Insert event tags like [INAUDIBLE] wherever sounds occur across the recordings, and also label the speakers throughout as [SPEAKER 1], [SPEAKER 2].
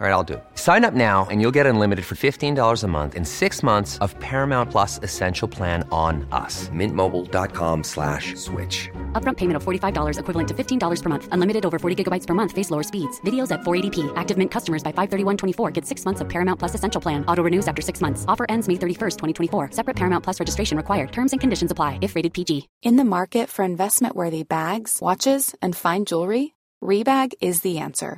[SPEAKER 1] All right, I'll do it. Sign up now and you'll get unlimited for $15 a month in six months of Paramount Plus Essential Plan on us. Mintmobile.com slash switch.
[SPEAKER 2] Upfront payment of $45 equivalent to $15 per month. Unlimited over 40 gigabytes per month. Face lower speeds. Videos at 480p. Active Mint customers by 531.24 get six months of Paramount Plus Essential Plan. Auto renews after six months. Offer ends May 31st, 2024. Separate Paramount Plus registration required. Terms and conditions apply if rated PG.
[SPEAKER 3] In the market for investment-worthy bags, watches, and fine jewelry, Rebag is the answer.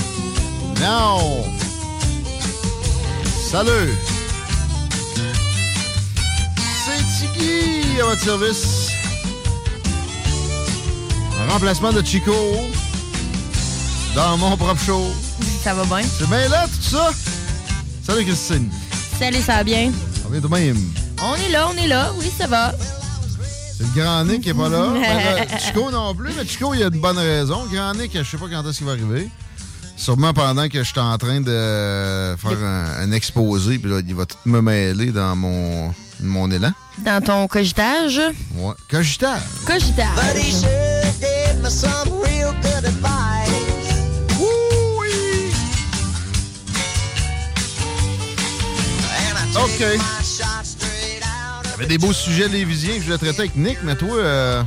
[SPEAKER 4] Non. Salut. C'est Tiggy à votre service. Un remplacement de Chico dans mon propre show. [LAUGHS]
[SPEAKER 5] Ça va bien?
[SPEAKER 4] C'est bien là, tout ça? Salut, Christine.
[SPEAKER 5] Salut, ça va bien?
[SPEAKER 4] On vient de même.
[SPEAKER 5] On est là, on est là. Oui, ça va.
[SPEAKER 4] C'est le grand Nick qui est pas là. [LAUGHS] Ben là, Chico non plus, mais Chico, il y a une bonne raison. Le grand Nick, je sais pas quand est-ce qu'il va arriver. Sûrement pendant que je suis en train de faire un, un exposé, puis là, il va tout me mêler dans mon, mon élan.
[SPEAKER 5] Dans ton cogitage?
[SPEAKER 4] Ouais. Cogitage.
[SPEAKER 5] Cogitage.
[SPEAKER 4] OK. Il y avait des beaux sujets lévisiens que je voulais traiter avec Nick, mais toi, euh,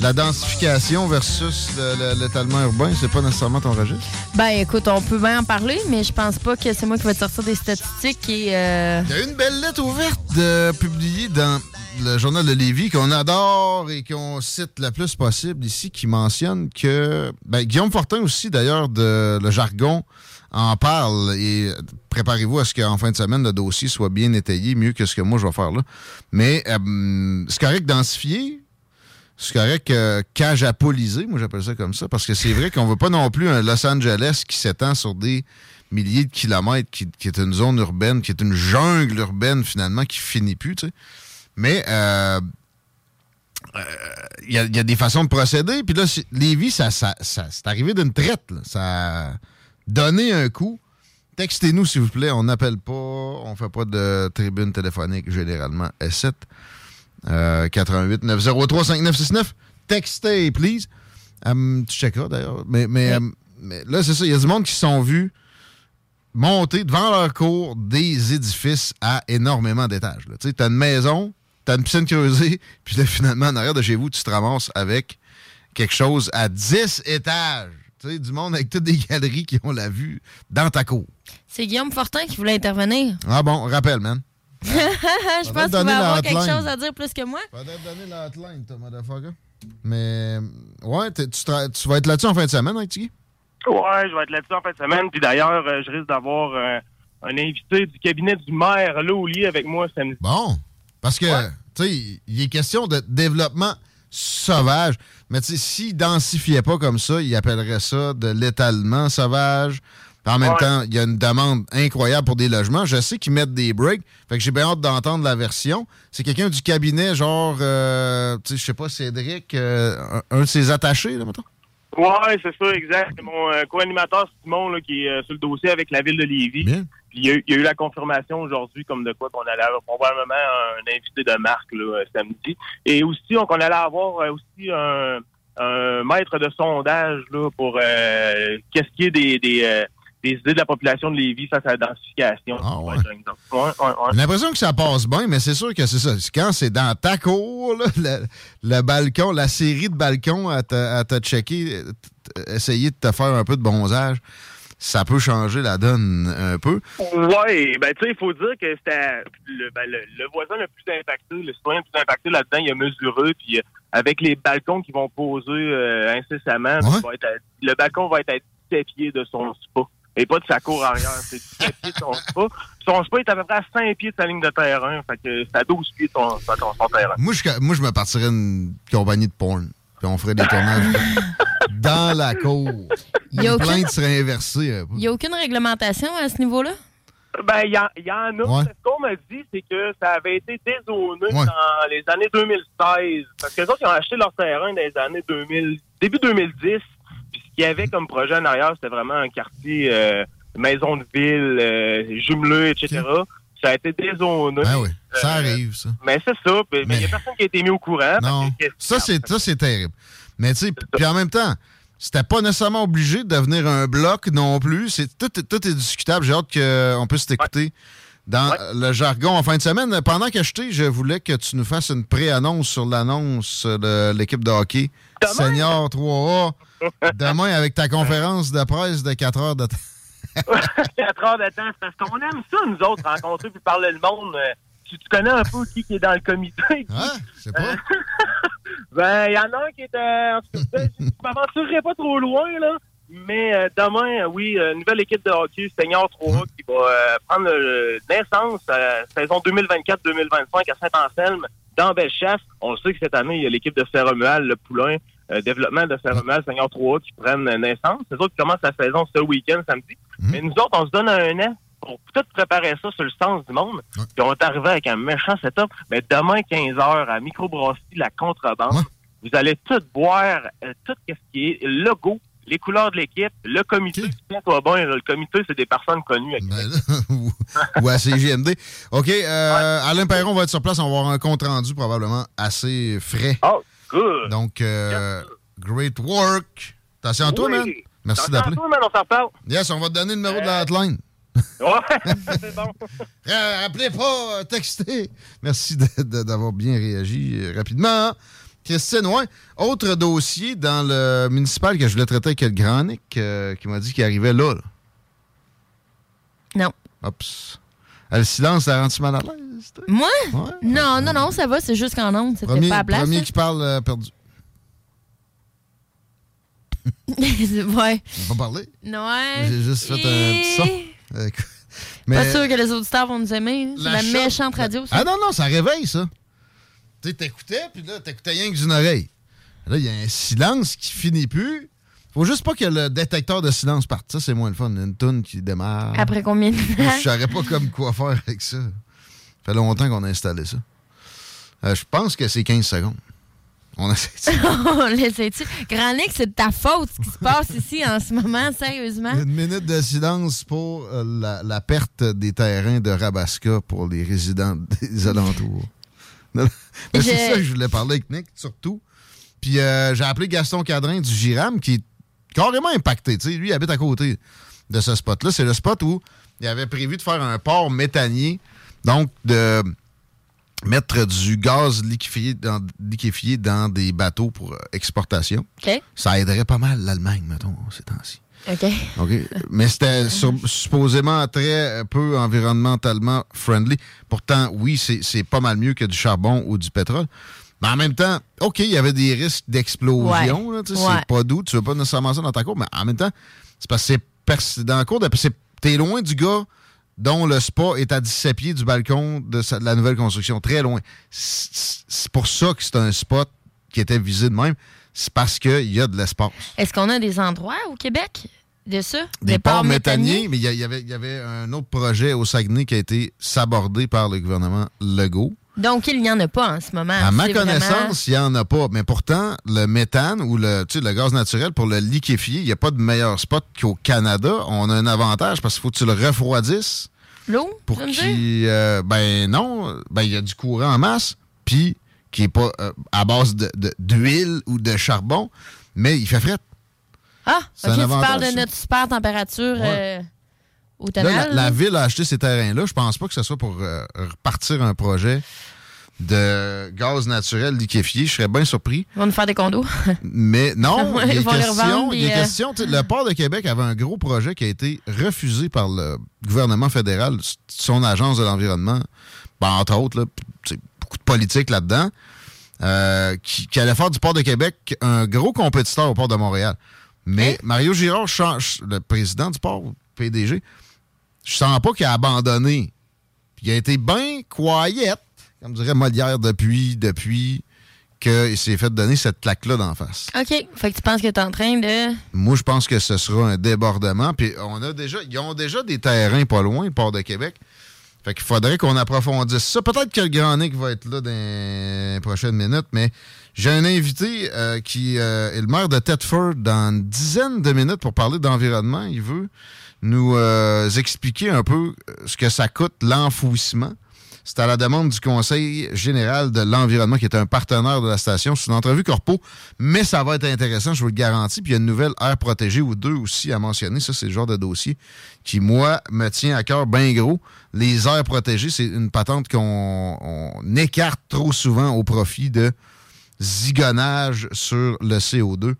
[SPEAKER 4] la densification versus le- le- l'étalement urbain, c'est pas nécessairement ton registre?
[SPEAKER 5] Ben, écoute, on peut bien en parler, mais je pense pas que c'est moi qui vais te sortir des statistiques et. euh,
[SPEAKER 4] Il y a une belle lettre ouverte de, publiée dans le journal de Lévis qu'on adore et qu'on cite le plus possible ici, qui mentionne que ben, Guillaume Fortin aussi, d'ailleurs, de le jargon en parle et préparez-vous à ce qu'en fin de semaine, le dossier soit bien étayé, mieux que ce que moi je vais faire là. Mais euh, c'est correct densifier, c'est correct euh, cage à poliser, moi j'appelle ça comme ça, parce que c'est vrai qu'on veut pas non plus un Los Angeles qui s'étend sur des milliers de kilomètres, qui, est une zone urbaine, qui est une jungle urbaine finalement, qui finit plus, tu sais. Mais euh, euh, il y, a- il y a des façons de procéder. Puis là, Lévis, ça, ça, ça- c'est arrivé d'une traite. là. Ça a donné un coup. Textez-nous, s'il vous plaît. On n'appelle pas. On fait pas de tribune téléphonique, généralement. S7 euh, 88 903 5969. Textez, please. Hum, tu checkeras, d'ailleurs. Mais, mais, hum, mais là, c'est ça. Il y a du monde qui se sont vus monter devant leur cour des édifices à énormément d'étages. Tu sais, t'as une maison, t'as une piscine creusée, [LAUGHS] puis là, finalement, en arrière de chez vous, tu te ramasses avec quelque chose à 10 étages. Tu sais, du monde avec toutes des galeries qui ont la vue dans ta cour.
[SPEAKER 5] C'est Guillaume Fortin qui voulait intervenir.
[SPEAKER 4] Ah bon, rappelle, man. [LAUGHS]
[SPEAKER 5] je pense qu'il va avoir quelque chose à dire plus que moi.
[SPEAKER 4] Faudrait te donner la hotline, toi, motherfucker. Mais, ouais, t'es- tu, tra- tu vas être là-dessus en fin de semaine, hein, Tiggy?
[SPEAKER 6] Ouais, je vais être là-dessus en fin de semaine. Puis d'ailleurs, euh, je risque d'avoir euh, un invité du cabinet du maire là au lit avec moi samedi.
[SPEAKER 4] Bon. Parce que, tu sais, il est question de développement sauvage. Mais tu sais, s'il densifiait pas comme ça, il appellerait ça de l'étalement sauvage. Puis En même
[SPEAKER 6] Ouais.
[SPEAKER 4] temps, il y a une demande incroyable pour des logements. Je sais qu'ils mettent des breaks. Fait que j'ai bien hâte d'entendre la version. C'est quelqu'un du cabinet, genre, euh, tu sais, je sais pas, Cédric, euh, un, un de ses attachés, là, mettons.
[SPEAKER 6] Ouais, c'est ça, exact. Mon euh, co-animateur Simon là, qui est euh, sur le dossier avec la ville de Lévis. Puis il y, a eu- il y a eu la confirmation aujourd'hui comme de quoi qu'on allait avoir probablement un invité de marque là, samedi. Et aussi, on- qu'on allait avoir euh, aussi un, un maître de sondage là, pour qu'est-ce qui est des, des, des idées de la population de Lévis face à la densification.
[SPEAKER 4] Ah, ouais.
[SPEAKER 6] Ouais. Ouais.
[SPEAKER 4] J'ai l'impression que ça passe bien, mais c'est sûr que c'est ça. Quand c'est dans ta cour, là, le, le balcon, la série de balcons à te, à te checker, essayer de te faire un peu de bronzage, ça peut changer la donne un peu.
[SPEAKER 6] Ouais, ben tu sais, il faut dire que c'était le, ben, le, le voisin le plus impacté, le citoyen le plus impacté là-dedans, il a mesuré, puis euh, avec les balcons qui vont poser euh, incessamment,
[SPEAKER 4] Ouais.
[SPEAKER 6] il va être à- le balcon va être à 17 pieds de son spa. Et pas de sa cour arrière, c'est 17 pieds de son spa. Son spa est à peu près à 5 pieds de sa ligne de terrain, fait que c'est à 12 pieds de son, son, son terrain.
[SPEAKER 4] Moi, je, moi, je me partirais une compagnie de porn. Puis on ferait des tournages [LAUGHS] dans la cour.
[SPEAKER 5] Il y a
[SPEAKER 4] Les
[SPEAKER 5] aucun-
[SPEAKER 4] plaintes seraient inversées. un peu.
[SPEAKER 5] Il n'y a aucune réglementation à ce niveau-là?
[SPEAKER 6] Ben, il y, y en a.
[SPEAKER 4] Ouais.
[SPEAKER 6] Ce qu'on m'a dit, c'est que ça avait été dézoné
[SPEAKER 4] Ouais.
[SPEAKER 6] dans les années 2016. Parce que les autres, ils ont acheté leur terrain dans les années 2000, début 2010. Qu'il y avait comme projet en arrière, c'était vraiment un quartier euh, maison de ville, euh, jumelé, etc. Ça a été dézoné.
[SPEAKER 4] Ben oui, ça
[SPEAKER 6] Euh,
[SPEAKER 4] arrive, ça.
[SPEAKER 6] Mais c'est ça. Mais il n'y a personne qui a été mis au courant.
[SPEAKER 4] Non,
[SPEAKER 6] que-
[SPEAKER 4] ça c'est ça c'est terrible. Mais tu sais, puis en même temps, c'était pas nécessairement obligé de devenir un bloc non plus. C'est tout, est- tout est discutable. J'ai hâte qu'on puisse t'écouter dans le jargon en fin de semaine. Pendant que je voulais que tu nous fasses une pré-annonce sur l'annonce de l'équipe de hockey
[SPEAKER 6] Demain?
[SPEAKER 4] Senior 3A. Demain avec ta conférence de presse de 4 heures de temps. [LAUGHS]
[SPEAKER 6] 4 heures de temps. C'est parce qu'on aime ça, nous autres, rencontrer puis parler le monde. Euh, Tu, tu connais un peu qui, qui est dans le comité? qui-
[SPEAKER 4] Hein? C'est pas. [LAUGHS]
[SPEAKER 6] Ben, il y en a un qui est... euh, en tout cas, je ne [LAUGHS] m'aventurerai pas trop loin, là. Mais euh, demain, oui, nouvelle équipe de hockey, Seigneur 3 qui va prendre naissance saison 2024-2025 à Saint-Anselme, dans Bellechasse. On sait que cette année, il y a l'équipe de Ferromual, le Poulain, euh, développement de Ferromual, Seigneur 3 qui prennent naissance. C'est autres qui commencent la saison ce week-end, samedi. Mais nous autres, on se donne un an pour tout préparer ça sur le sens du monde. Puis on est arrivé avec un méchant setup. Mais demain, 15h, à Microbrasserie, la contrebande, vous allez tout boire, euh, tout ce qui est logo, les couleurs de l'équipe, le comité. Tiens-toi bien, là, le comité, c'est des personnes connues. à [LAUGHS]
[SPEAKER 4] ou, ou à CGMD. OK, euh, Alain Perron va être sur place. On va avoir un compte rendu probablement assez frais.
[SPEAKER 6] Oh, good.
[SPEAKER 4] Donc, euh, great work. Attention à toi, man. Merci
[SPEAKER 6] Attention à
[SPEAKER 4] d'appeler.
[SPEAKER 6] toi, man, on s'en reparle.
[SPEAKER 4] Yes, on va te donner le numéro de la hotline. [LAUGHS]
[SPEAKER 6] Ouais, c'est bon. [LAUGHS]
[SPEAKER 4] Euh, Appelez pas, euh, textez. Merci d'avoir bien réagi rapidement. Christine, ouais. Autre dossier dans le municipal que je voulais traiter avec le Grand Nick euh, qui m'a dit qu'il arrivait là. là.
[SPEAKER 5] Non.
[SPEAKER 4] Oups. Ah, le silence, ça rend-tu mal à l'aise?
[SPEAKER 5] Moi?
[SPEAKER 4] Ouais.
[SPEAKER 5] Non, non, non, ça va, c'est juste qu'en ondes, c'était pas à place.
[SPEAKER 4] premier qui parle euh, perdu. [LAUGHS]
[SPEAKER 5] ouais.
[SPEAKER 4] On va pas parler.
[SPEAKER 5] Ouais.
[SPEAKER 4] J'ai juste fait un petit son.
[SPEAKER 5] Pas sûr que les auditeurs vont nous aimer. hein. C'est la,
[SPEAKER 4] shot-
[SPEAKER 5] méchante radio, ça.
[SPEAKER 4] Ah non, non, ça réveille, ça. Tu sais, t'écoutais, puis là, t'écoutais rien que d'une oreille. Là, il y a un silence qui finit plus. Faut juste pas que le détecteur de silence parte. Ça, c'est moins le fun. Une toune qui démarre.
[SPEAKER 5] Après combien de temps?
[SPEAKER 4] Je saurais pas comme quoi faire avec ça. Ça fait longtemps qu'on a installé ça. Euh, je pense que c'est 15 secondes. On essaie
[SPEAKER 5] laissez-tu. [LAUGHS] Grand Nick, c'est de ta faute ce qui se passe ici en ce moment, sérieusement.
[SPEAKER 4] Une minute de silence pour euh, la, la perte des terrains de Rabasca pour les résidents des alentours. [LAUGHS] Mais C'est
[SPEAKER 5] Je-
[SPEAKER 4] ça que je voulais parler avec Nick, surtout. Puis euh, j'ai appelé Gaston Cadrin du Giram, qui est carrément impacté. Lui, il habite à côté de ce spot-là. C'est le spot où il avait prévu de faire un port méthanier, donc de mettre du gaz liquéfié dans, liquéfié dans des bateaux pour euh, exportation. Ça aiderait pas mal l'Allemagne, mettons, ces temps-ci.
[SPEAKER 5] OK.
[SPEAKER 4] Mais c'était [LAUGHS] sur- supposément très peu environnementalement friendly. Pourtant, oui, c'est c'est pas mal mieux que du charbon ou du pétrole. Mais en même temps, OK, il y avait des risques d'explosion.
[SPEAKER 5] Ouais.
[SPEAKER 4] là, tu sais,
[SPEAKER 5] Ouais.
[SPEAKER 4] C'est pas doux. Tu veux pas nécessairement ça dans ta cour. Mais en même temps, c'est parce que c'est pers- dans la cour. de- c'est- T'es loin du gars dont le spa est à 17 pieds du balcon de, sa- de la nouvelle construction. Très loin. C'est pour ça que c'est un spot qui était visé de même. C'est parce qu'il y a de l'espace.
[SPEAKER 5] Est-ce qu'on a des endroits au Québec de ça?
[SPEAKER 4] Des, ports méthaniers, mais y, il y avait un autre projet au Saguenay qui a été sabordé par le gouvernement Legault.
[SPEAKER 5] Donc, il n'y en a pas en ce moment.
[SPEAKER 4] à ma
[SPEAKER 5] vraiment-
[SPEAKER 4] connaissance, il n'y en a pas. Mais pourtant, le méthane ou le, tu sais, le gaz naturel, pour le liquéfier, il n'y a pas de meilleur spot qu'au Canada. On a un avantage parce qu'il faut que tu le refroidisses
[SPEAKER 5] L'eau?
[SPEAKER 4] pour qu'il... euh, ben non, ben il y a du courant en masse, puis qui n'est pas euh, à base d'huile ou de charbon, mais il fait fret.
[SPEAKER 5] Ah, ok, tu parles de notre super température
[SPEAKER 4] Ouais.
[SPEAKER 5] euh, au
[SPEAKER 4] Là,
[SPEAKER 5] tonal.
[SPEAKER 4] la, la ville a acheté ces terrains-là. Je pense pas que ce soit pour euh, repartir un projet de gaz naturel liquéfié. Je serais bien surpris.
[SPEAKER 5] Ils vont nous faire des condos. [LAUGHS]
[SPEAKER 4] Mais non, [LAUGHS] il est question, il est
[SPEAKER 5] euh,
[SPEAKER 4] question, le port de Québec avait un gros projet qui a été refusé par le gouvernement fédéral, son agence de l'environnement, Ben, entre autres, là, beaucoup de politique là-dedans, euh, qui, qui allait faire du port de Québec un gros compétiteur au port de Montréal. Mais Mario Girard, change, le président du port, PDG, je sens pas qu'il a abandonné. Puis il a été bien quiet, comme dirait Molière, depuis, depuis qu'il s'est fait donner cette claque-là d'en face.
[SPEAKER 5] OK. Fait que tu penses que tu es en train de.
[SPEAKER 4] Moi, je pense que ce sera un débordement. Puis on a déjà, ils ont déjà des terrains pas loin, port de Québec. Fait qu'il faudrait qu'on approfondisse ça. Peut-être que le Grand Nick va être là dans les prochaines minutes, mais j'ai un invité euh, qui euh, est le maire de Thetford dans une dizaine de minutes pour parler d'environnement. Il veut nous euh, expliquer un peu euh, ce que ça coûte l'enfouissement. C'est à la demande du Conseil général de l'environnement, qui est un partenaire de la station. C'est une entrevue corpo, mais ça va être intéressant, je vous le garantis. Puis il y a une nouvelle aire protégée ou deux aussi à mentionner. Ça, c'est le genre de dossier qui, moi, me tient à cœur bien gros. Les aires protégées, c'est une patente qu'on on écarte trop souvent au profit de zigonnage sur le CO2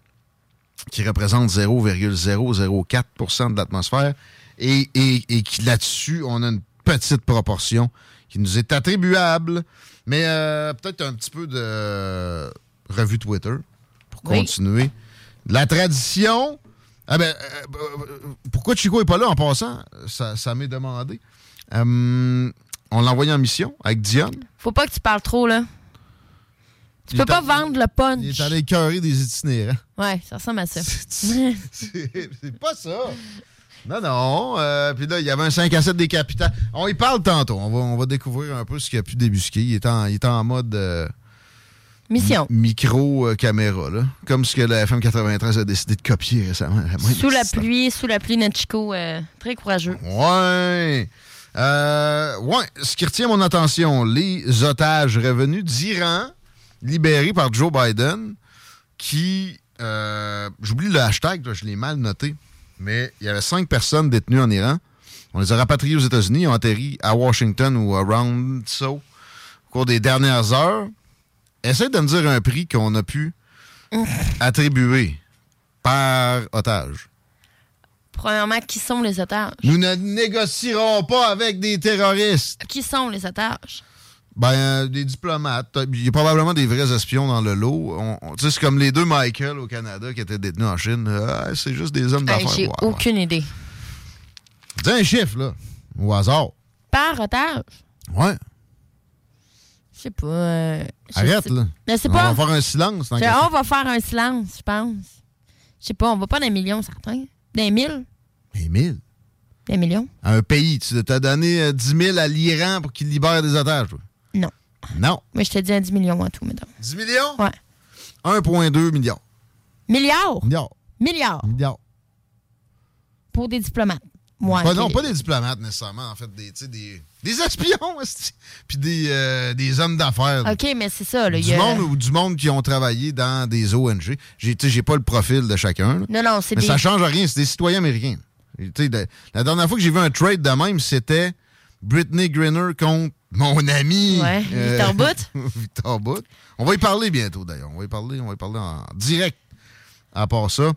[SPEAKER 4] qui représente 0,004% de l'atmosphère et, et, et qui là-dessus, on a une petite proportion qui nous est attribuable. Mais euh, peut-être un petit peu de revue Twitter pour
[SPEAKER 5] Oui.
[SPEAKER 4] continuer. La tradition. Ah ben, euh, euh, pourquoi Chico est pas là en passant? Ça, ça m'est demandé. Euh, on l'a envoyé en mission avec Diane.
[SPEAKER 5] Faut pas que tu parles trop, là. Tu peux pas vendre le punch.
[SPEAKER 4] Il est allé écœurer des itinérants.
[SPEAKER 5] Ouais, ça ressemble à ça. [LAUGHS]
[SPEAKER 4] C'est pas ça. Non, non. euh, Puis là, il y avait un 5 à 7 décapitant. On y parle tantôt. On va, on va découvrir un peu ce qu'il a pu débusquer. Il est en, il est en mode euh,
[SPEAKER 5] Mission.
[SPEAKER 4] micro-caméra, là. Comme ce que la FM 93 a décidé de copier récemment. La
[SPEAKER 5] Sous la pluie, sous la pluie, notre Chico, euh, très courageux.
[SPEAKER 4] Ouais. Ouais, ce qui retient mon attention, les otages revenus d'Iran, libérés par Joe Biden, qui, euh, j'oublie le hashtag, je l'ai mal noté, mais il y avait cinq personnes détenues en Iran. On les a rapatriées aux États-Unis, ont atterri à Washington ou around so au cours des dernières heures. Essaye de me dire un prix qu'on a pu attribuer par otage.
[SPEAKER 5] Premièrement, qui sont les otages?
[SPEAKER 4] Nous ne négocierons pas avec des terroristes.
[SPEAKER 5] Qui sont les otages?
[SPEAKER 4] Ben, euh, des diplomates. Il y a probablement des vrais espions dans le lot. On- on- tu sais, c'est comme les deux Michael au Canada qui étaient détenus en Chine. Ah, c'est juste des hommes d'affaires.
[SPEAKER 5] J'ai aucune idée.
[SPEAKER 4] Dis un chiffre, là. Au hasard.
[SPEAKER 5] Par otage?
[SPEAKER 4] Ouais.
[SPEAKER 5] Je sais pas. euh,
[SPEAKER 4] Arrête, là.
[SPEAKER 5] Mais c'est
[SPEAKER 4] on
[SPEAKER 5] pas.
[SPEAKER 4] va faire un silence.
[SPEAKER 5] on va faire un silence, je pense. Je sais pas, on va pas d'un million, certain. D'un mille?
[SPEAKER 4] Mais mille?
[SPEAKER 5] D'un million?
[SPEAKER 4] À un pays. Tu t'as donné euh, 10 000 à l'Iran pour qu'il libère des otages. toi.
[SPEAKER 5] Non. Moi, je te dis un 10 millions en tout, mettons.
[SPEAKER 4] 10 millions?
[SPEAKER 5] Ouais.
[SPEAKER 4] 1,2 milliard.
[SPEAKER 5] Milliards?
[SPEAKER 4] Milliard.
[SPEAKER 5] Milliards.
[SPEAKER 4] Milliard.
[SPEAKER 5] Pour des diplomates.
[SPEAKER 4] Pas-
[SPEAKER 5] ok.
[SPEAKER 4] non, pas des diplomates nécessairement, en fait, des, tu sais, des, des espions, [LAUGHS] puis des, euh, des hommes d'affaires.
[SPEAKER 5] OK, mais c'est ça. Là, il y
[SPEAKER 4] Du
[SPEAKER 5] a-
[SPEAKER 4] monde ou du monde qui ont travaillé dans des ONG. J'ai, tu sais, j'ai pas le profil de chacun. là.
[SPEAKER 5] Non, non, c'est
[SPEAKER 4] Mais
[SPEAKER 5] des...
[SPEAKER 4] ça change rien, c'est des citoyens américains. Tu sais, de- la dernière fois que j'ai vu un trade de même, c'était Britney Griner contre mon ami.
[SPEAKER 5] Ouais, Victor Bout. [LAUGHS]
[SPEAKER 4] Victor Bout. On va y parler bientôt d'ailleurs. On va y parler, on va y parler en direct. À part ça,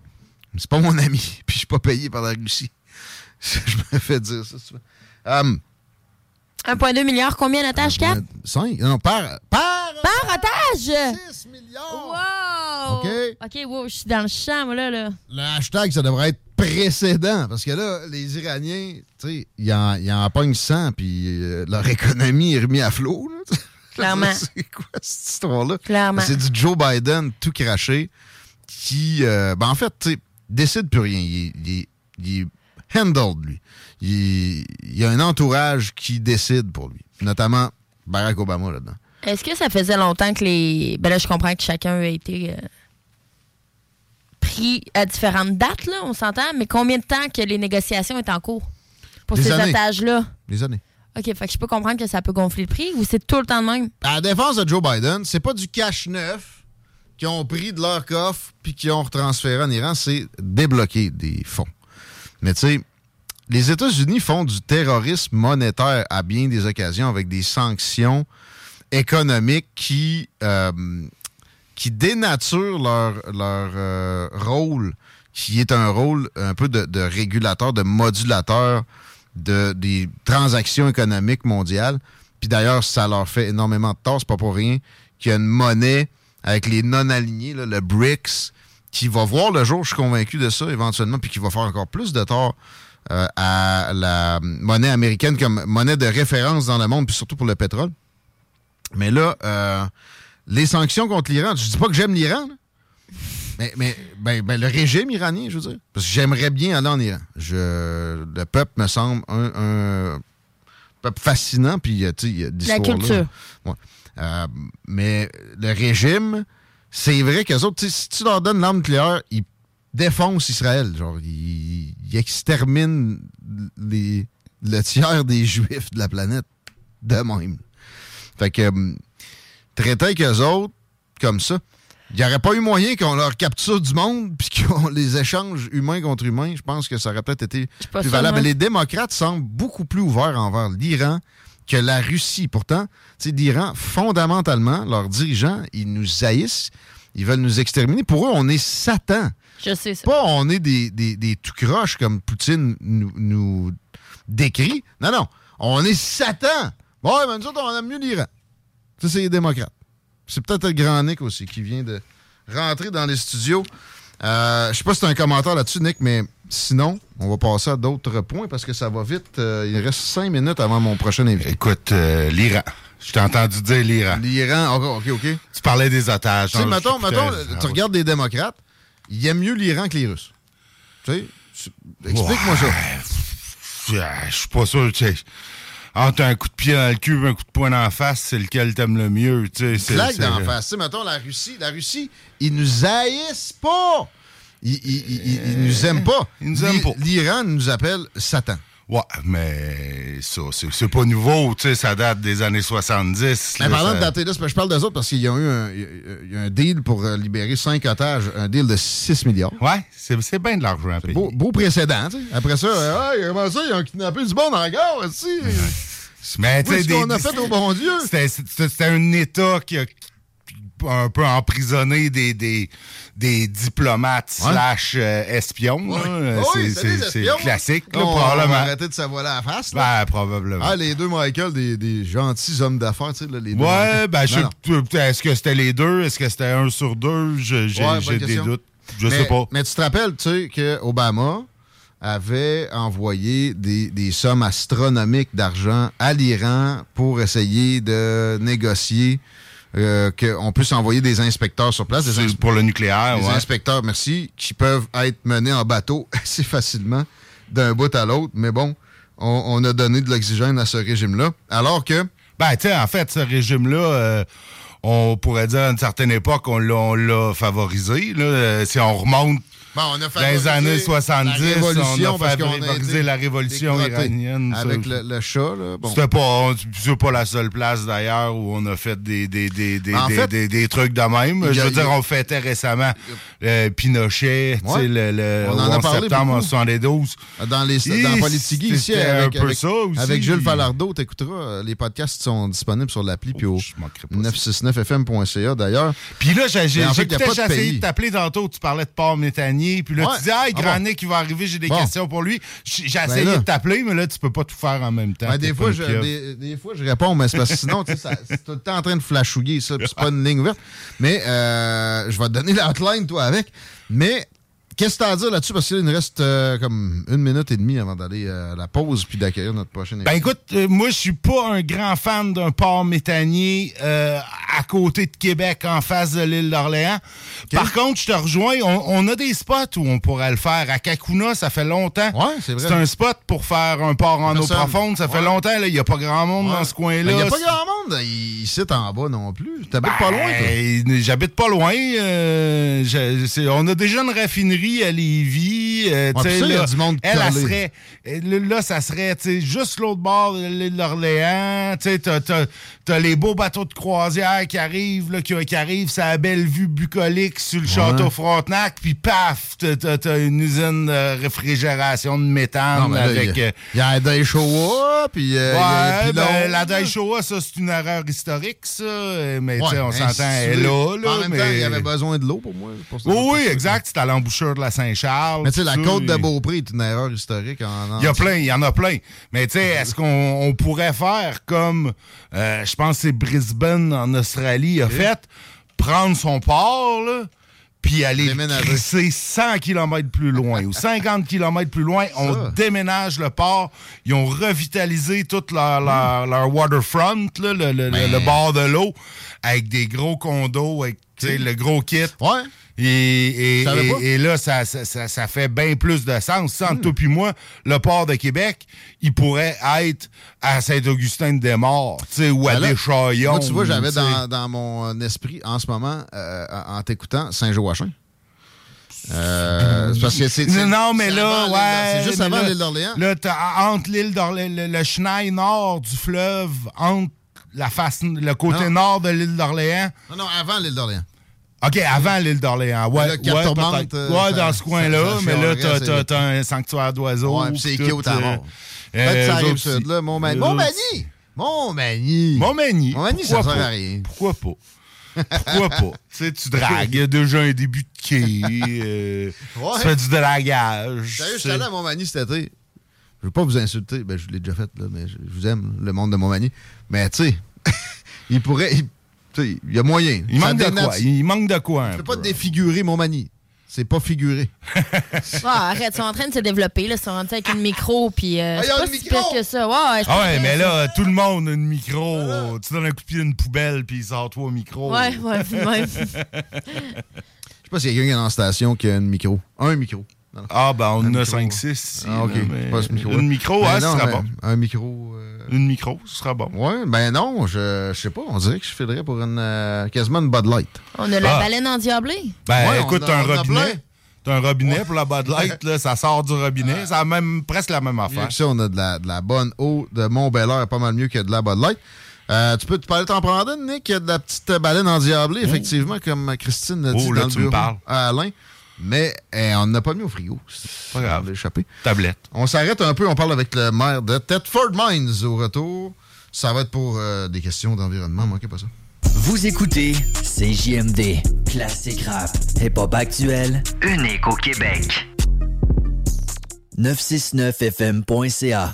[SPEAKER 4] c'est pas mon ami, [LAUGHS] puis je suis pas payé par la Russie. [LAUGHS] je me fais dire ça souvent. Um,
[SPEAKER 5] 1,2 milliard, combien d'attaches, 4?
[SPEAKER 4] 5? Non, par. Par!
[SPEAKER 5] Par otage!
[SPEAKER 4] 6 milliards!
[SPEAKER 5] Wow!
[SPEAKER 4] OK.
[SPEAKER 5] OK, wow, je suis dans le champ, moi, là. là.
[SPEAKER 4] Le hashtag, ça devrait être précédent. Parce que là, les Iraniens, tu sais, ils en, ils en pognent 100, puis euh, leur économie est remise à flot. là. [LAUGHS]
[SPEAKER 5] Clairement.
[SPEAKER 4] C'est quoi cette histoire-là?
[SPEAKER 5] Clairement.
[SPEAKER 4] C'est du Joe Biden tout craché qui, euh, ben en fait, tu sais, décide plus rien. Il, il il est handled, lui. Il, il y a un entourage qui décide pour lui. Notamment Barack Obama là-dedans.
[SPEAKER 5] Est-ce que ça faisait longtemps que les. Ben là, je comprends que chacun a été euh, pris à différentes dates, là, on s'entend, mais combien de temps que les négociations est en cours pour
[SPEAKER 4] Des
[SPEAKER 5] ces
[SPEAKER 4] années.
[SPEAKER 5] otages-là?
[SPEAKER 4] Les années.
[SPEAKER 5] OK, fait que je peux comprendre que ça peut gonfler le prix ou c'est tout le temps de même?
[SPEAKER 4] À la défense de Joe Biden, c'est pas du cash neuf qui ont pris de leur coffre puis qui ont retransféré en Iran, c'est débloquer des fonds. Mais tu sais, les États-Unis font du terrorisme monétaire à bien des occasions avec des sanctions économiques qui, euh, qui dénaturent leur, leur euh, rôle, qui est un rôle un peu de, régulateur, de modulateur de, des transactions économiques mondiales. Puis d'ailleurs, ça leur fait énormément de tort, c'est pas pour rien qu'il y a une monnaie avec les non-alignés, le BRICS, qui va voir le jour, je suis convaincu de ça éventuellement, puis qui va faire encore plus de tort euh, à la monnaie américaine comme monnaie de référence dans le monde, puis surtout pour le pétrole. Mais là, euh, les sanctions contre l'Iran, je dis pas que j'aime l'Iran, mais, mais ben, ben, le régime iranien, je veux dire. Parce que j'aimerais bien aller en Iran. Je, le peuple me semble un, un peuple fascinant, puis il y a des
[SPEAKER 5] La culture.
[SPEAKER 4] Ouais. Euh, mais le régime, c'est vrai qu'eux autres, si tu leur donnes l'arme nucléaire, ils défoncent Israël. Genre, ils, ils exterminent les, le tiers des [LAUGHS] Juifs de la planète de même. Fait que euh, traiter avec eux autres comme ça, il n'y aurait pas eu moyen qu'on leur capture du monde [LAUGHS] puis qu'on les échange humain contre humain. Je pense que ça aurait peut-être été plus valable.
[SPEAKER 5] moi.
[SPEAKER 4] Les démocrates semblent beaucoup plus ouverts envers l'Iran que la Russie. Pourtant, l'Iran, fondamentalement, leurs dirigeants, ils nous haïssent. Ils veulent nous exterminer. Pour eux, on est Satan.
[SPEAKER 5] Je sais ça.
[SPEAKER 4] Pas on est des, des, des tout croches comme Poutine nous, nous décrit. Non, non. On est Satan. Bon, ouais, mais nous autres, on aime mieux l'Iran. Ça, c'est les démocrates. C'est peut-être le grand Nick aussi qui vient de rentrer dans les studios. Euh, je sais pas si tu as un commentaire là-dessus, Nick, mais sinon, on va passer à d'autres points parce que ça va vite. Euh, il reste cinq minutes avant mon prochain invité.
[SPEAKER 7] Écoute, euh, l'Iran. Je t'ai entendu dire l'Iran.
[SPEAKER 4] L'Iran, OK, OK.
[SPEAKER 7] Tu parlais des otages.
[SPEAKER 4] Tu sais, mettons,
[SPEAKER 7] Ah,
[SPEAKER 4] tu regardes des démocrates, ils aiment mieux l'Iran que les Russes. Tu sais, explique-moi ça.
[SPEAKER 7] Je suis pas sûr, tu sais. Entre un coup de pied dans le cul et un coup de poing dans la face, c'est lequel t'aimes le mieux, tu sais. c'est-
[SPEAKER 4] Claque
[SPEAKER 7] c'est-
[SPEAKER 4] d'en face. Mettons, la Russie, la Russie, ils nous haïssent pas. Ils, ils- ils- ils- ils nous aiment pas.
[SPEAKER 7] Ils nous aiment pas.
[SPEAKER 4] L'Iran nous appelle Satan.
[SPEAKER 7] Ouais, mais ça, c'est pas nouveau, tu sais, ça date des années 70.
[SPEAKER 4] Mais
[SPEAKER 7] là,
[SPEAKER 4] parlant
[SPEAKER 7] ça-
[SPEAKER 4] de dater là, je parle des autres parce qu'il y a eu un, il y a- il y a un deal pour euh, libérer cinq otages, un deal de 6 milliards.
[SPEAKER 7] Ouais, c'est bien de l'argent.
[SPEAKER 4] Beau, beau précédent, tu sais. Après ça, euh, hey, comment ça, ils ont kidnappé du monde en gare, aussi.
[SPEAKER 7] Mais tu
[SPEAKER 4] Oui,
[SPEAKER 7] des-
[SPEAKER 4] qu'on a fait au bon Dieu.
[SPEAKER 7] C'était un État qui a un peu emprisonné des, des, des diplomates
[SPEAKER 4] Ouais.
[SPEAKER 7] slash euh, espions.
[SPEAKER 4] oui,
[SPEAKER 7] c'est- classique,
[SPEAKER 4] là. On-
[SPEAKER 7] probablement.
[SPEAKER 4] arrêter de savoir la face. là.
[SPEAKER 7] Ben, probablement.
[SPEAKER 4] Ah, les deux Michael, des, des gentils hommes d'affaires, tu sais, là, les deux.
[SPEAKER 7] Ouais, ben, est-ce que c'était les deux? Est-ce que c'était un sur deux? J'ai
[SPEAKER 4] Ouais,
[SPEAKER 7] des doutes. Je
[SPEAKER 4] mais,
[SPEAKER 7] sais pas.
[SPEAKER 4] Mais tu te rappelles, tu sais, que Obama avait envoyé des, des sommes astronomiques d'argent à l'Iran pour essayer de négocier euh, qu'on puisse envoyer des inspecteurs sur place. Des, ins-
[SPEAKER 7] pour le nucléaire,
[SPEAKER 4] des
[SPEAKER 7] ouais.
[SPEAKER 4] inspecteurs, merci, qui peuvent être menés en bateau [LAUGHS] assez facilement d'un bout à l'autre. Mais bon, on, on a donné de l'oxygène à ce régime-là. Alors que...
[SPEAKER 7] Ben, tu sais, en fait, ce régime-là, euh, on pourrait dire à une certaine époque, on l'a- on l'a favorisé. Là. Euh, Si on remonte
[SPEAKER 4] Bon, on a
[SPEAKER 7] dans les années 70,
[SPEAKER 4] la révolution
[SPEAKER 7] on a favorisé la révolution iranienne.
[SPEAKER 4] Avec le, le chat, là. Bon.
[SPEAKER 7] C'était pas, c'est pas la seule place d'ailleurs où on a fait des, des, des, des,
[SPEAKER 4] En
[SPEAKER 7] des,
[SPEAKER 4] fait,
[SPEAKER 7] des- des trucs de même.
[SPEAKER 4] a-
[SPEAKER 7] Je veux
[SPEAKER 4] a-
[SPEAKER 7] dire, on fêtait récemment euh, Pinochet, tu sais,
[SPEAKER 4] Ouais.
[SPEAKER 7] le, le
[SPEAKER 4] On en a
[SPEAKER 7] 11
[SPEAKER 4] parlé
[SPEAKER 7] septembre
[SPEAKER 4] beaucoup.
[SPEAKER 7] 72.
[SPEAKER 4] Dans, les,
[SPEAKER 7] Et
[SPEAKER 4] dans Politigui, ici, avec,
[SPEAKER 7] un peu
[SPEAKER 4] avec,
[SPEAKER 7] ça aussi.
[SPEAKER 4] avec Jules Falardeau, t'écouteras. euh, Les podcasts sont disponibles sur l'appli puis au 969fm.ca d'ailleurs.
[SPEAKER 7] Puis là, j'ai essayé de t'appeler tantôt, tu parlais de Paul Métanier, puis là,
[SPEAKER 4] Ouais.
[SPEAKER 7] tu dis, ah,
[SPEAKER 4] Ah
[SPEAKER 7] Grand. Nick, il va arriver, j'ai des
[SPEAKER 4] Bon.
[SPEAKER 7] questions pour lui. J'ai
[SPEAKER 4] Ben
[SPEAKER 7] essayé de t'appeler, mais là, tu peux pas tout faire en même temps.
[SPEAKER 4] Ben, des, fois, je, des, des fois, je réponds, mais c'est parce que sinon, tu c'est tout le temps en train de flashouiller ça, c'est pas une ligne ouverte. Mais euh, je vais te donner l'outline, toi, avec. Mais qu'est-ce que tu as à dire là-dessus? Parce qu'il nous reste euh, comme une minute et demie avant d'aller euh, à la pause puis d'accueillir notre prochaine
[SPEAKER 7] Ben écoute, euh, moi je suis pas un grand fan d'un port méthanier euh, à côté de Québec, en face de l'île d'Orléans. Par contre, je te rejoins, on, on a des spots où on pourrait le faire. À Kakuna, ça fait longtemps.
[SPEAKER 4] Ouais, c'est vrai.
[SPEAKER 7] C'est un spot pour faire un port en eau profonde. Ça fait longtemps, là. Il n'y a pas grand monde
[SPEAKER 4] Ouais.
[SPEAKER 7] dans ce coin-là.
[SPEAKER 4] Ben, Il n'y a pas grand monde ici en bas non plus. T'habites pas loin, toi?
[SPEAKER 7] Ben, J'habite pas loin. euh, je- on a déjà une raffinerie à Lévis. Euh,
[SPEAKER 4] Ouais, ça, il y a
[SPEAKER 7] là,
[SPEAKER 4] du monde
[SPEAKER 7] elle, elle serait. Là, là, ça serait tu sais, juste l'autre bord de T'as les beaux bateaux de croisière qui arrivent, là, qui, qui arrivent, ça a belle vue bucolique sur le château Frontenac, puis paf, t'as- une usine de réfrigération de méthane
[SPEAKER 4] Non, mais là,
[SPEAKER 7] avec.
[SPEAKER 4] il y a-
[SPEAKER 7] euh,
[SPEAKER 4] il y a des Showa, puis euh,
[SPEAKER 7] Ouais, ben, la Daishowa, ça, c'est une erreur historique, ça. Mais, tu sais, on s'entend, elle est là, là.
[SPEAKER 4] En même
[SPEAKER 7] mais...
[SPEAKER 4] temps, il y avait besoin de l'eau pour moi. pour.
[SPEAKER 7] Oui, oui, exact. C'est à l'embouchure de la Saint-Charles.
[SPEAKER 4] Mais tu sais, la côte de Beaupré est une erreur historique en
[SPEAKER 7] Il y a plein, il y en a plein. Mais tu sais, est-ce qu'on on pourrait faire comme, euh, je pense que c'est Brisbane en Australie a fait, prendre son port, là, puis aller crisser 100 km plus loin ou 50 km plus loin, on déménage le port. Ils ont revitalisé tout leur, leur, leur waterfront, là, le, le- bord de l'eau, avec des gros condos, avec sais, le gros kit.
[SPEAKER 4] Ouais.
[SPEAKER 7] Et, là, ça, ça, ça- ça fait bien plus de sens. Sans toi puis moi, le port de Québec, il pourrait être à Saint-Augustin-de-Desmaures, ou à
[SPEAKER 4] Ben là,
[SPEAKER 7] Deschaillons.
[SPEAKER 4] Moi, tu vois, j'avais dans, dans mon euh, esprit en ce moment, euh, en t'écoutant, Saint-Joachim. Euh, parce que c'est.
[SPEAKER 7] Non, mais là, ouais.
[SPEAKER 4] C'est juste avant l'île d'Orléans.
[SPEAKER 7] Là, entre l'île d'Orléans, le, le chenal nord du fleuve, entre la face, le côté
[SPEAKER 4] Non.
[SPEAKER 7] nord de l'île d'Orléans.
[SPEAKER 4] Non, non, avant l'île d'Orléans.
[SPEAKER 7] OK, avant l'île d'Orléans. Ouais, ouais,
[SPEAKER 4] Tourmente, euh,
[SPEAKER 7] ouais dans ce coin-là. mais là, t'as, un sanctuaire d'oiseaux.
[SPEAKER 4] Ouais, c'est cute à
[SPEAKER 7] euh,
[SPEAKER 4] mort.
[SPEAKER 7] euh,
[SPEAKER 4] Peut-être ça arrive sud, là. Montmagny.
[SPEAKER 7] Eux autres-
[SPEAKER 4] Montmagny! Montmagny!
[SPEAKER 7] Montmagny.
[SPEAKER 4] Montmagny, ça sert à rien.
[SPEAKER 7] Pourquoi pas? Pourquoi pas? [LAUGHS] tu sais, tu dragues. Il y a déjà un début de quai. euh,
[SPEAKER 4] Ouais.
[SPEAKER 7] Tu fais du dragage.
[SPEAKER 4] Sérieux, je suis allé à Montmagny cet été. Je veux pas vous insulter. Ben, je l'ai déjà fait, là, mais je, je vous aime, le monde de Montmagny. Mais, tu sais, [LAUGHS] il pourrait. il- il y a moyen.
[SPEAKER 7] Il manque de quoi? Il manque de quoi?
[SPEAKER 4] Tu peux pas défigurer Montmagny. C'est pas figuré. [LAUGHS]
[SPEAKER 5] Arrête, ils sont en train de se développer. Là. Ils sont rendus avec une micro, puis euh,
[SPEAKER 4] Ah,
[SPEAKER 5] c'est
[SPEAKER 4] ils ont
[SPEAKER 5] pas
[SPEAKER 4] une
[SPEAKER 5] si
[SPEAKER 4] micro?
[SPEAKER 5] pire que ça. Ouais,
[SPEAKER 7] Ah ouais, mais là, tout le monde a une micro. Tu donnes un coup de pied à une poubelle, puis il sort toi au micro.
[SPEAKER 5] Ouais, ouais, [LAUGHS] ouais.
[SPEAKER 4] Je sais pas s'il y a quelqu'un dans la station qui a un micro. Un micro. Non.
[SPEAKER 7] Ah, ben, on en a
[SPEAKER 4] micro.
[SPEAKER 7] 5-6 ici.
[SPEAKER 4] Ah, ok.
[SPEAKER 7] là, mais
[SPEAKER 4] Pas ce micro.
[SPEAKER 7] Une micro, ouais, ce sera bon.
[SPEAKER 4] Un micro. euh,
[SPEAKER 7] Une micro, ce sera bon.
[SPEAKER 4] Ouais, ben non, je, je sais pas. On dirait que je filerais pour une euh, quasiment une Bud Light.
[SPEAKER 5] On a la
[SPEAKER 7] Ah.
[SPEAKER 5] baleine endiablée.
[SPEAKER 7] Ben,
[SPEAKER 4] Ouais,
[SPEAKER 7] écoute,
[SPEAKER 4] a-
[SPEAKER 7] t'as un robinet. T'as un robinet pour la Bud Light, là, ça sort du robinet. Ça a même presque la même affaire.
[SPEAKER 4] ça, on a de la, de la bonne eau de Mont-Bel-Air, pas mal mieux que de la Bud Light. Euh, tu peux te parler t'en prendre une, Nick? Il y a de la petite baleine endiablée, effectivement, comme Christine l'a dit
[SPEAKER 7] Oh, là,
[SPEAKER 4] dans le
[SPEAKER 7] tu me
[SPEAKER 4] bureau
[SPEAKER 7] parles.
[SPEAKER 4] à Alain. Mais eh, on n'a pas mis au frigo.
[SPEAKER 7] Pas grave.
[SPEAKER 4] Échappé.
[SPEAKER 7] Tablette.
[SPEAKER 4] On s'arrête un peu, on parle avec le maire de Thetford Mines au retour. Ça va être pour euh, des questions d'environnement, manquez pas ça.
[SPEAKER 8] Vous écoutez CJMD, classique rap, hip-hop actuel, unique au Québec. 969fm.ca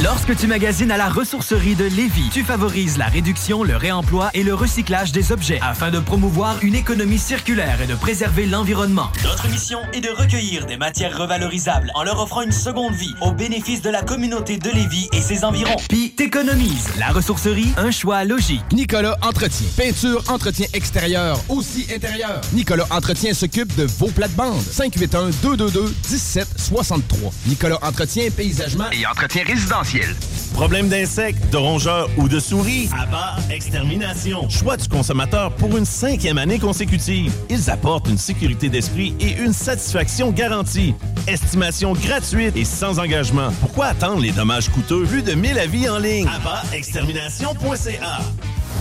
[SPEAKER 9] Lorsque tu magasines à la ressourcerie de Lévis, tu favorises la réduction, le réemploi et le recyclage des objets afin de promouvoir une économie circulaire et de préserver l'environnement. Notre mission est de recueillir des matières revalorisables en leur offrant une seconde vie au bénéfice de la communauté de Lévis et ses environs. Puis t'économises. La ressourcerie, un choix logique.
[SPEAKER 10] Nicolas Entretien. Peinture, entretien extérieur, aussi intérieur. Nicolas Entretien s'occupe de vos plates-bandes. 581-222-1763. Nicolas Entretien, paysagement et entretien résidentiel.
[SPEAKER 11] Problème d'insectes, de rongeurs ou de souris? Abat Extermination. Choix du consommateur pour une cinquième année consécutive. Ils apportent une sécurité d'esprit et une satisfaction garantie. Estimation gratuite et sans engagement. Pourquoi attendre les dommages coûteux? Plus de 1000 avis en ligne? Abatextermination.ca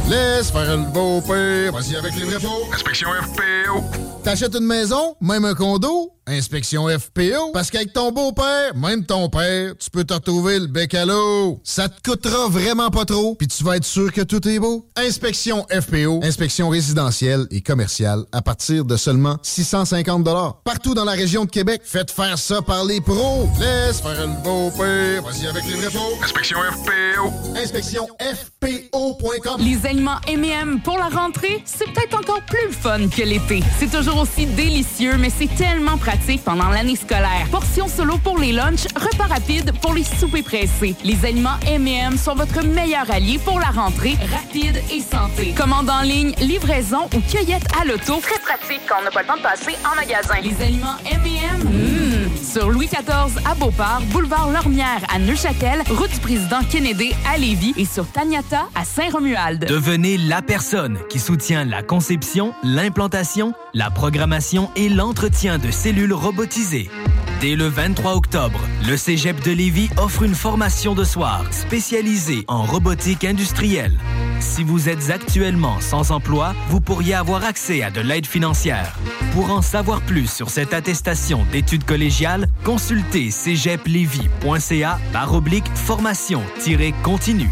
[SPEAKER 4] Laisse faire le beau père. Vas-y avec les vrais faux. Inspection FPO. T'achètes une maison, même un condo, inspection FPO. Parce qu'avec ton beau-père, même ton père, tu peux te retrouver le bec à l'eau. Ça te coûtera vraiment pas trop, puis tu vas être sûr que tout est beau. Inspection FPO, inspection résidentielle et commerciale à partir de seulement 650 Partout dans la région de Québec, faites faire ça par les pros. Laisse faire le beau-père. Vas-y avec les vrais faux. Inspection FPO. Inspection FPO.com.
[SPEAKER 12] Les aliments M&M pour la rentrée, c'est peut-être encore plus fun que l'été. C'est toujours aussi délicieux, mais c'est tellement pratique pendant l'année scolaire. Portions solo pour les lunchs, repas rapides pour les soupers pressés. Les aliments M&M sont votre meilleur allié pour la rentrée, rapide et santé. Commande en ligne, livraison ou cueillette à l'auto. Très pratique quand on n'a pas le temps de passer en magasin. Les aliments M&M, mmh, sur Louis XIV à Beauport, boulevard Lormière à Neuchâtel, route du président Kennedy à Lévis et sur Taniata à Saint-Romuald.
[SPEAKER 9] Devenez la personne qui soutient la conception, l'implantation, la programmation et l'entretien de cellules robotisées. Dès le 23 octobre, le Cégep de Lévis offre une formation de soir spécialisée en robotique industrielle. Si vous êtes actuellement sans emploi, vous pourriez avoir accès à de l'aide financière. Pour en savoir plus sur cette attestation d'études collégiales, consultez cégeplevy.ca par oblique formation-continue.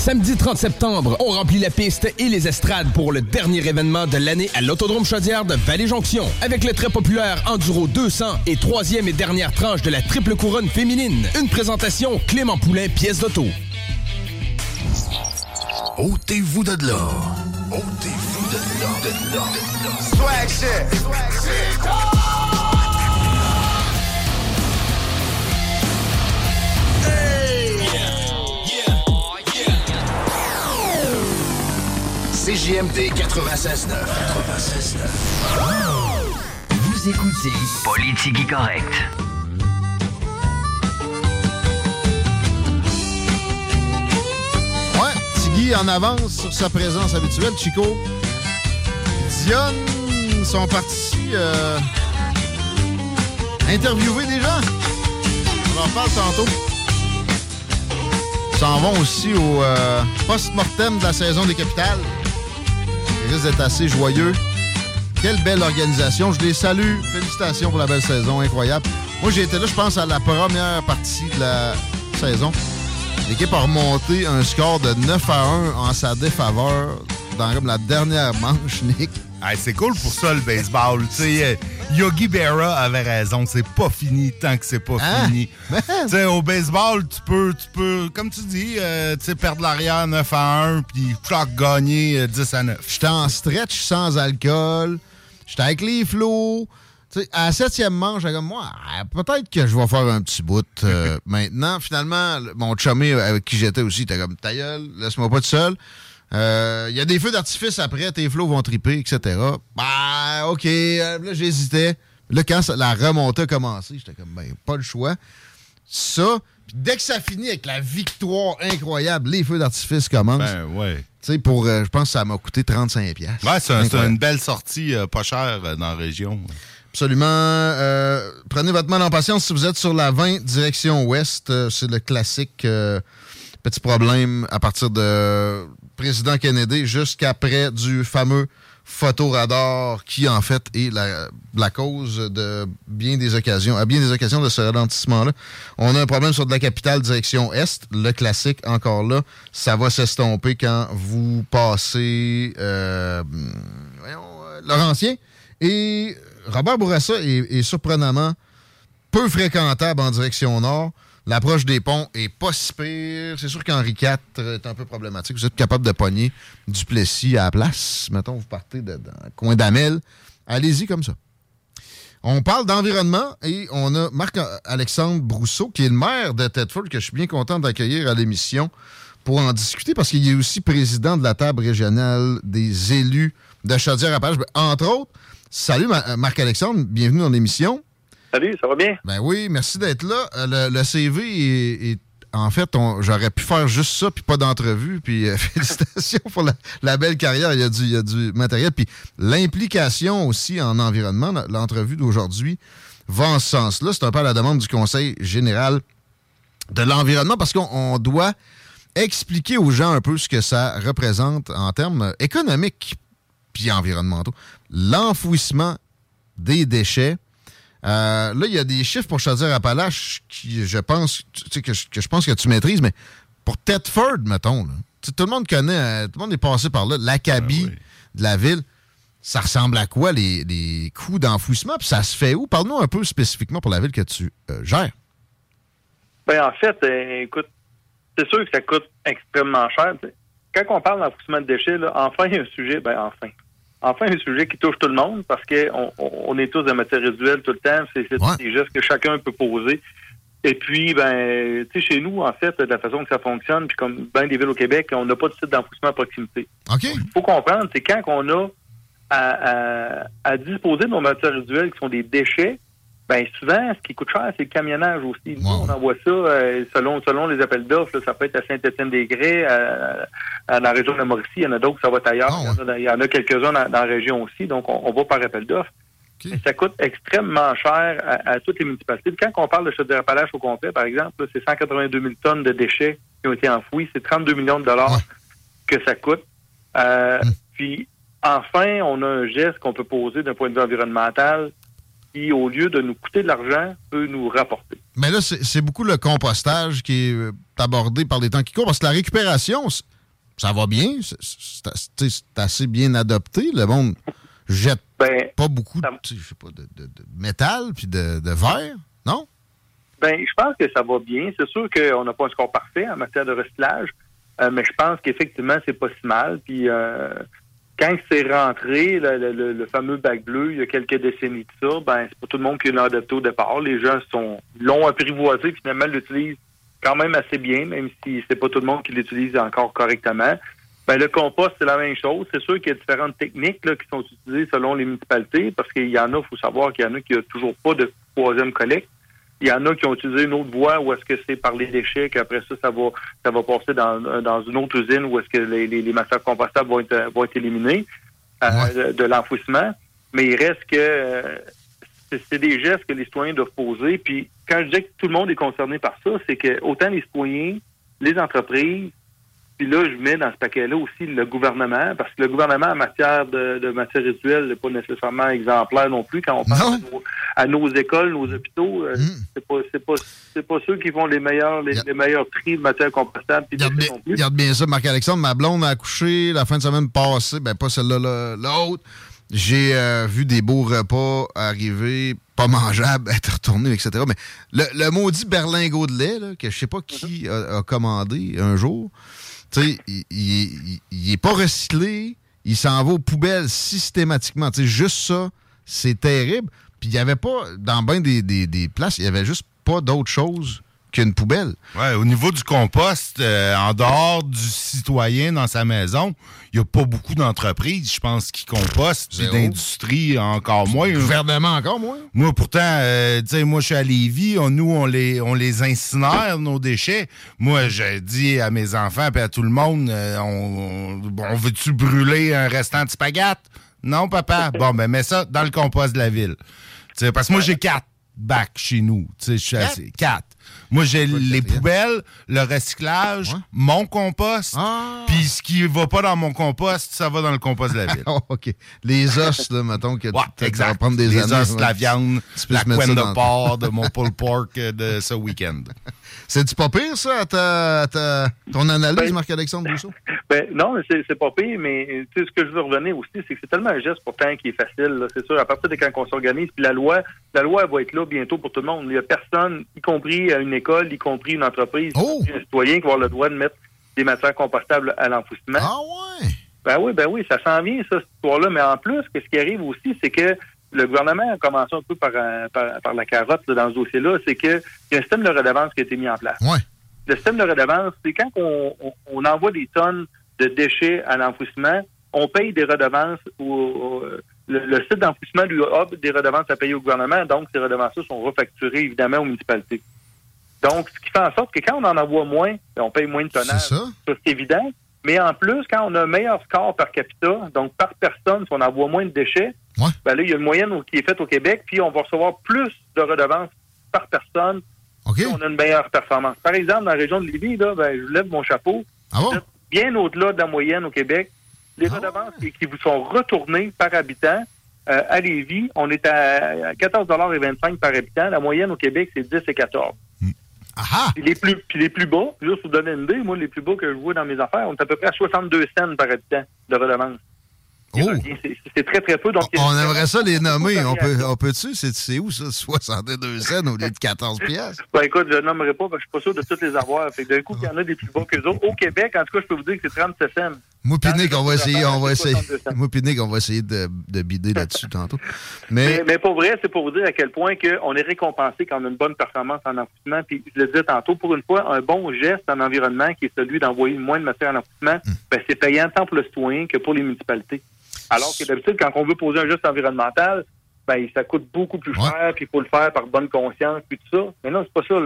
[SPEAKER 10] Samedi 30 septembre, on remplit la piste et les estrades pour le dernier événement de l'année à l'Autodrome Chaudière de Vallée-Jonction. Avec le très populaire Enduro 200 et troisième et dernière tranche de la triple couronne féminine. Une présentation Clément Poulain, pièce d'auto.
[SPEAKER 13] Ôtez-vous de. Ôtez-vous de. De. CJMD 96.9. 96.9.
[SPEAKER 8] Vous écoutez Politique Correct.
[SPEAKER 4] Ouais, Tiggy en avance sur sa présence habituelle. Chico, Dionne sont partis euh, interviewer des gens. On en parle tantôt. S'en vont aussi au euh, post-mortem de la saison des capitales. Ils risquent d'être assez joyeux. Quelle belle organisation. Je les salue. Félicitations pour la belle saison. Incroyable. Moi, j'ai été là, je pense, à la première partie de la saison. L'équipe a remonté un score de 9 à 1 en sa défaveur dans la dernière [LAUGHS] manche, Nick.
[SPEAKER 7] Hey, c'est cool pour ça, le baseball. Euh, Yogi Berra avait raison. C'est pas fini tant que c'est pas
[SPEAKER 4] Hein?
[SPEAKER 7] fini. Tu sais, au baseball, tu peux, tu peux, comme tu dis, euh, tu sais, perdre l'arrière 9 à 1, puis gagner euh, 10 à 9.
[SPEAKER 4] J'étais en stretch sans alcool. J'étais avec les flots. À la septième manche, j'étais comme moi, ah, peut-être que je vais faire un petit bout euh, [LAUGHS] maintenant. Finalement, le- mon chumé avec qui j'étais aussi, était comme ta gueule, laisse-moi pas tout seul. Euh, Il y a des feux d'artifice après, tes flots vont triper, etc. Bah, OK. euh, Là, j'hésitais. Là, quand ça- la remontée a commencé, j'étais comme, ben, pas le choix. Ça, puis dès que ça finit avec la victoire incroyable, les feux d'artifice commencent.
[SPEAKER 7] Ben, ouais.
[SPEAKER 4] Tu sais, pour, euh, je pense que ça m'a coûté 35$. piastres.
[SPEAKER 7] Ouais, c'est un- une belle sortie euh, pas chère euh, dans la région.
[SPEAKER 4] Absolument. Euh, prenez votre mal en patience si vous êtes sur la 20 direction ouest. Euh, c'est le classique euh, petit problème à partir de président Kennedy jusqu'après du fameux photoradar qui en fait est la, la cause de bien des occasions, à bien des occasions de ce ralentissement-là. On a un problème sur de la capitale direction est, le classique encore là. Ça va s'estomper quand vous passez euh, euh, Laurentien. Et Robert Bourassa est, est surprenamment peu fréquentable en direction nord. L'approche des ponts est pas si pire. C'est sûr qu'Henri IV est un peu problématique. Vous êtes capable de pogner du Plessis à la place. Mettons, vous partez de, dans coin d'Amel. Allez-y comme ça. On parle d'environnement et on a Marc-Alexandre Brousseau, qui est le maire de Tedford, que je suis bien content d'accueillir à l'émission pour en discuter parce qu'il est aussi président de la table régionale des élus de Chaudière-Appalaches. Entre autres, salut Ma- Marc-Alexandre, bienvenue dans l'émission.
[SPEAKER 14] Salut, ça va bien?
[SPEAKER 4] Ben oui, merci d'être là. Euh, Le, CV est, en fait, j'aurais pu faire juste ça puis pas d'entrevue. Puis euh, [LAUGHS] félicitations pour la, belle carrière. Il y a du, matériel. Puis l'implication aussi en environnement. L'entrevue d'aujourd'hui va en ce sens-là. C'est un peu à la demande du Conseil général de l'environnement parce qu'on on doit expliquer aux gens un peu ce que ça représente en termes économiques puis environnementaux. L'enfouissement des déchets. Euh, là, il y a des chiffres pour Chaudière-Appalaches qui, je pense, tu sais, que, je- que je pense que tu maîtrises, mais pour Thetford, mettons, là, tu sais, tout le monde connaît, euh, tout le monde est passé par là, l'acabit de la ville. Ça ressemble à quoi les, les coûts d'enfouissement? Puis ça se fait où? Parle-nous un peu spécifiquement pour la ville que tu euh, gères.
[SPEAKER 14] Ben, en fait, euh, écoute, c'est sûr que ça coûte extrêmement cher. Quand on parle d'enfouissement de déchets, là, enfin, il y a un sujet, ben, enfin. Enfin un sujet qui touche tout le monde parce qu'on on est tous de matière résiduelle tout le temps. C'est des gestes que chacun peut poser. Et puis, ben, tu sais, chez nous, en fait, de la façon que ça fonctionne, puis comme bien des villes au Québec, on n'a pas de site d'enfouissement à proximité.
[SPEAKER 4] OK.
[SPEAKER 14] Il faut comprendre, c'est quand on a à, à, disposer de nos matières résiduelles qui sont des déchets, ben souvent, ce qui coûte cher, c'est le camionnage aussi. Nous, on envoie ça euh, selon selon les appels d'offres. Ça peut être à Saint-Étienne-des-Grès, à, la région de Mauricie. Il y en a d'autres, ça va ailleurs. Ah, il y en a, quelques-uns dans, la région aussi. Donc, on, va par appel d'offres. Ça coûte extrêmement cher à, toutes les municipalités. Quand on parle de Chaudière-Appalaches au complet, par exemple, c'est 182 000 tonnes de déchets qui ont été enfouis. C'est 32 millions de dollars que ça coûte. Euh, hum. Puis, enfin, on a un geste qu'on peut poser d'un point de vue environnemental qui, au lieu de nous coûter de l'argent, peut nous rapporter.
[SPEAKER 4] Mais là, c'est beaucoup le compostage qui est euh, abordé par les temps qui courent, parce que la récupération, ça va bien, c'est assez bien adopté. Le monde jette ben, pas beaucoup de, métal puis de, verre, non?
[SPEAKER 14] Ben, je pense que ça va bien. C'est sûr qu'on n'a pas un score parfait en matière de recyclage, euh, mais je pense qu'effectivement, c'est pas si mal. Puis euh, quand c'est rentré, le, fameux bac bleu, il y a quelques décennies de ça, ben c'est pas tout le monde qui l'a adopté au départ. Les gens sont l'ont apprivoisé, finalement l'utilisent quand même assez bien, même si c'est pas tout le monde qui l'utilise encore correctement. Ben, le compost, c'est la même chose. C'est sûr qu'il y a différentes techniques qui sont utilisées selon les municipalités, parce qu'il y en a, il faut savoir qu'il y en a qui n'ont toujours pas de troisième collecte. Il y en a qui ont utilisé une autre voie où est-ce que c'est par les déchets qu'après ça, ça va ça va passer dans, dans une autre usine où est-ce que les, les, matières compostables vont être, vont être éliminées euh, de, l'enfouissement. Mais il reste que euh, c'est des gestes que les citoyens doivent poser. Puis quand je dis que tout le monde est concerné par ça, c'est que autant les citoyens, les entreprises, puis là, je mets dans ce paquet-là aussi le gouvernement, parce que le gouvernement en matière de, de matière rituelle n'est pas nécessairement exemplaire non plus. Quand on pense à nos, écoles, nos hôpitaux, euh, hmm. c'est pas c'est pas c'est pas ceux qui font les meilleurs les, meilleurs tri de matière compostable.
[SPEAKER 4] Regarde bien, regarde bien ça, Marc-Alexandre. Ma blonde a accouché la fin de semaine passée, ben pas celle-là, l'autre. J'ai euh, vu des beaux repas arriver, pas mangeables, [LAUGHS] être retournés, etc. Mais le, le maudit berlingot de lait, là, que je sais pas qui a commandé un jour, il, il, est pas recyclé, il s'en va aux poubelles systématiquement. Juste ça, c'est terrible. Puis il y avait pas, dans bien des, des, des places, il y avait juste pas d'autre chose qu'une poubelle.
[SPEAKER 7] Ouais, au niveau du compost, euh, en dehors du citoyen dans sa maison, il n'y a pas beaucoup d'entreprises, je pense, qui compostent, puis d'industrie encore moins. Le
[SPEAKER 4] gouvernement encore moins.
[SPEAKER 7] Moi, pourtant, euh, tu sais, moi, je suis à Lévis, nous, on les, on les incinère, nos déchets. Moi, j'ai dit à mes enfants et à tout le monde, euh, on, on, veut-tu brûler un restant de spaghettes? Non, papa. [LAUGHS] bon, ben, mets ça dans le compost de la ville. sais, parce que moi, j'ai quatre bacs chez nous. Tu sais, je suis assez... Quatre. Moi, j'ai les poubelles, le recyclage, mon compost, ah. puis ce qui va pas dans mon compost, ça va dans le compost de la ville. [LAUGHS]
[SPEAKER 4] OK. Les os, là, mettons que
[SPEAKER 7] tu vas prendre des Les os, la viande, la couenne de porc, de mon pulled pork de ce week-end. [LAUGHS]
[SPEAKER 4] C'est-tu pas pire, ça, à ta, ton analyse, ben, Marc-Alexandre Brousseau?
[SPEAKER 14] Ben, non, c'est pas pire, mais ce que je veux revenir aussi, c'est que c'est tellement un geste pourtant qui est facile. C'est sûr, à partir de quand on s'organise, puis la loi, la loi va être là bientôt pour tout le monde. Il n'y a personne, y compris une école, y compris une entreprise, oh! un citoyen qui va avoir le droit de mettre des matières compostables à l'enfouissement.
[SPEAKER 4] Ah ouais?
[SPEAKER 14] Ben oui, ben oui, ça s'en vient, ça, cette histoire-là. Mais en plus, ce qui arrive aussi, c'est que le gouvernement a commencé un peu par, euh, par, la carotte dans ce dossier-là, c'est qu'il y a un système de redevance qui a été mis en place. Le système de redevance, c'est quand on, on, envoie des tonnes de déchets à l'enfouissement, on paye des redevances au, le, site d'enfouissement lui offre des redevances à payer au gouvernement, donc ces redevances-là sont refacturées évidemment aux municipalités. Donc, ce qui fait en sorte que quand on en envoie moins, ben, on paye moins de tonnage.
[SPEAKER 4] C'est ça.
[SPEAKER 14] C'est évident. Mais en plus, quand on a un meilleur score par capita, donc par personne, si on envoie moins de déchets, ben là, il y a une moyenne qui est faite au Québec, puis on va recevoir plus de redevances par personne
[SPEAKER 4] si
[SPEAKER 14] on a une meilleure performance. Par exemple, dans la région de Lévis, là, ben, je lève mon chapeau.
[SPEAKER 4] Ah
[SPEAKER 14] bien au-delà de la moyenne au Québec. Les ah redevances qui, vous sont retournées par habitant, euh, à Lévis, on est à 14,25 par habitant. La moyenne au Québec, c'est 10 et 14. Puis les plus, puis les plus bas, juste pour donner une idée, moi, les plus bas que je vois dans mes affaires, on est à peu près à 62 cents par habitant de redevance.
[SPEAKER 4] Oh.
[SPEAKER 14] C'est très, très peu. Donc
[SPEAKER 4] on aimerait ça les nommer. On peut, on peut-tu? C'est où ça? 62 cents au lieu de 14 piastres?
[SPEAKER 14] Ben, écoute, je ne nommerai pas parce que je suis pas sûr de toutes les avoir. Fait d'un coup, il y en a des plus bas que les autres. Au Québec, en tout cas, je peux vous dire que c'est 37 cents.
[SPEAKER 4] Nick, on va essayer, on va essayer. On va essayer de, de bider là-dessus [LAUGHS] tantôt. Mais,
[SPEAKER 14] Mais, mais pour vrai, c'est pour vous dire à quel point que on est récompensé quand on a une bonne performance en enfouissement. Puis je le disais tantôt, pour une fois, un bon geste en environnement qui est celui d'envoyer moins de matière en enfouissement,
[SPEAKER 4] Hmm.
[SPEAKER 14] ben, c'est payant tant pour le citoyen que pour les municipalités. Alors que d'habitude, quand on veut poser un geste environnemental, ben, ça coûte beaucoup plus cher, puis il faut le faire par bonne conscience, puis tout ça. Mais non, c'est pas ça.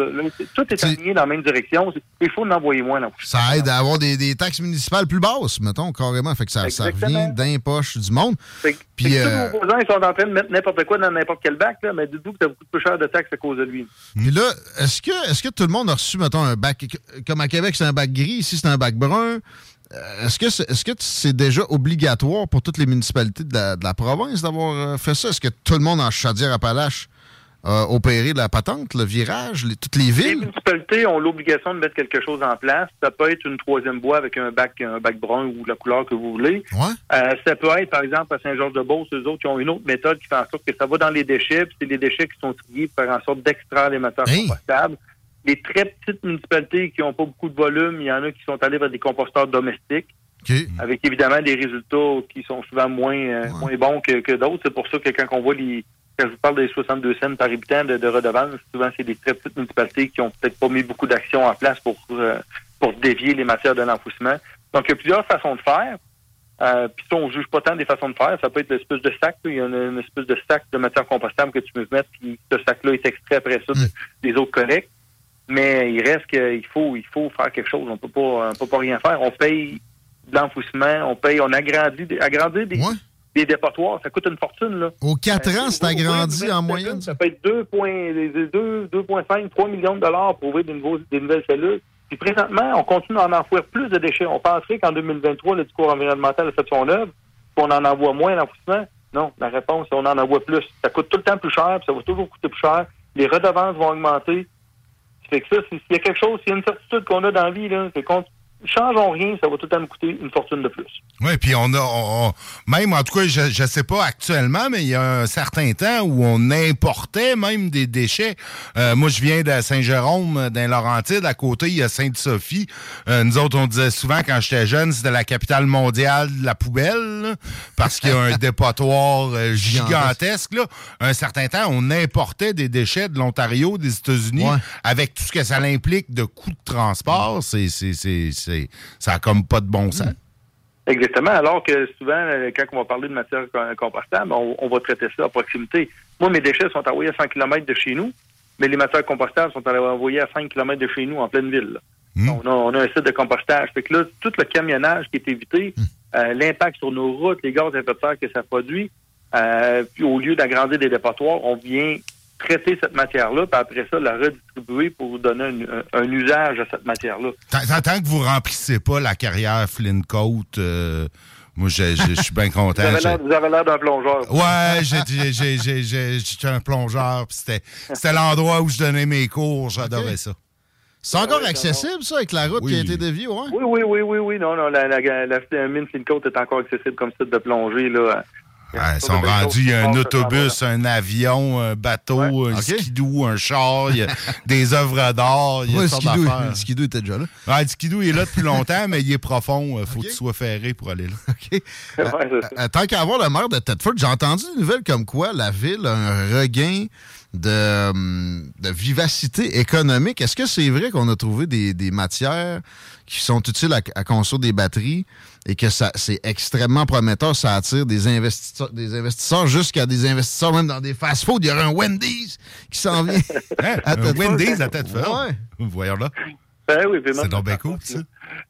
[SPEAKER 14] tout est aligné dans la même direction. Il faut en envoyer moins
[SPEAKER 4] ça aide à avoir des, des taxes municipales plus basses, mettons, carrément. Fait que ça, ça revient d'un poche du monde.
[SPEAKER 14] Fait
[SPEAKER 4] Puis,
[SPEAKER 14] fait
[SPEAKER 4] euh,
[SPEAKER 14] tous vos voisins ils sont en train de mettre n'importe quoi dans n'importe quel bac, là, mais dites-vous que ça beaucoup plus cher de taxes à cause de lui.
[SPEAKER 4] Puis là, est-ce que, est-ce que tout le monde a reçu, mettons, un bac, comme à Québec, c'est un bac gris, ici, c'est un bac brun? Euh, Est-ce que c'est déjà obligatoire pour toutes les municipalités de la, de la province d'avoir euh, fait ça? Est-ce que tout le monde en Chaudière-Appalaches a opéré la patente, le virage, les- toutes les
[SPEAKER 14] Les
[SPEAKER 4] villes?
[SPEAKER 14] municipalités ont l'obligation de mettre quelque chose en place. Ça peut être une troisième bois avec un bac, un bac brun ou la couleur que vous voulez. Euh, ça peut être, par exemple, à Saint-Georges-de-Beauce, eux autres, qui ont une autre méthode qui fait en sorte que ça va dans les déchets, puis c'est les déchets qui sont triés pour faire en sorte d'extraire les matières compostables. Les très petites municipalités qui n'ont pas beaucoup de volume, il y en a qui sont allés vers des composteurs domestiques. Avec évidemment des résultats qui sont souvent moins, euh, moins bons que, que d'autres. C'est pour ça que quand on voit les. Quand je vous parle des 62 cents par habitant de, de redevance, souvent c'est des très petites municipalités qui ont peut-être pas mis beaucoup d'actions en place pour, euh, pour dévier les matières de l'enfouissement. Donc il y a plusieurs façons de faire. Euh, Puis ça, on juge pas tant des façons de faire. Ça peut être l'espèce de sac. là. Il y a une, une espèce de sac de matière compostable que tu peux mettre, puis ce sac-là est extrait après ça de- des autres collectes. Mais il reste qu'il faut, il faut faire quelque chose. On peut pas, on peut pas rien faire. On paye de l'enfouissement, on paye, on agrandit, des- agrandir des, dépotoirs. Ça coûte une fortune, là.
[SPEAKER 4] Aux 4
[SPEAKER 14] Euh,
[SPEAKER 4] ans, c'est agrandi en moyenne.
[SPEAKER 14] Ça peut être 2 points- des- des 2, 2,5, 3 millions de dollars pour ouvrir des, nouveaux- des nouvelles cellules. Puis présentement, on continue d'en enfouir plus de déchets. On penserait qu'en 2023, le discours environnemental a fait son œuvre, qu'on en envoie moins l'enfouissement. Non, la réponse, c'est on en envoie plus. Ça coûte tout le temps plus cher, puis ça va toujours coûter plus cher. Les redevances vont augmenter. Fait que ça, c'est- s'il y a quelque chose, s'il y a une certitude qu'on a dans la vie, là, c'est qu'on changeons rien, ça va tout le temps nous coûter une fortune de plus.
[SPEAKER 7] Oui, puis on a, on- on- même en tout cas, je ne sais pas actuellement, mais il y a un certain temps où on importait même des déchets. Euh, moi, je viens de Saint-Jérôme, dans Laurentide. À côté, il y a Sainte-Sophie. Euh, nous autres, on disait souvent quand j'étais jeune, c'était la capitale mondiale de la poubelle, là, parce qu'il y a un [LAUGHS] dépotoir euh, gigantesque. Là. Un certain temps, on importait des déchets de l'Ontario, des États-Unis, avec tout ce que ça implique de coûts de transport. C'est, c'est, ça a comme pas de bon sens.
[SPEAKER 14] Exactement. Alors que souvent, euh, quand on va parler de matière co- compostable, on, on va traiter ça à proximité. Moi, mes déchets sont envoyés à 100 km de chez nous, mais les matières compostables sont envoyées à 5 km de chez nous, en pleine ville. là. On, a, on a un site de compostage. Fait que là, tout le camionnage qui est évité, euh, l'impact sur nos routes, les gaz à effet de serre que ça produit, euh, puis au lieu d'agrandir des dépotoirs, on vient traiter cette matière-là, puis après ça, la redistribuer pour donner un, usage à cette matière-là.
[SPEAKER 7] Tant, que vous remplissez pas la carrière Flynn Coat, euh, moi, je je- je suis bien [LAUGHS] content.
[SPEAKER 14] Vous avez l'air- vous d'un plongeur.
[SPEAKER 7] Ouais, j'étais [LAUGHS] un plongeur, puis c'était l'endroit où je donnais mes cours, j'adorais ça.
[SPEAKER 4] C'est encore accessible, ça, avec la route qui a été déviée, ouais?
[SPEAKER 14] Oui, oui, oui, oui, oui. Non, non, la, la, la, la mine Flynn-Coat est encore accessible comme site de plongée, là.
[SPEAKER 7] Ouais, ils sont rendus, il y a un autobus, un avion, un bateau, un skidoo, un char, il y a [LAUGHS] des œuvres d'art, il y a
[SPEAKER 4] Ouais,
[SPEAKER 7] toutes
[SPEAKER 4] le skidoo était déjà là.
[SPEAKER 7] Ouais, le skidoo il est là depuis [LAUGHS] longtemps, mais il est profond. Il faut que tu sois ferré pour aller là.
[SPEAKER 4] Euh, euh, tant qu'à avoir le maire de Thetford, j'ai entendu une nouvelle comme quoi la ville a un regain de, hum, de vivacité économique. Est-ce que c'est vrai qu'on a trouvé des, des matières qui sont utiles à, à construire des batteries et que ça c'est extrêmement prometteur, ça attire des investisseurs, des investisseurs jusqu'à des investisseurs même dans des fast-food. Il y aurait un Wendy's qui s'en vient. [LAUGHS]
[SPEAKER 7] Hein?
[SPEAKER 4] à
[SPEAKER 7] Un. Wendy's à Thetford?
[SPEAKER 4] Ouais.
[SPEAKER 7] Voyons là.
[SPEAKER 14] Ben oui,
[SPEAKER 7] C'est cool, ça.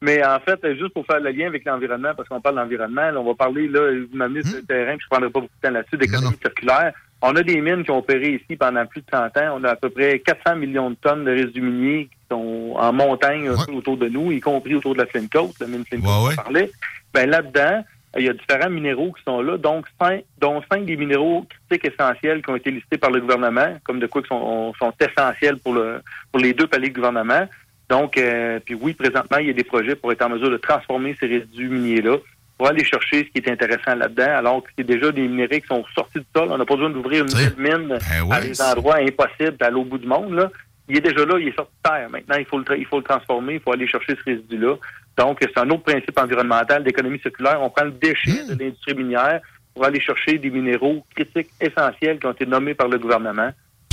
[SPEAKER 14] Mais en fait, juste pour faire le lien avec l'environnement, parce qu'on parle d'environnement, on va parler, là, vous m'amenez sur le terrain, puis je ne prendrai pas beaucoup de temps là-dessus, d'économie circulaire. On a des mines qui ont opéré ici pendant plus de 100 ans. On a à peu près 400 millions de tonnes de résidus miniers qui sont en montagne un peu autour de nous, y compris autour de la Flynn-Coat, la mine Flynn-Coat dont on parlait. Ben là-dedans, il y a différents minéraux qui sont là, donc cinq, dont cinq des minéraux critiques essentiels qui ont été listés par le gouvernement, comme de quoi qui sont, sont essentiels pour, le, pour les deux paliers de gouvernement. Donc, euh, puis oui, présentement, il y a des projets pour être en mesure de transformer ces résidus miniers-là, pour aller chercher ce qui est intéressant là-dedans, alors que c'est déjà des minéraux qui sont sortis du sol. On n'a pas besoin d'ouvrir une nouvelle mine à des endroits impossibles, à l'autre bout du monde. Là. il est déjà là, il est sorti de terre. Maintenant, il faut le, il faut le transformer, il faut aller chercher ce résidu-là. Donc, c'est un autre principe environnemental d'économie circulaire. On prend le déchet de l'industrie minière pour aller chercher des minéraux critiques essentiels qui ont été nommés par le gouvernement.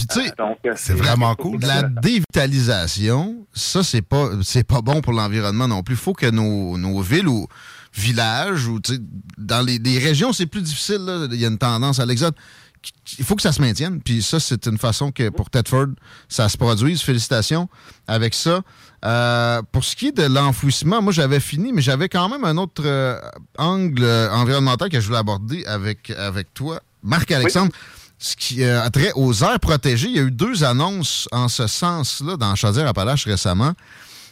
[SPEAKER 4] Puis tu sais, c'est vraiment cool. La dévitalisation, ça c'est pas c'est pas bon pour l'environnement non plus. Il faut que nos, nos villes ou villages ou dans les, les régions c'est plus difficile. Il y a une tendance à l'exode il faut que ça se maintienne. Puis ça, c'est une façon que pour Tedford, ça se produise. Félicitations avec ça. Euh, pour ce qui est de l'enfouissement, moi, j'avais fini, mais j'avais quand même un autre euh, angle environnemental que je voulais aborder avec, avec toi. Marc-Alexandre, ce qui a trait aux aires protégées, il y a eu deux annonces en ce sens-là dans Chaudière-Appalaches récemment.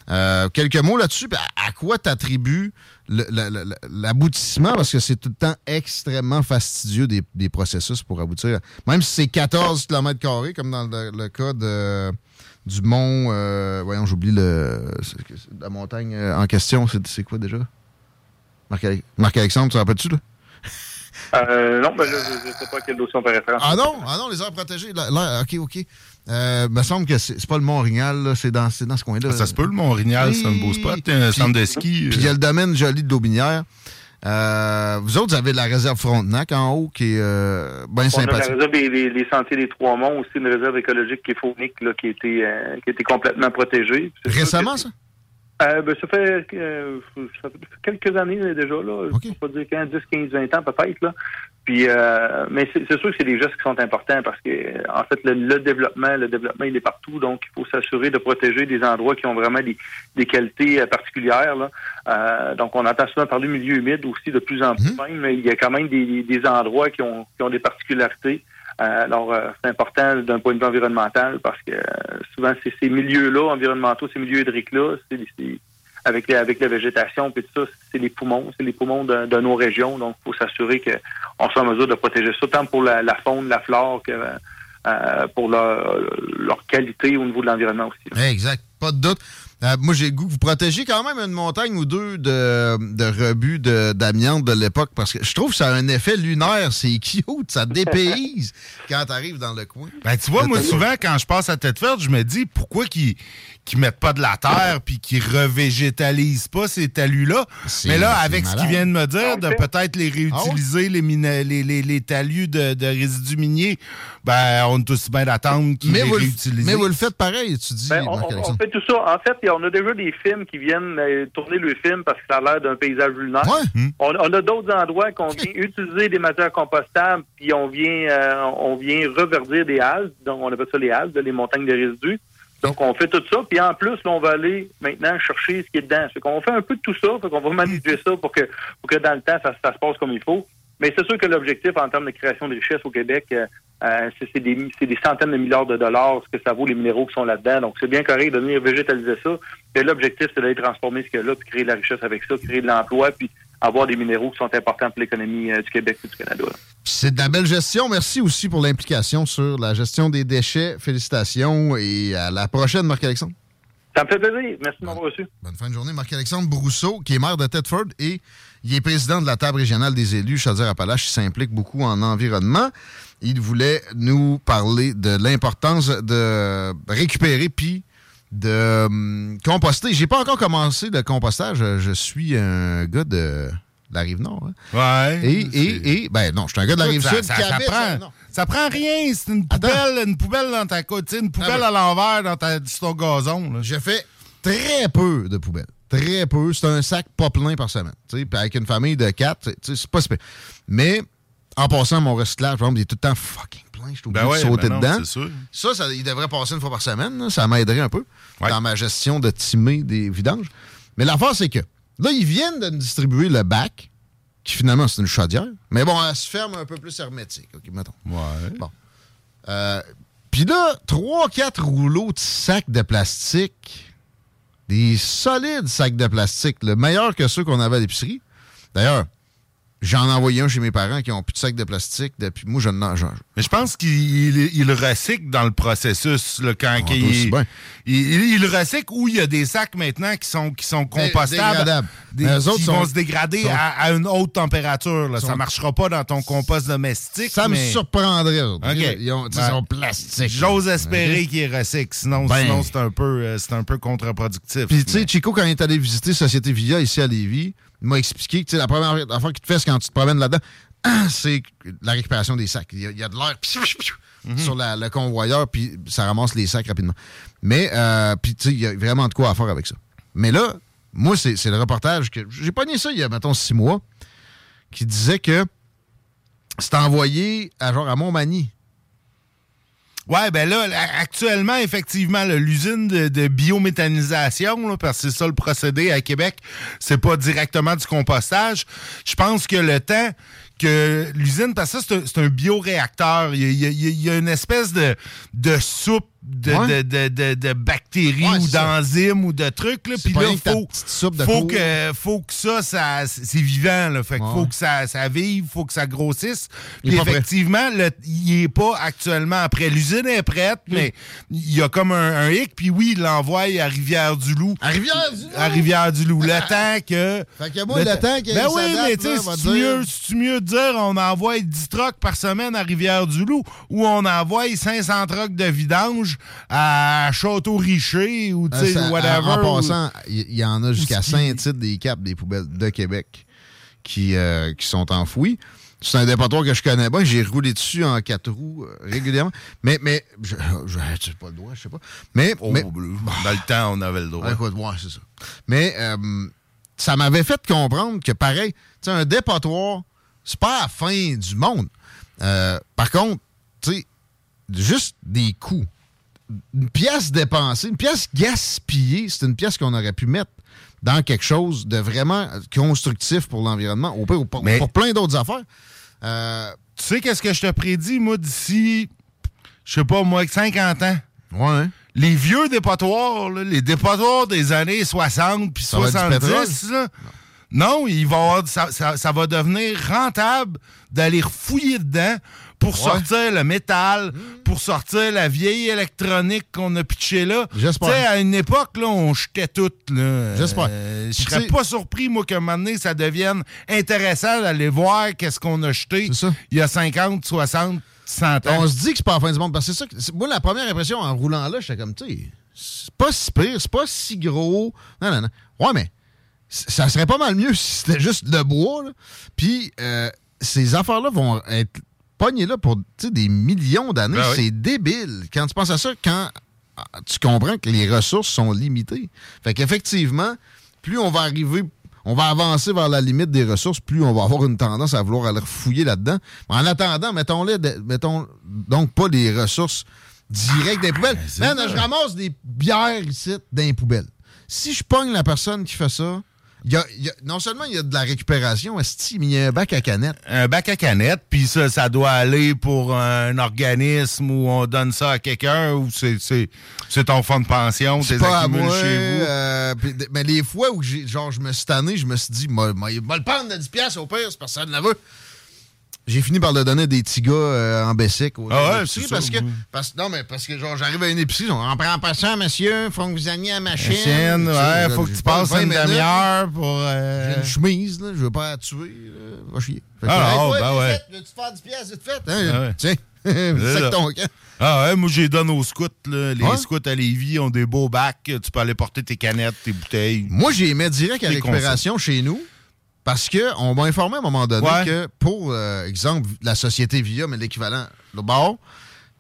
[SPEAKER 4] Euh, quelques mots là-dessus. À, quoi t'attribues l'aboutissement? Parce que c'est tout le temps extrêmement fastidieux des, processus pour aboutir. Même si c'est 14 km comme dans le, cas du mont... Euh, voyons, j'oublie la montagne euh, en question. C'est quoi déjà? Marc-Alexandre, tu te rappelles-tu?
[SPEAKER 14] Euh, non, ben, je ne sais pas quel dossier on peut référence.
[SPEAKER 4] Ah non, ah non, les aires protégées. Là, OK, OK. Euh, me semble que c'est pas le Mont-Rignal, c'est dans, dans ce coin-là.
[SPEAKER 7] Ça se peut, le Mont-Rignal, c'est un beau spot, un centre de ski.
[SPEAKER 4] Puis il y a le domaine joli de l'Aubinière. Euh, vous autres, vous avez la réserve Frontenac en haut qui est euh, bien sympathique.
[SPEAKER 14] On a la réserve des, les, sentiers des Trois-Monts, aussi une réserve écologique qui est phonique, là, qui, a été, euh, qui a été complètement protégée.
[SPEAKER 4] Récemment, ça?
[SPEAKER 14] Euh, ben, ça, fait, euh, ça, fait, quelques années déjà, là. Okay. Je peux pas dire 15, 10, 15, 20 ans peut-être. Là. Puis, euh, mais c'est sûr que c'est des gestes qui sont importants parce que, en fait, le, développement, le développement, il est partout. Donc, il faut s'assurer de protéger des endroits qui ont vraiment des, des qualités particulières. Là. donc, on entend souvent parler du milieu humide aussi de plus en plus, mmh. mais il y a quand même des, des endroits qui ont, qui ont des particularités. Euh, alors, euh, c'est important d'un point de vue environnemental parce que euh, souvent, c'est ces milieux-là, environnementaux, ces milieux hydriques-là, avec, avec la végétation et tout ça, c'est les poumons, c'est les poumons de, nos régions. Donc, il faut s'assurer qu'on soit en mesure de protéger ça, tant pour la, faune, la flore que pour leur, leur, qualité au niveau de l'environnement aussi.
[SPEAKER 4] Exact, pas de doute. Euh, moi, j'ai goût que vous protégez quand même une montagne ou deux de, de rebuts d'amiante de, l'époque parce que je trouve que ça a un effet lunaire. C'est cute, ça dépayse [LAUGHS] quand tu arrives dans le coin.
[SPEAKER 7] Ben, tu vois, moi, souvent, quand je passe à tête verte, je me dis pourquoi qu'ils qui mettent pas de la terre puis qui revégétalisent pas ces talus-là. Mais là, avec ce qu'ils viennent de me dire, de peut-être les réutiliser, ah les, les, les, talus de, de, résidus miniers, ben, on est aussi bien d'attendre qu'ils les réutilisent.
[SPEAKER 4] Mais vous le faites pareil, tu dis.
[SPEAKER 14] Ben, on, fait tout ça. En fait, on a déjà des films qui viennent euh, tourner le film parce que ça a l'air d'un paysage lunaire. On, a d'autres endroits qu'on vient [LAUGHS] utiliser des matières compostables puis on vient, euh, on vient reverdir des algues. Donc, on appelle ça les algues, les montagnes de résidus. Donc, on fait tout ça. Puis en plus, on va aller maintenant chercher ce qui est dedans. C'est qu'on fait un peu de tout ça. Fait qu'on va manager ça pour que, pour que dans le temps, ça, se passe comme il faut. Mais c'est sûr que l'objectif en termes de création de richesse au Québec, euh, euh, c'est des, des, centaines de milliards de dollars, ce que ça vaut les minéraux qui sont là-dedans. Donc, c'est bien correct de venir végétaliser ça. Mais l'objectif, c'est d'aller transformer ce qu'il y a là, puis créer de la richesse avec ça, créer de l'emploi, puis avoir des minéraux qui sont importants pour l'économie euh, du Québec et du Canada.
[SPEAKER 4] C'est de la belle gestion. Merci aussi pour l'implication sur la gestion des déchets. Félicitations et à la prochaine, Marc-Alexandre.
[SPEAKER 14] Ça me fait plaisir. Merci de m'avoir reçu.
[SPEAKER 4] Bonne fin de journée. Marc-Alexandre Brousseau, qui est maire de Tedford et il est président de la table régionale des élus Chaudière-Appalaches. Il s'implique beaucoup en environnement. Il voulait nous parler de l'importance de récupérer puis de hum, composter. J'ai pas encore commencé le compostage. Je suis un gars de la rive nord. Hein.
[SPEAKER 7] Ouais.
[SPEAKER 4] Et, et, et, ben non, je suis un gars de la rive sud.
[SPEAKER 7] Ça, ça, prend, ça, prend, rien. C'est une poubelle, une poubelle dans ta côte, une poubelle à l'envers dans ta, sur ton gazon.
[SPEAKER 4] J'ai fait très peu de poubelles. Très peu. C'est un sac pas plein par semaine. Puis avec une famille de quatre, c'est pas super. Mais en passant, mon recyclage, par exemple, il est tout le temps fucking plein. Je suis obligé ben de sauter ben dedans. Ça, ça, il devrait passer une fois par semaine. Ça m'aiderait un peu dans ma gestion de timer des vidanges. Mais l'affaire, c'est que Là, ils viennent de nous distribuer le bac, qui finalement, c'est une chaudière. Mais bon, elle se ferme un peu plus hermétique. OK, mettons.
[SPEAKER 7] Ouais.
[SPEAKER 4] Bon. Euh, Puis là, trois, quatre rouleaux de sacs de plastique. Des solides sacs de plastique. Le meilleur que ceux qu'on avait à l'épicerie. D'ailleurs, J'en ai envoyé un chez mes parents qui ont plus de sacs de plastique. Depuis, moi, je n'en j'en-
[SPEAKER 7] Mais je pense qu'il il le recycle dans le processus là, quand
[SPEAKER 4] Ah,
[SPEAKER 7] il,
[SPEAKER 4] aussi bien.
[SPEAKER 7] il, le recycle ou il y a des sacs maintenant qui sont, qui sont compostables. Des,
[SPEAKER 4] autres
[SPEAKER 7] qui
[SPEAKER 4] sont-
[SPEAKER 7] vont se dégrader
[SPEAKER 4] sont-
[SPEAKER 7] à, à une haute température. Là. Ça
[SPEAKER 4] sont-
[SPEAKER 7] marchera pas dans ton compost domestique.
[SPEAKER 4] Ça me surprendrait. Ils ont, sont plastiques.
[SPEAKER 7] J'ose espérer
[SPEAKER 4] OK?
[SPEAKER 7] qu'il recycle, sinon,
[SPEAKER 4] Ben.
[SPEAKER 7] sinon c'est un peu, euh, un peu contre-productif.
[SPEAKER 4] Puis, tu sais, Chico, quand il est allé visiter Société Via ici à Lévis, m'a expliqué que la première affaire qu'il te fait, c'est quand tu te promènes là-dedans, [CLEARS THROAT] c'est la récupération des sacs. Il y a, il y a de l'air
[SPEAKER 7] Mhm.
[SPEAKER 4] sur la- le convoyeur, puis ça ramasse les sacs rapidement. Mais, euh, puis, tu sais, il y a vraiment de quoi à faire avec ça. Mais là, moi, c'est c'est le reportage que. J'ai pogné ça il y a, mettons, six mois, qui disait que c'était envoyé à, genre, à Montmagny.
[SPEAKER 7] Ouais, ben là, actuellement, effectivement, l'usine de, de biométhanisation, là, parce que c'est ça le procédé à Québec, c'est pas directement du compostage. Je pense que le temps que l'usine, parce que c'est un, un bioréacteur, il y y a une espèce de, de soupe de,
[SPEAKER 4] Ouais.
[SPEAKER 7] de, de, de- de bactéries
[SPEAKER 4] Ouais,
[SPEAKER 7] ou d'enzymes ou de trucs. Là, Puis là,
[SPEAKER 4] que ta
[SPEAKER 7] faut, que, faut que ça, ça c'est vivant. Là, fait
[SPEAKER 4] Ouais.
[SPEAKER 7] faut que ça, ça vive, faut que ça grossisse.
[SPEAKER 4] Il
[SPEAKER 7] Puis
[SPEAKER 4] prêt.
[SPEAKER 7] effectivement, le- il est pas actuellement prêt. L'usine est prête,
[SPEAKER 4] Hmm.
[SPEAKER 7] mais il y a comme un, un hic. Puis oui, il l'envoie à Rivière-du-Loup.
[SPEAKER 4] À Rivière-du-Loup?
[SPEAKER 7] À Rivière-du-loup. Le temps que...
[SPEAKER 4] Fait que moi, le temps qu'il
[SPEAKER 7] Ben oui, mais tu sais, c'est mieux, de dire on envoie 10 trucks par semaine à Rivière-du-Loup ou on envoie 500 trucks de vidange à Château-Richer ou tu sais,
[SPEAKER 4] Euh, ça-
[SPEAKER 7] whatever.
[SPEAKER 4] En, passant, il y, en a jusqu'à Saint-Tite des Caps des poubelles de Québec qui, euh, qui sont enfouies. C'est un dépotoir que je connais bien. J'ai roulé dessus en quatre roues euh, régulièrement. Mais, mais je, je, pas le droit, je sais pas. Mais,
[SPEAKER 7] Oh,
[SPEAKER 4] mais
[SPEAKER 7] bleu. Dans le temps, on avait le droit.
[SPEAKER 4] Ouais, écoute, ouais, c'est ça. Mais euh, ça m'avait fait comprendre que, pareil, tu sais, un dépotoir, c'est pas la fin du monde. Euh, par contre, tu sais, juste des coûts. Une pièce dépensée, une pièce gaspillée, c'est une pièce qu'on aurait pu mettre dans quelque chose de vraiment constructif pour l'environnement, au pire, pour,
[SPEAKER 7] Mais-
[SPEAKER 4] pour plein d'autres affaires. Euh,
[SPEAKER 7] Tu sais qu'est-ce que je te prédis, moi, d'ici, je sais pas, moi, 50 ans?
[SPEAKER 4] Ouais.
[SPEAKER 7] Les vieux dépotoirs, là, les dépotoirs des années 60 puis
[SPEAKER 4] Ça va être du
[SPEAKER 7] 70, là, non, il va avoir- ça, ça- ça va devenir rentable d'aller fouiller dedans pour sortir le métal, pour sortir la vieille électronique qu'on a pitché là.
[SPEAKER 4] J'espère.
[SPEAKER 7] Tu sais, à une époque, là, on jetait tout. là.
[SPEAKER 4] J'espère.
[SPEAKER 7] Euh, je serais pas surpris, moi, qu'à un moment donné, ça devienne intéressant d'aller voir qu'est-ce qu'on a jeté il y a 50, 60, 100 ans.
[SPEAKER 4] On se dit que c'est pas la fin du monde. Parce que c'est ça que. Moi, la première impression en roulant là, j'étais comme, tu sais, c'est pas si pire, c'est pas si gros. Non, non, non. Ouais, mais ça serait pas mal mieux si c'était juste le bois. là. Puis, euh, ces affaires-là vont être pognées là pour des millions d'années.
[SPEAKER 7] Ben oui.
[SPEAKER 4] C'est débile. Quand tu penses à ça, quand ah, tu comprends que les ressources sont limitées. Fait qu'effectivement, plus on va arriver, on va avancer vers la limite des ressources, plus on va avoir une tendance à vouloir aller fouiller là-dedans. En attendant, mettons-les, mettons donc pas les ressources directes des poubelles. Man, je ramasse des bières ici dans les poubelles. Si je pogne la personne qui fait ça, y a- il y a- non seulement il y a de la récupération, esti, mais il y a un bac à canettes.
[SPEAKER 7] un bac à canettes, puis ça, ça doit aller pour un organisme où on donne ça à quelqu'un ou c'est, ton fonds de pension,
[SPEAKER 4] C'est
[SPEAKER 7] t'es
[SPEAKER 4] pas à moi.
[SPEAKER 7] chez vous?
[SPEAKER 4] euh, mais les fois où j'ai, genre, je me suis tanné, je me suis dit, moi, moi, il va le prendre de 10$ piastres au pire, c'est personne ne la veut. J'ai fini par le donner à des petits gars euh, en Bessic.
[SPEAKER 7] Ah ouais, c'est
[SPEAKER 4] parce que, parce, Non, mais parce que genre, j'arrive à une épicerie, on en prend pas ça, monsieur, faut que vous alliez à ma chaîne.
[SPEAKER 7] Chaîne,
[SPEAKER 4] Tu sais,
[SPEAKER 7] ouais, faut que tu
[SPEAKER 4] pas
[SPEAKER 7] passes
[SPEAKER 4] 20
[SPEAKER 7] une demi-heure pour. euh,
[SPEAKER 4] J'ai une chemise, là, je veux pas la tuer, là, va chier. Fait que,
[SPEAKER 7] Ah,
[SPEAKER 4] hey,
[SPEAKER 7] non,
[SPEAKER 4] toi,
[SPEAKER 7] ben ouais.
[SPEAKER 4] Veux-tu faire 10$ piastres, vite fait?
[SPEAKER 7] Ah
[SPEAKER 4] Hein?
[SPEAKER 7] ouais.
[SPEAKER 4] Tiens, [LAUGHS] ton.
[SPEAKER 7] Ah ouais, moi j'ai donné aux scouts. Là. Les
[SPEAKER 4] Ouais?
[SPEAKER 7] scouts à Lévis ont des beaux bacs. Tu peux aller porter tes canettes, tes bouteilles.
[SPEAKER 4] Moi, j'ai mis direct à récupération chez nous parce qu'on m'a informé à un moment donné
[SPEAKER 7] Ouais.
[SPEAKER 4] que pour, euh, exemple, la société VIA, mais l'équivalent, le bar.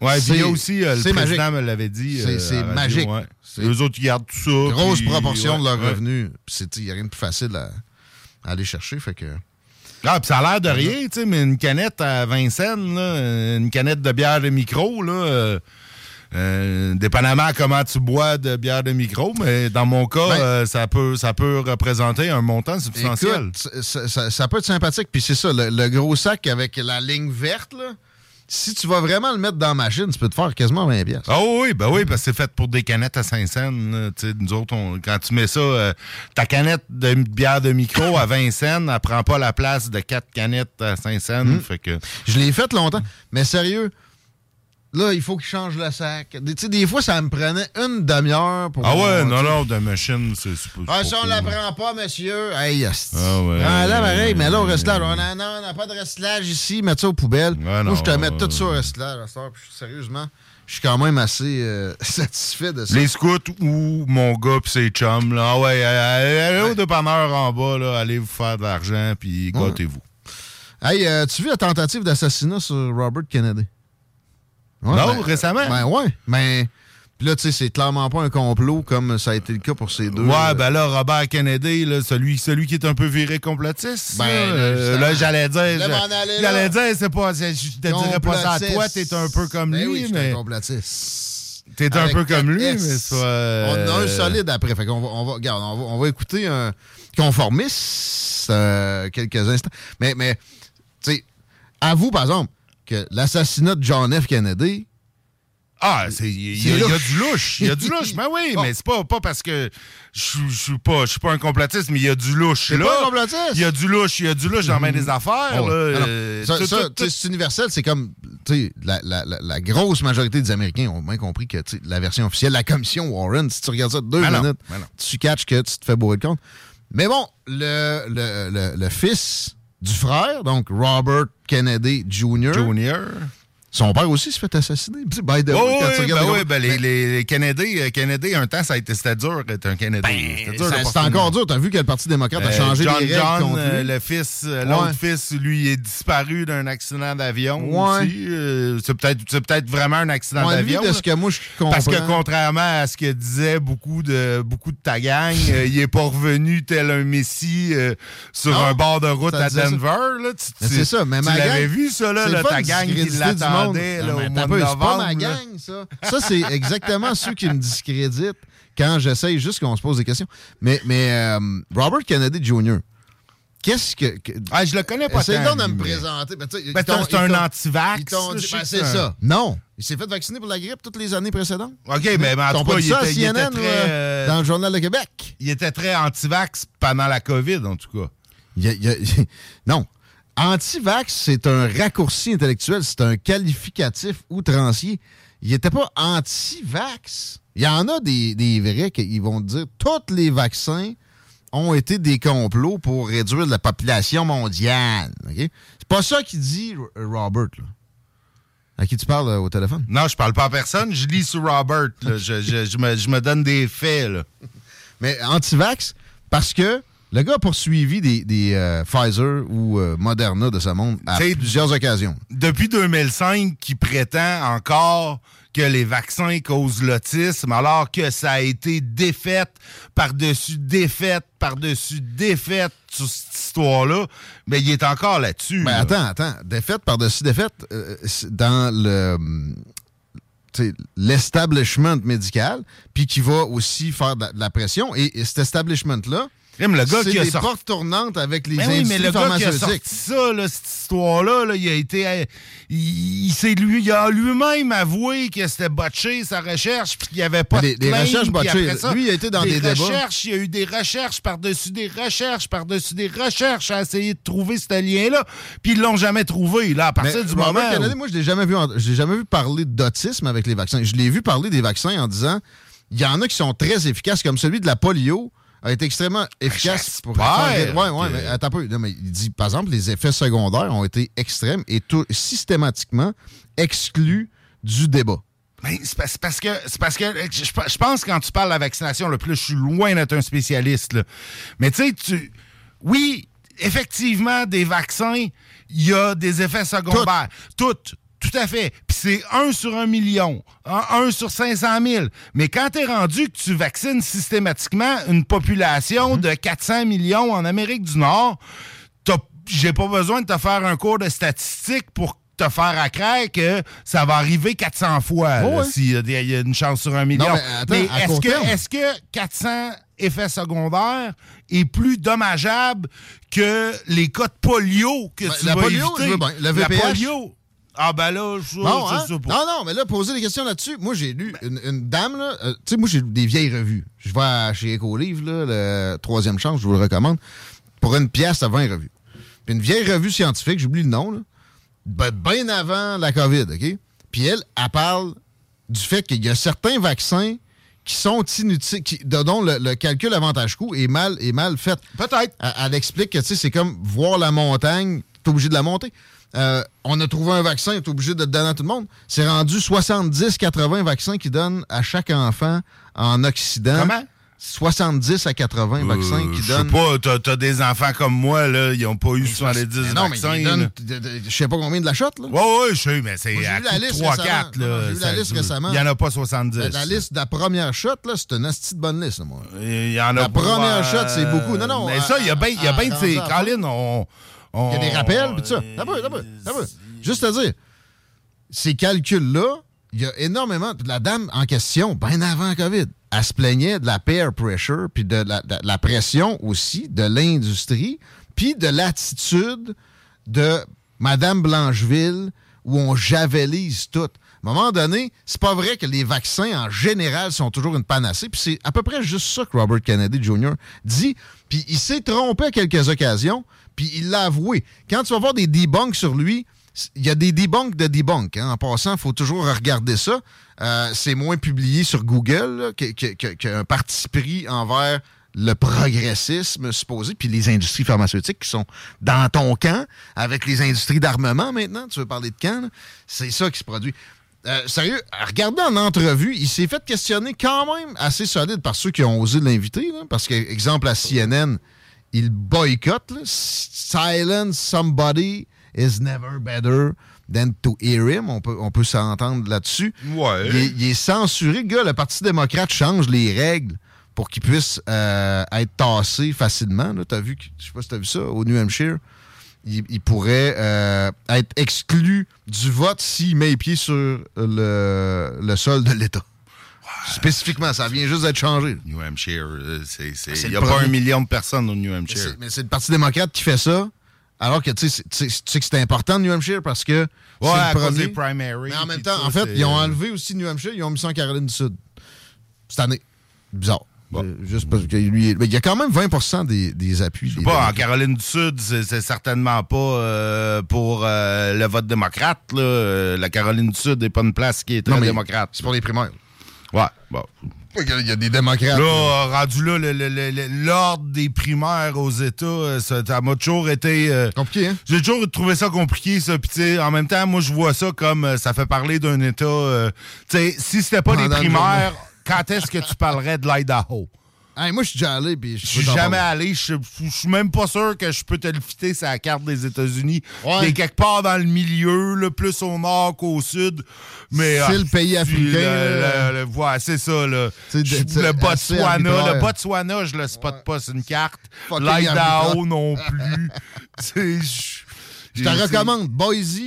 [SPEAKER 7] Ouais,
[SPEAKER 4] c'est-
[SPEAKER 7] Via aussi, euh, le président
[SPEAKER 4] magique.
[SPEAKER 7] me l'avait dit.
[SPEAKER 4] C'est
[SPEAKER 7] euh,
[SPEAKER 4] magique.
[SPEAKER 7] ouais.
[SPEAKER 4] C'est
[SPEAKER 7] Eux autres, ils gardent tout ça.
[SPEAKER 4] Grosse
[SPEAKER 7] puis-
[SPEAKER 4] proportion de leurs revenus. Il n'y a rien de plus facile à, à aller chercher. Fait que...
[SPEAKER 7] Ah, puis ça a l'air de rien, tu sais, mais une canette à 20 cents, là, une canette de bière de micro, là, euh, euh, dépendamment à comment tu bois de bière de micro, mais dans mon cas,
[SPEAKER 4] Ben-
[SPEAKER 7] euh, ça, peut, ça peut représenter un montant substantiel.
[SPEAKER 4] Écoute, ça, ça- ça peut être sympathique. Puis c'est ça, le, le gros sac avec la ligne verte, là, si tu vas vraiment le mettre dans la machine, tu peux te faire quasiment 20 pièces.
[SPEAKER 7] Ah oui, ben oui, parce que c'est fait pour des canettes à 5 cents. nous autres, on- quand tu mets ça, euh, ta canette de bière de micro à 20 cents, elle prend pas la place de 4 canettes à 5 cents.
[SPEAKER 4] Hmm.
[SPEAKER 7] Fait que...
[SPEAKER 4] Je l'ai fait longtemps. Mais sérieux, là, il faut qu'il change le sac. Des- Tu sais, des fois, ça me prenait une demi-heure pour.
[SPEAKER 7] Ah ouais, non, non, de machine, c'est pas...
[SPEAKER 4] Ah,
[SPEAKER 7] pas
[SPEAKER 4] on la
[SPEAKER 7] cool.
[SPEAKER 4] prend pas, monsieur. Hey, yes.
[SPEAKER 7] Ah ouais.
[SPEAKER 4] Ah, là, pareil, mais là, au restelage, on a, non, on n'a pas de restelage ici, mettre ça aux poubelles. Moi,
[SPEAKER 7] non,
[SPEAKER 4] je te mets tout ça au restelage, sérieusement, je suis quand même assez euh, [LAUGHS] satisfait de ça.
[SPEAKER 7] Les scouts ou mon gars pis ses chums, là. Ah ouais, allez, allez au dépanneur en bas, là. Allez vous faire de l'argent, puis gâtez-vous.
[SPEAKER 4] Hey, euh, tu vu la tentative d'assassinat sur Robert Kennedy? Ouais,
[SPEAKER 7] Non,
[SPEAKER 4] ben,
[SPEAKER 7] récemment?
[SPEAKER 4] Ben ouais, mais... Là, tu sais, c'est clairement pas un complot comme ça a été le cas pour ces deux.
[SPEAKER 7] Ouais,
[SPEAKER 4] euh,
[SPEAKER 7] ben là, Robert Kennedy, là, celui, celui qui est un peu viré complotiste.
[SPEAKER 4] Ben,
[SPEAKER 7] là, euh, là, j'allais dire. J'allais dire, c'est pas. Je te dirais pas ça à toi, t'es un peu comme
[SPEAKER 4] Ben
[SPEAKER 7] lui,
[SPEAKER 4] oui, suis
[SPEAKER 7] mais.
[SPEAKER 4] un complotiste.
[SPEAKER 7] T'es un peu comme lui,
[SPEAKER 4] S.
[SPEAKER 7] mais euh,
[SPEAKER 4] On a un solide après. Fait qu'on va, on va, regarde, on va, on va écouter un conformiste euh, quelques instants. Mais, mais tu sais, avoue, par exemple, que l'assassinat de John F. Kennedy.
[SPEAKER 7] Ah, il y, a- y du louche. Il y a du louche. Ben oui, [LAUGHS]
[SPEAKER 4] Bon.
[SPEAKER 7] mais c'est pas, pas parce que je suis pas, pas un complotiste, mais il y a du louche là.
[SPEAKER 4] pas un complotiste?
[SPEAKER 7] Il y a du louche, il y a du louche dans bien des affaires.
[SPEAKER 4] C'est universel, c'est comme la, la, la, la grosse majorité des Américains ont bien compris que la version officielle, la commission Warren, si tu regardes ça deux
[SPEAKER 7] Ben
[SPEAKER 4] minutes,
[SPEAKER 7] ben
[SPEAKER 4] tu catches que tu te fais bourrer de compte. Mais bon, le, le, le, le fils du frère, donc Robert Kennedy Jr.
[SPEAKER 7] Junior.
[SPEAKER 4] Son père aussi se fait assassiner. [LAUGHS] By the way,
[SPEAKER 7] Oh,
[SPEAKER 4] quand
[SPEAKER 7] oui,
[SPEAKER 4] tu regardes
[SPEAKER 7] ben
[SPEAKER 4] les-
[SPEAKER 7] oui, ben les, les, les Kennedy, euh, Kennedy, un temps, ça a été, c'était dur d'être un Kennedy. C'était dur
[SPEAKER 4] Ben,
[SPEAKER 7] porter
[SPEAKER 4] encore dur. T'as vu que le Parti démocrate a
[SPEAKER 7] Euh,
[SPEAKER 4] changé
[SPEAKER 7] John,
[SPEAKER 4] les règles
[SPEAKER 7] John,
[SPEAKER 4] contre
[SPEAKER 7] euh,
[SPEAKER 4] lui?
[SPEAKER 7] le fils, l'autre
[SPEAKER 4] Ouais.
[SPEAKER 7] fils, lui, est disparu d'un accident d'avion
[SPEAKER 4] Ouais.
[SPEAKER 7] aussi. Euh, c'est peut-être, c'est peut-être vraiment un accident
[SPEAKER 4] Ouais,
[SPEAKER 7] d'avion.
[SPEAKER 4] de ce que moi, je comprends.
[SPEAKER 7] Parce que contrairement à ce que disaient beaucoup de beaucoup de ta gang, euh, il est pas revenu tel un messie euh, sur
[SPEAKER 4] Non,
[SPEAKER 7] un bord de route à
[SPEAKER 4] disait.
[SPEAKER 7] Denver.
[SPEAKER 4] C'est ça, mais
[SPEAKER 7] tu
[SPEAKER 4] ma gang.
[SPEAKER 7] l'avais vu, ça, là, ta gang qui
[SPEAKER 4] discréditer
[SPEAKER 7] l'attendait là,
[SPEAKER 4] Non, mais
[SPEAKER 7] au mois de
[SPEAKER 4] C'est pas ma gang, ça. Ça, c'est exactement ceux qui me discréditent quand j'essaye juste qu'on se pose des questions. Mais, mais euh, Robert Kennedy Jr., qu'est-ce que. que-
[SPEAKER 7] Ah, je le connais pas tant,
[SPEAKER 4] donc de me
[SPEAKER 7] mais-
[SPEAKER 4] présenter. Ben,
[SPEAKER 7] Ben, c'est un anti-vax,
[SPEAKER 4] ben, c'est
[SPEAKER 7] c'est
[SPEAKER 4] ça. Non. Il s'est fait vacciner pour la grippe toutes les années précédentes.
[SPEAKER 7] OK, mais, mais en
[SPEAKER 4] Ils t'ont
[SPEAKER 7] tout
[SPEAKER 4] pas
[SPEAKER 7] cas, il
[SPEAKER 4] ça
[SPEAKER 7] était, il était
[SPEAKER 4] CNN
[SPEAKER 7] très,
[SPEAKER 4] euh, dans le Journal de Québec.
[SPEAKER 7] il était très anti-vax pendant la COVID, en tout cas.
[SPEAKER 4] Il il [LAUGHS] non. Anti-vax, c'est un raccourci intellectuel, c'est un qualificatif outrancier. Il n'était pas anti-vax. Il y en a des, des vrais qui vont dire tous les vaccins ont été des complots pour réduire la population mondiale. C'est pas ça qu'il dit Robert. là. À qui tu parles euh, au téléphone?
[SPEAKER 7] Non, je parle pas à personne, je lis sur Robert. là. Je, je- je me, je me donne des faits. Là. [LAUGHS]
[SPEAKER 4] Mais anti-vax, parce que le gars a poursuivi des, des euh, Pfizer ou euh, Moderna de ce monde à
[SPEAKER 7] T'sais,
[SPEAKER 4] plusieurs occasions.
[SPEAKER 7] Depuis 2005, qui prétend encore que les vaccins causent l'autisme, alors que ça a été défaite par-dessus défaite par-dessus défaite sur cette histoire-là, mais il est encore là-dessus. Là.
[SPEAKER 4] attends, attends. Défaite par-dessus défaite, euh, dans le l'establishment médical, puis qui va aussi faire de la, de la pression. Et, et cet establishment-là,
[SPEAKER 7] le gars qui a
[SPEAKER 4] des
[SPEAKER 7] sorti-
[SPEAKER 4] portes tournantes avec les
[SPEAKER 7] Ben oui, mais le gars qui a sorti ça, là, cette histoire-là, là, il a été. euh, il, il s'est lui, il a lui-même avoué que c'était botché sa recherche, puis qu'il n'y avait pas
[SPEAKER 4] Mais
[SPEAKER 7] de
[SPEAKER 4] des
[SPEAKER 7] claim,
[SPEAKER 4] recherches botchées,
[SPEAKER 7] ça,
[SPEAKER 4] lui, il a été dans des débats.
[SPEAKER 7] recherches, Il y a eu des recherches par-dessus des recherches, par-dessus des recherches à essayer de trouver ce lien-là, puis ils l'ont jamais trouvé. Là, à partir
[SPEAKER 4] Mais
[SPEAKER 7] du moment. où-
[SPEAKER 4] moi, je l'ai jamais vu, en- jamais vu parler d'autisme avec les vaccins. Je l'ai vu parler des vaccins en disant, il y en a qui sont très efficaces, comme celui de la polio a été extrêmement efficace pour
[SPEAKER 7] j'espère
[SPEAKER 4] Ouais, ouais, mais attends un peu. Non, mais il dit, par exemple, les effets secondaires ont été extrêmes et tout, systématiquement exclus du débat.
[SPEAKER 7] Ben, c'est parce, que c'est parce que je, je pense que quand tu parles de la vaccination, puis là, je suis loin d'être un spécialiste. là. Mais tu sais, tu. Oui, effectivement, des vaccins, il y a des effets secondaires. Toutes. Tout à fait. Puis c'est un sur un million, un, un sur 500 000. Mais quand t'es rendu que tu vaccines systématiquement une population
[SPEAKER 4] Mhm.
[SPEAKER 7] de 400 millions en Amérique du Nord, j'ai pas besoin de te faire un cours de statistique pour te faire à craindre que ça va arriver 400 fois
[SPEAKER 4] Oh
[SPEAKER 7] s'il y a des- il y a une chance sur un million.
[SPEAKER 4] Non, mais
[SPEAKER 7] est-ce que, est-ce que 400 effets secondaires est plus dommageable que les cas de polio que
[SPEAKER 4] Ben,
[SPEAKER 7] tu
[SPEAKER 4] la
[SPEAKER 7] vas
[SPEAKER 4] polio,
[SPEAKER 7] éviter?
[SPEAKER 4] je veux bien.
[SPEAKER 7] La
[SPEAKER 4] VPH.
[SPEAKER 7] polio, Ah, ben là, je
[SPEAKER 4] Non,
[SPEAKER 7] je
[SPEAKER 4] hein?
[SPEAKER 7] sais pas.
[SPEAKER 4] non, non, mais là, poser des questions là-dessus. Moi, j'ai lu une, une dame, là. euh, tu sais, moi, j'ai des vieilles revues. Je vais à- chez Écolivre, là, le troisième chance, je vous le recommande, pour une pièce à 20 revues. Puis une vieille revue scientifique, j'oublie le nom, là, ben, bien avant la COVID, OK? Puis elle, elle parle du fait qu'il y a certains vaccins qui sont inutiles, qui, dont le, le calcul avantage-coût est mal, est mal fait.
[SPEAKER 7] Peut-être.
[SPEAKER 4] Elle, elle explique que, tu sais, c'est comme voir la montagne, t'es obligé de la monter. Euh, on a trouvé un vaccin, t'es obligé de le donner à tout le monde. C'est rendu 70-80 vaccins qu'ils donnent à chaque enfant en Occident.
[SPEAKER 7] Comment?
[SPEAKER 4] 70 à 80 vaccins
[SPEAKER 7] Euh,
[SPEAKER 4] qu'ils
[SPEAKER 7] Je sais
[SPEAKER 4] donnent.
[SPEAKER 7] pas, t'as- t'as des enfants comme moi, là, ils ont pas eu 70
[SPEAKER 4] Mais non, mais
[SPEAKER 7] vaccins.
[SPEAKER 4] ils
[SPEAKER 7] là.
[SPEAKER 4] donnent, je sais pas combien de la shot, là.
[SPEAKER 7] Ouais, ouais, je sais, mais c'est
[SPEAKER 4] Moi, j'ai
[SPEAKER 7] à
[SPEAKER 4] vu la
[SPEAKER 7] coup de
[SPEAKER 4] liste
[SPEAKER 7] 3-4,
[SPEAKER 4] récemment. Non,
[SPEAKER 7] là.
[SPEAKER 4] j'ai vu la liste récemment.
[SPEAKER 7] Il y en a pas 70.
[SPEAKER 4] La, la liste de la première shot, là, c'est une asti de bonne liste, là, moi.
[SPEAKER 7] Il y en a
[SPEAKER 4] La
[SPEAKER 7] pas,
[SPEAKER 4] première
[SPEAKER 7] euh,
[SPEAKER 4] shot, c'est beaucoup. Non, non,
[SPEAKER 7] Mais
[SPEAKER 4] à-
[SPEAKER 7] ça, il y a bien, il y a
[SPEAKER 4] à-
[SPEAKER 7] bien de ces.
[SPEAKER 4] à-
[SPEAKER 7] Caroline, on.
[SPEAKER 4] Il y a des rappels, puis tout ça. D'abord, d'abord, d'abord. Juste à dire, ces calculs-là, il y a énormément. La dame en question, bien avant COVID, elle se plaignait de la peer pressure, puis de la, de la pression aussi de l'industrie, puis de l'attitude de Madame Blancheville, où on javelise tout. À un moment donné, c'est pas vrai que les vaccins en général sont toujours une panacée. Puis c'est à peu près juste ça que Robert Kennedy Jr. dit. Puis il s'est trompé à quelques occasions, puis il l'a avoué. Quand tu vas voir des debunks sur lui, il y a des debunks de debunks. hein. En passant, il faut toujours regarder ça. Euh, c'est moins publié sur Google qu'un parti pris envers le progressisme supposé, puis les industries pharmaceutiques qui sont dans ton camp, avec les industries d'armement maintenant, tu veux parler de camp, c'est ça qui se produit. Euh, sérieux, regardez en entrevue, il s'est fait questionner quand même assez solide par ceux qui ont osé l'inviter, parce que, exemple, à CNN, il boycotte. là. Silence somebody is never better than to hear him. On peut, on peut s'entendre là-dessus.
[SPEAKER 7] Ouais.
[SPEAKER 4] Il, est- il est censuré. Gars, le Parti démocrate change les règles pour qu'il puisse euh, être tassé facilement. là. T'as vu, je sais pas si tu as vu ça, au New Hampshire. Il, il pourrait euh, être exclu du vote s'il met les pieds sur le, le sol de l'État. Spécifiquement, ça vient juste d'être changé.
[SPEAKER 7] New Hampshire, euh, c'est- c'est-
[SPEAKER 4] C'est
[SPEAKER 7] il n'y
[SPEAKER 4] le
[SPEAKER 7] a pas un million de personnes au New Hampshire.
[SPEAKER 4] c'est- Mais c'est le Parti démocrate qui fait ça. Alors que tu sais, c'est- tu que c'est important, New Hampshire, parce que. c'est
[SPEAKER 7] Ouais,
[SPEAKER 4] le
[SPEAKER 7] à cause
[SPEAKER 4] premier.
[SPEAKER 7] des primaries,
[SPEAKER 4] Mais en même temps,
[SPEAKER 7] tout
[SPEAKER 4] en fait,
[SPEAKER 7] c'est-
[SPEAKER 4] ils ont enlevé aussi New Hampshire, ils ont mis ça en Caroline du Sud. Cette année. Bizarre. Euh, Juste parce que lui. mais il y a quand même 20 des, des appuis. Des
[SPEAKER 7] pas, en. Caroline du Sud, c'est c'est certainement pas euh, pour euh, le vote démocrate. Là. Euh, La Caroline du Sud n'est pas une place qui est très
[SPEAKER 4] Non, mais
[SPEAKER 7] démocrate.
[SPEAKER 4] C'est pour les primaires.
[SPEAKER 7] Ouais, bon.
[SPEAKER 4] Il y a- des démocrates.
[SPEAKER 7] Là, rendu là, le- le- le- le- l'ordre des primaires aux États, euh, ça, ça m'a toujours été... euh,
[SPEAKER 4] compliqué, hein?
[SPEAKER 7] J'ai toujours trouvé ça compliqué, ça. Puis, en même temps, moi, je vois ça comme euh, ça fait parler d'un État... euh, tu sais, si c'était pas
[SPEAKER 4] Pendant
[SPEAKER 7] des primaires, quand est-ce que tu parlerais de l'Idaho?
[SPEAKER 4] Hey, moi, je suis déjà allé. puis
[SPEAKER 7] Je suis jamais allé. Je suis même pas sûr que je peux te le fitter sur la carte des États-Unis.
[SPEAKER 4] Ouais.
[SPEAKER 7] T'es quelque part dans le milieu, là, plus au nord qu'au sud. Mais,
[SPEAKER 4] C'est
[SPEAKER 7] ah,
[SPEAKER 4] le pays africain,
[SPEAKER 7] le-
[SPEAKER 4] là.
[SPEAKER 7] le- le- ouais, c'est ça. Là.
[SPEAKER 4] De-
[SPEAKER 7] Je- le Botswana. Le Botswana, je le spot pas sur une carte. L'Idaho non plus. [LAUGHS] Je
[SPEAKER 4] Je te recommande. Boise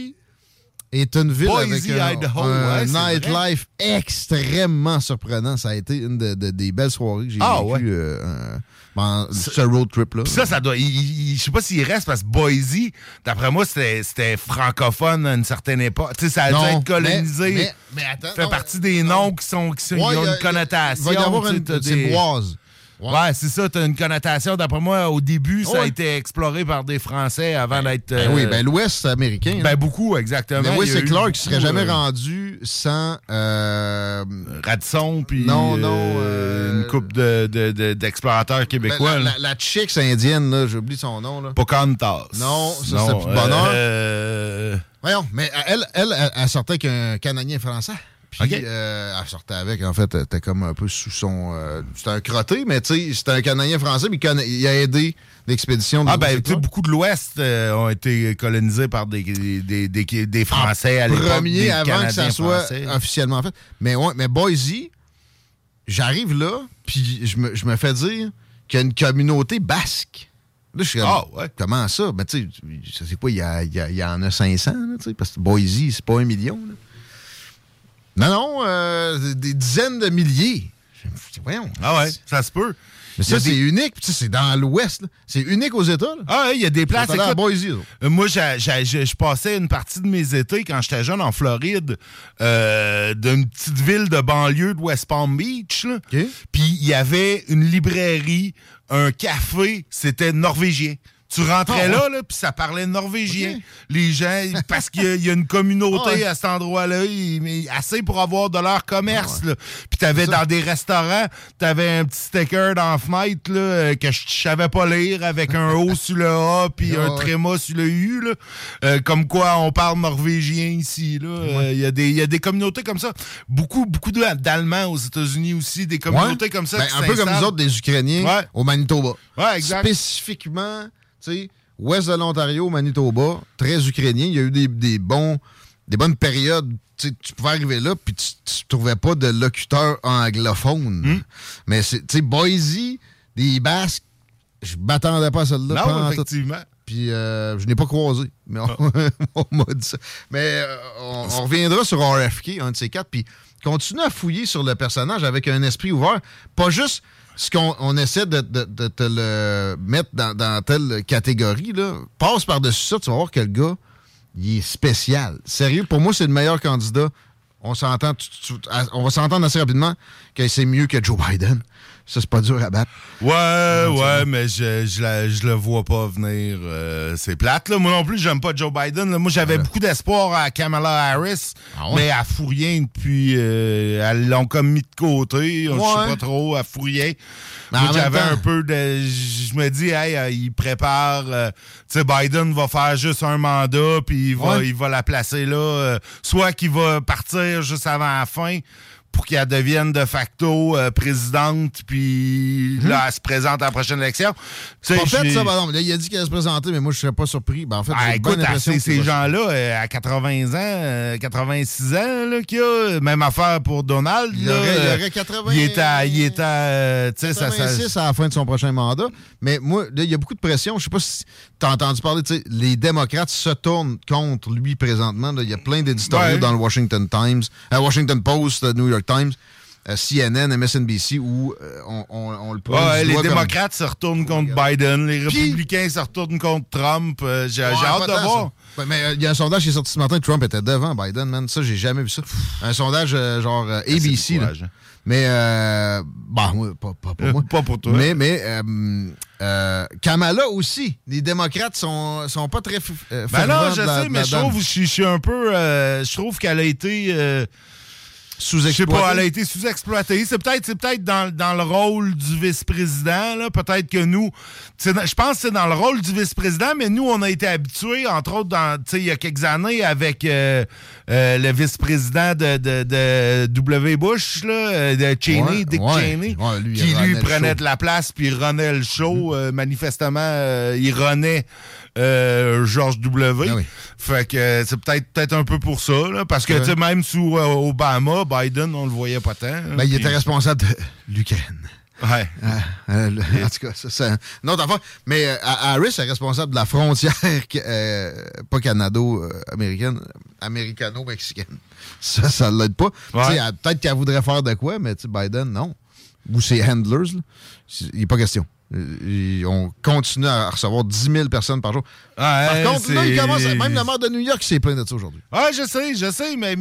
[SPEAKER 4] est une ville
[SPEAKER 7] Boise,
[SPEAKER 4] avec un,
[SPEAKER 7] Idaho,
[SPEAKER 4] un
[SPEAKER 7] ouais, c'est
[SPEAKER 4] nightlife extrêmement surprenant. Ça a été une de- de- des belles soirées que j'ai
[SPEAKER 7] Ah,
[SPEAKER 4] vécues euh, euh, pendant ce road trip-là.
[SPEAKER 7] Ça, ça doit. Je sais pas s'il reste parce que Boise, d'après moi, c'était francophone à une certaine époque. Tu sais, ça a dû
[SPEAKER 4] Non,
[SPEAKER 7] être colonisé.
[SPEAKER 4] mais- mais- mais attends,
[SPEAKER 7] fait
[SPEAKER 4] non,
[SPEAKER 7] partie des noms qui sont qui
[SPEAKER 4] Ouais,
[SPEAKER 7] ont
[SPEAKER 4] a-
[SPEAKER 7] une connotation.
[SPEAKER 4] il va y avoir une-
[SPEAKER 7] des-
[SPEAKER 4] boise.
[SPEAKER 7] Ouais, c'est ça, t'as une connotation. D'après moi, au début, ça a été exploré par des Français avant d'être.
[SPEAKER 4] Ben
[SPEAKER 7] euh,
[SPEAKER 4] oui, ben l'Ouest américain.
[SPEAKER 7] ben beaucoup, exactement.
[SPEAKER 4] Oui, c'est
[SPEAKER 7] eu
[SPEAKER 4] Clark qui serait jamais
[SPEAKER 7] euh,
[SPEAKER 4] rendu sans. Euh,
[SPEAKER 7] Radisson, puis.
[SPEAKER 4] Non, non,
[SPEAKER 7] euh, une coupe de- de- de- d'explorateurs
[SPEAKER 4] ben,
[SPEAKER 7] québécois.
[SPEAKER 4] la, la, la chicks indienne, là, j'oublie son nom. Là.
[SPEAKER 7] Pocahontas.
[SPEAKER 4] Non, ça, c'était plus de bonheur. Voyons, mais elle, elle, elle, elle sortait avec un Canadien français. Puis
[SPEAKER 7] OK.
[SPEAKER 4] euh, elle sortait avec, en fait, elle était comme un peu sous son. euh, c'était un crotté, mais tu sais, c'était un Canadien français, puis il a aidé l'expédition de
[SPEAKER 7] Ah, ben,
[SPEAKER 4] c'est
[SPEAKER 7] tu sais,
[SPEAKER 4] quoi?
[SPEAKER 7] beaucoup de l'Ouest euh, ont été colonisés par des, des, des, des- des Français à l'époque.
[SPEAKER 4] Premier avant que ça soit
[SPEAKER 7] français.
[SPEAKER 4] officiellement fait. Mais ouais, mais Boise, j'arrive là, puis je me, je me fais dire qu'il y a une communauté basque. Là, je suis comme,
[SPEAKER 7] Ah, ouais.
[SPEAKER 4] comment ça? Ben, tu sais, je sais pas, il y, a- il y a- il y en a 500, là, tu sais, parce que Boise, c'est pas un million. là. Non, non, euh, des dizaines de milliers. Voyons.
[SPEAKER 7] Ah ouais, ça se peut.
[SPEAKER 4] Mais ça, c'est unique. C'est dans l'Ouest. C'est unique aux États.
[SPEAKER 7] Ah, il y a des places.
[SPEAKER 4] Écoute, à Boise,
[SPEAKER 7] euh, moi, je passais une partie de mes étés quand j'étais jeune en Floride, euh, d'une petite ville de banlieue de West Palm Beach. Puis il y avait une librairie, un café, c'était norvégien. Tu rentrais
[SPEAKER 4] Ah,
[SPEAKER 7] là, là puis ça parlait norvégien. Les gens, [LAUGHS] parce qu'il y a- il y, a une communauté
[SPEAKER 4] Ah, ouais.
[SPEAKER 7] à cet endroit-là, assez pour avoir de leur commerce.
[SPEAKER 4] Ah,
[SPEAKER 7] là. Puis t'avais dans des restaurants, t'avais un petit sticker dans la fenêtre là, euh, que je savais pas lire avec un O [LAUGHS] sur le A puis un
[SPEAKER 4] ouais.
[SPEAKER 7] tréma sur le U. là. Euh, comme quoi on parle norvégien ici. là. Euh, Il y, a des- il y a des communautés comme ça. Beaucoup, beaucoup d'Allemands aux États-Unis aussi, des communautés
[SPEAKER 4] Ouais.
[SPEAKER 7] comme ça.
[SPEAKER 4] Ben, un peu comme nous autres, des Ukrainiens au Manitoba.
[SPEAKER 7] Ouais, exact.
[SPEAKER 4] Spécifiquement, sais, ouest de l'Ontario, Manitoba, très ukrainien. Il y a eu des, des bons, des bonnes périodes. Tu pouvais arriver là, puis tu, tu trouvais pas de locuteur anglophone.
[SPEAKER 7] Hmm.
[SPEAKER 4] Mais c'est, tu sais, Boise, des Basques, je m'attendais pas à celle-là.
[SPEAKER 7] Non, effectivement.
[SPEAKER 4] Puis euh, je n'ai pas croisé. Mais on, [LAUGHS] on m'a dit ça. Mais euh, on, on reviendra sur RFK, un de ces quatre. Puis continue à fouiller sur le personnage avec un esprit ouvert. Pas juste ce qu'on on essaie de, de- de te le mettre dans, dans telle catégorie. Là. Passe par-dessus ça, tu vas voir que le gars, il est spécial. Sérieux, pour moi, c'est le meilleur candidat. On s'entend, on va s'entendre assez rapidement que c'est mieux que Joe Biden. Ça, c'est pas dur à battre.
[SPEAKER 7] Ouais, ouais, mais je, je, la- je le vois pas venir. euh, c'est plate, là. Moi non plus, j'aime pas Joe Biden. là. Moi, j'avais beaucoup d'espoir à Kamala Harris,
[SPEAKER 4] Ah ouais?
[SPEAKER 7] mais elle fout rien depuis... euh, elles l'ont comme mis de côté. Je sais pas trop, elle fout rien.
[SPEAKER 4] Mais
[SPEAKER 7] Moi, j'avais un peu de... Je me dis, hey, euh, il prépare... euh, tu sais, Biden va faire juste un mandat, puis il va, il va la placer là. euh, soit qu'il va partir juste avant la fin pour qu'elle devienne de facto euh, présidente, puis là, elle se présente à la prochaine élection.
[SPEAKER 4] C'est pas fait, ça. Là, il a dit allait se présenter, mais moi, je serais pas surpris. Ben, en fait,
[SPEAKER 7] Ah, écoute,
[SPEAKER 4] bonne
[SPEAKER 7] à ces, ces gens-là, euh, à 80 ans, euh, 86 ans, là, qu'il y a, même affaire pour Donald.
[SPEAKER 4] Il
[SPEAKER 7] là,
[SPEAKER 4] aurait- il
[SPEAKER 7] euh,
[SPEAKER 4] aurait 80
[SPEAKER 7] Il est à, il est à, euh, tu sais, ça, ça-
[SPEAKER 4] 86 à la fin de son prochain mandat. Mais moi, là, il y a beaucoup de pression. Je sais pas si tu as entendu parler, tu sais, les démocrates se tournent contre lui présentement. Il y a plein d'éditoriaux
[SPEAKER 7] Ouais.
[SPEAKER 4] dans le Washington Times, euh, Washington Post, le New York Times, euh, CNN, MSNBC, où euh, on, on- on le
[SPEAKER 7] Ouais,
[SPEAKER 4] du
[SPEAKER 7] les
[SPEAKER 4] comme-
[SPEAKER 7] démocrates se retournent contre Biden, les républicains se retournent contre Trump. euh, j'ai
[SPEAKER 4] Ouais,
[SPEAKER 7] hâte de voir.
[SPEAKER 4] Ouais, mais euh, il y a un sondage qui est sorti ce matin, Trump était devant Biden, man. Ça, j'ai jamais vu ça. Un sondage euh, genre euh, ABC. là.
[SPEAKER 7] décourageant.
[SPEAKER 4] Mais, euh, bah, moi, pas, pas pour moi.
[SPEAKER 7] Pas pour toi.
[SPEAKER 4] Mais, mais euh, euh, Kamala aussi. Les démocrates sont, sont pas très euh,
[SPEAKER 7] Ben non, je sais, mais je trouve, je, suis un peu. euh, je trouve qu'elle a été. Euh, je sais pas, elle a été sous-exploitée. C'est peut-être peut-être dans, dans le rôle du vice-président. Peut-être que nous. Je pense que c'est dans le rôle du vice-président, mais nous, on a été habitués, entre autres, dans, il y a quelques années, avec euh, euh, le vice-président de, de, de W. Bush, là, euh, de Cheney,
[SPEAKER 4] Ouais,
[SPEAKER 7] Dick
[SPEAKER 4] ouais.
[SPEAKER 7] Cheney,
[SPEAKER 4] Ouais, lui, il
[SPEAKER 7] qui lui prenait de la place puis il renait le show. Euh, manifestement, il renait euh, George W.
[SPEAKER 4] Ah
[SPEAKER 7] Fait que euh, c'est peut-être peut-être un peu pour ça, là, parce que sais, même sous euh, Obama, Biden, on le voyait pas tant.
[SPEAKER 4] Ben, il était responsable de l'Ukraine.
[SPEAKER 7] Ouais.
[SPEAKER 4] Ah, euh, en tout cas, ça, c'est un- une autre affaire. Mais euh, Harris est responsable de la frontière, euh, pas canado-américaine, américano-mexicaine. Ça, ça l'aide pas.
[SPEAKER 7] Ouais.
[SPEAKER 4] Tu sais, elle- Peut-être qu'elle voudrait faire de quoi, mais Biden, non. Ou ses handlers, là. Il n'est pas question. Il- On continue à recevoir 10 000 personnes par jour. Par contre, là, il commence même le maire de New York s'est plaint de ça aujourd'hui.
[SPEAKER 7] Ouais, je sais, je sais, mais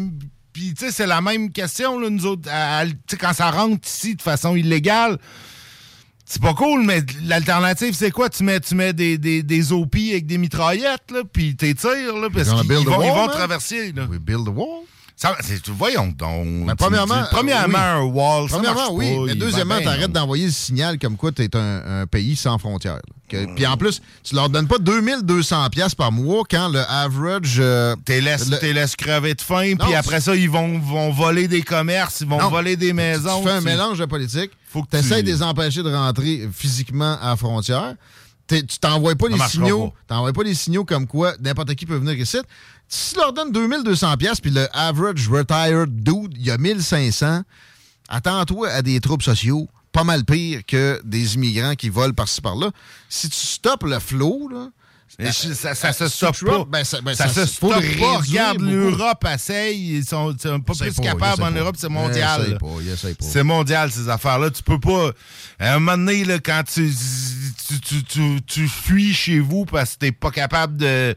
[SPEAKER 7] puis tu sais, c'est la même question là, nous autres. à- quand ça rentre ici de façon illégale, c'est pas cool, mais l'alternative, c'est quoi? Tu mets, tu mets des, des, des OP avec des mitraillettes, là, puis t'es tires, là, parce qu'ils vont, ils vont traverser, là.
[SPEAKER 4] We build a wall.
[SPEAKER 7] Ça, c'est- voyons donc.
[SPEAKER 4] Ben, premièrement,
[SPEAKER 7] premièrement,
[SPEAKER 4] euh,
[SPEAKER 7] un wall,
[SPEAKER 4] Premièrement, oui.
[SPEAKER 7] pas,
[SPEAKER 4] mais deuxièmement, t'arrêtes d'envoyer le signal comme quoi t'es un, un pays sans frontières. Puis en plus, tu leur donnes pas 2200 pièces par mois quand le average... euh,
[SPEAKER 7] T'es
[SPEAKER 4] le-
[SPEAKER 7] t'es laisses crever de faim, puis après ça, ils vont, vont voler des commerces, ils vont
[SPEAKER 4] Non.
[SPEAKER 7] voler des maisons.
[SPEAKER 4] Tu fais un mélange de politique.
[SPEAKER 7] Faut que
[SPEAKER 4] tu essaies de les empêcher de rentrer physiquement à la frontière. Tu t'envoies pas
[SPEAKER 7] Ça
[SPEAKER 4] les signaux.
[SPEAKER 7] pas.
[SPEAKER 4] T'envoies pas les signaux comme quoi n'importe qui peut venir ici. Si tu leur donnes 2200 pièces puis le average retired dude, il y a 1500, attends-toi à des troubles sociaux pas mal pires que des immigrants qui volent par-ci par-là. Si tu stoppes le flot, là,
[SPEAKER 7] ça, ça se stoppe pas.
[SPEAKER 4] ben, ça- ben,
[SPEAKER 7] ça,
[SPEAKER 4] ça
[SPEAKER 7] se stoppe pas. Regarde, l'Europe essaye. Ils sont, sont pas plus
[SPEAKER 4] pas,
[SPEAKER 7] capables en
[SPEAKER 4] pas.
[SPEAKER 7] Europe, c'est mondial. C'est mondial, ces affaires-là. Tu peux pas. À un moment donné, là, quand tu, tu, tu, tu, tu fuis chez vous parce que t'es pas capable de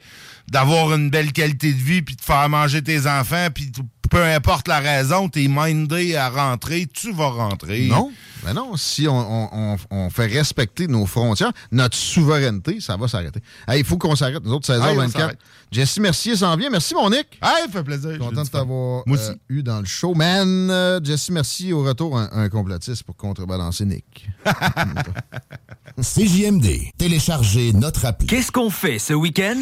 [SPEAKER 7] d'avoir une belle qualité de vie puis de faire manger tes enfants puis peu importe la raison, t'es mindé à rentrer, tu vas rentrer.
[SPEAKER 4] Non, ben non. Si on, on- on- on fait respecter nos frontières, notre souveraineté, ça va s'arrêter. Hey, il faut qu'on s'arrête, nous autres,
[SPEAKER 7] Hey, on
[SPEAKER 4] 16h24.
[SPEAKER 7] s'arrête.
[SPEAKER 4] Jesse Mercier s'en vient. Merci, mon Nick.
[SPEAKER 7] Hey, fait plaisir.
[SPEAKER 4] Content de t'avoir euh, eu dans le show. Man, euh, Jesse Mercier, au retour, un, un complotiste pour contrebalancer Nick. [LAUGHS]
[SPEAKER 15] CJMD. Téléchargez notre appli.
[SPEAKER 9] Qu'est-ce qu'on fait ce week-end?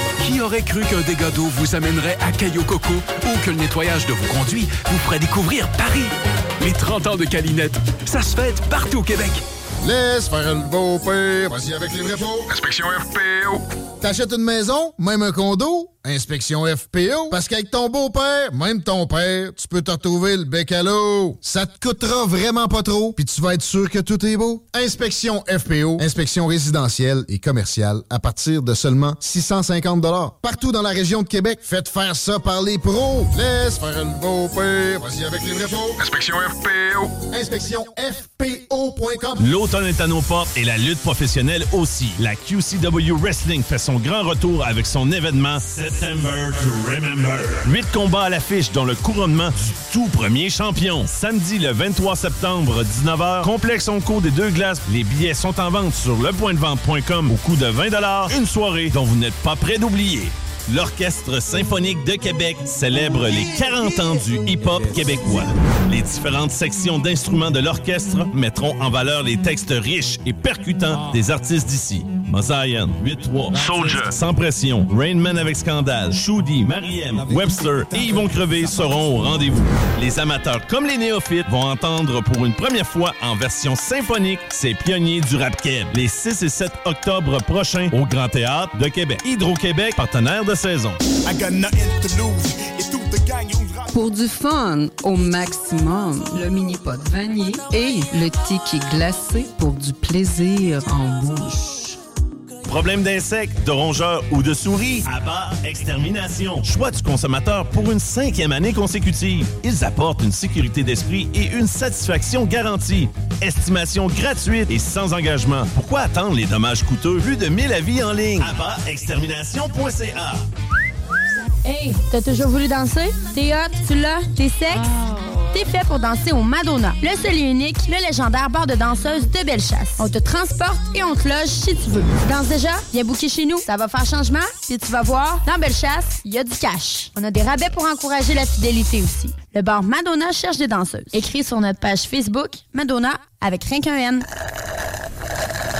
[SPEAKER 16] Qui aurait cru qu'un dégât d'eau vous amènerait à Caillou Coco ou que le nettoyage de vos conduits vous ferait découvrir Paris? Les 30 ans de Calinette, ça se fête partout au Québec.
[SPEAKER 4] Laisse faire le beau père. Vas-y avec les vrais pots. Inspection FPO. T'achètes une maison, même un condo, inspection FPO. Parce qu'avec ton beau-père, même ton père, tu peux te retrouver le bec à l'eau. Ça te coûtera vraiment pas trop, puis tu vas être sûr que tout est beau. Inspection FPO, inspection résidentielle et commerciale à partir de seulement 650 Partout dans la région de Québec, faites faire ça par les pros. Laisse faire le beau-père. Vas-y avec les vrais pots. Inspection FPO. Inspection FPO.com.
[SPEAKER 11] L'automne est à nos portes et la lutte professionnelle aussi. La QCW Wrestling fait son grand retour avec son événement September to Remember. Huit combats à l'affiche, dont le couronnement du tout premier champion. Samedi le 23 septembre, 19h, complexe Onco des Deux Glaces. Les billets sont en vente sur lepointdevente.com au coût de 20 Une soirée dont vous n'êtes pas prêt d'oublier. L'Orchestre symphonique de Québec célèbre les 40 ans du hip-hop québécois. Les différentes sections d'instruments de l'orchestre mettront en valeur les textes riches et percutants des artistes d'ici. Mosaïen, 8-3, Soldier, Sans Pression, Rainman avec Scandale, Shoudi, Mariem, Webster et Yvon Crevé seront au rendez-vous. Les amateurs comme les néophytes vont entendre pour une première fois en version symphonique ces pionniers du rap keb les 6 et 7 octobre prochains au Grand Théâtre de Québec. Hydro-Québec, partenaire de saison.
[SPEAKER 17] Pour du fun au maximum, le mini pot vanille et le ticket glacé pour du plaisir en bouche.
[SPEAKER 11] Problème d'insectes, de rongeurs ou de souris? Abba Extermination. Choix du consommateur pour une cinquième année consécutive. Ils apportent une sécurité d'esprit et une satisfaction garantie. Estimation gratuite et sans engagement. Pourquoi attendre les dommages coûteux vu de 1000 avis en ligne? AbbaExtermination.ca
[SPEAKER 5] Hey, t'as toujours voulu danser? T'es hot, tu l'as, t'es sexe? T'es fait pour danser au Madonna, le seul et unique, le légendaire bar de danseuses de Bellechasse. On te transporte et on te loge si tu veux. Danse déjà? Viens booker chez nous. Ça va faire changement, puis tu vas voir, dans Bellechasse, il y a du cash. On a des rabais pour encourager la fidélité aussi. Le bar Madonna cherche des danseuses. Écris sur notre page Facebook, Madonna, avec rien qu'un N.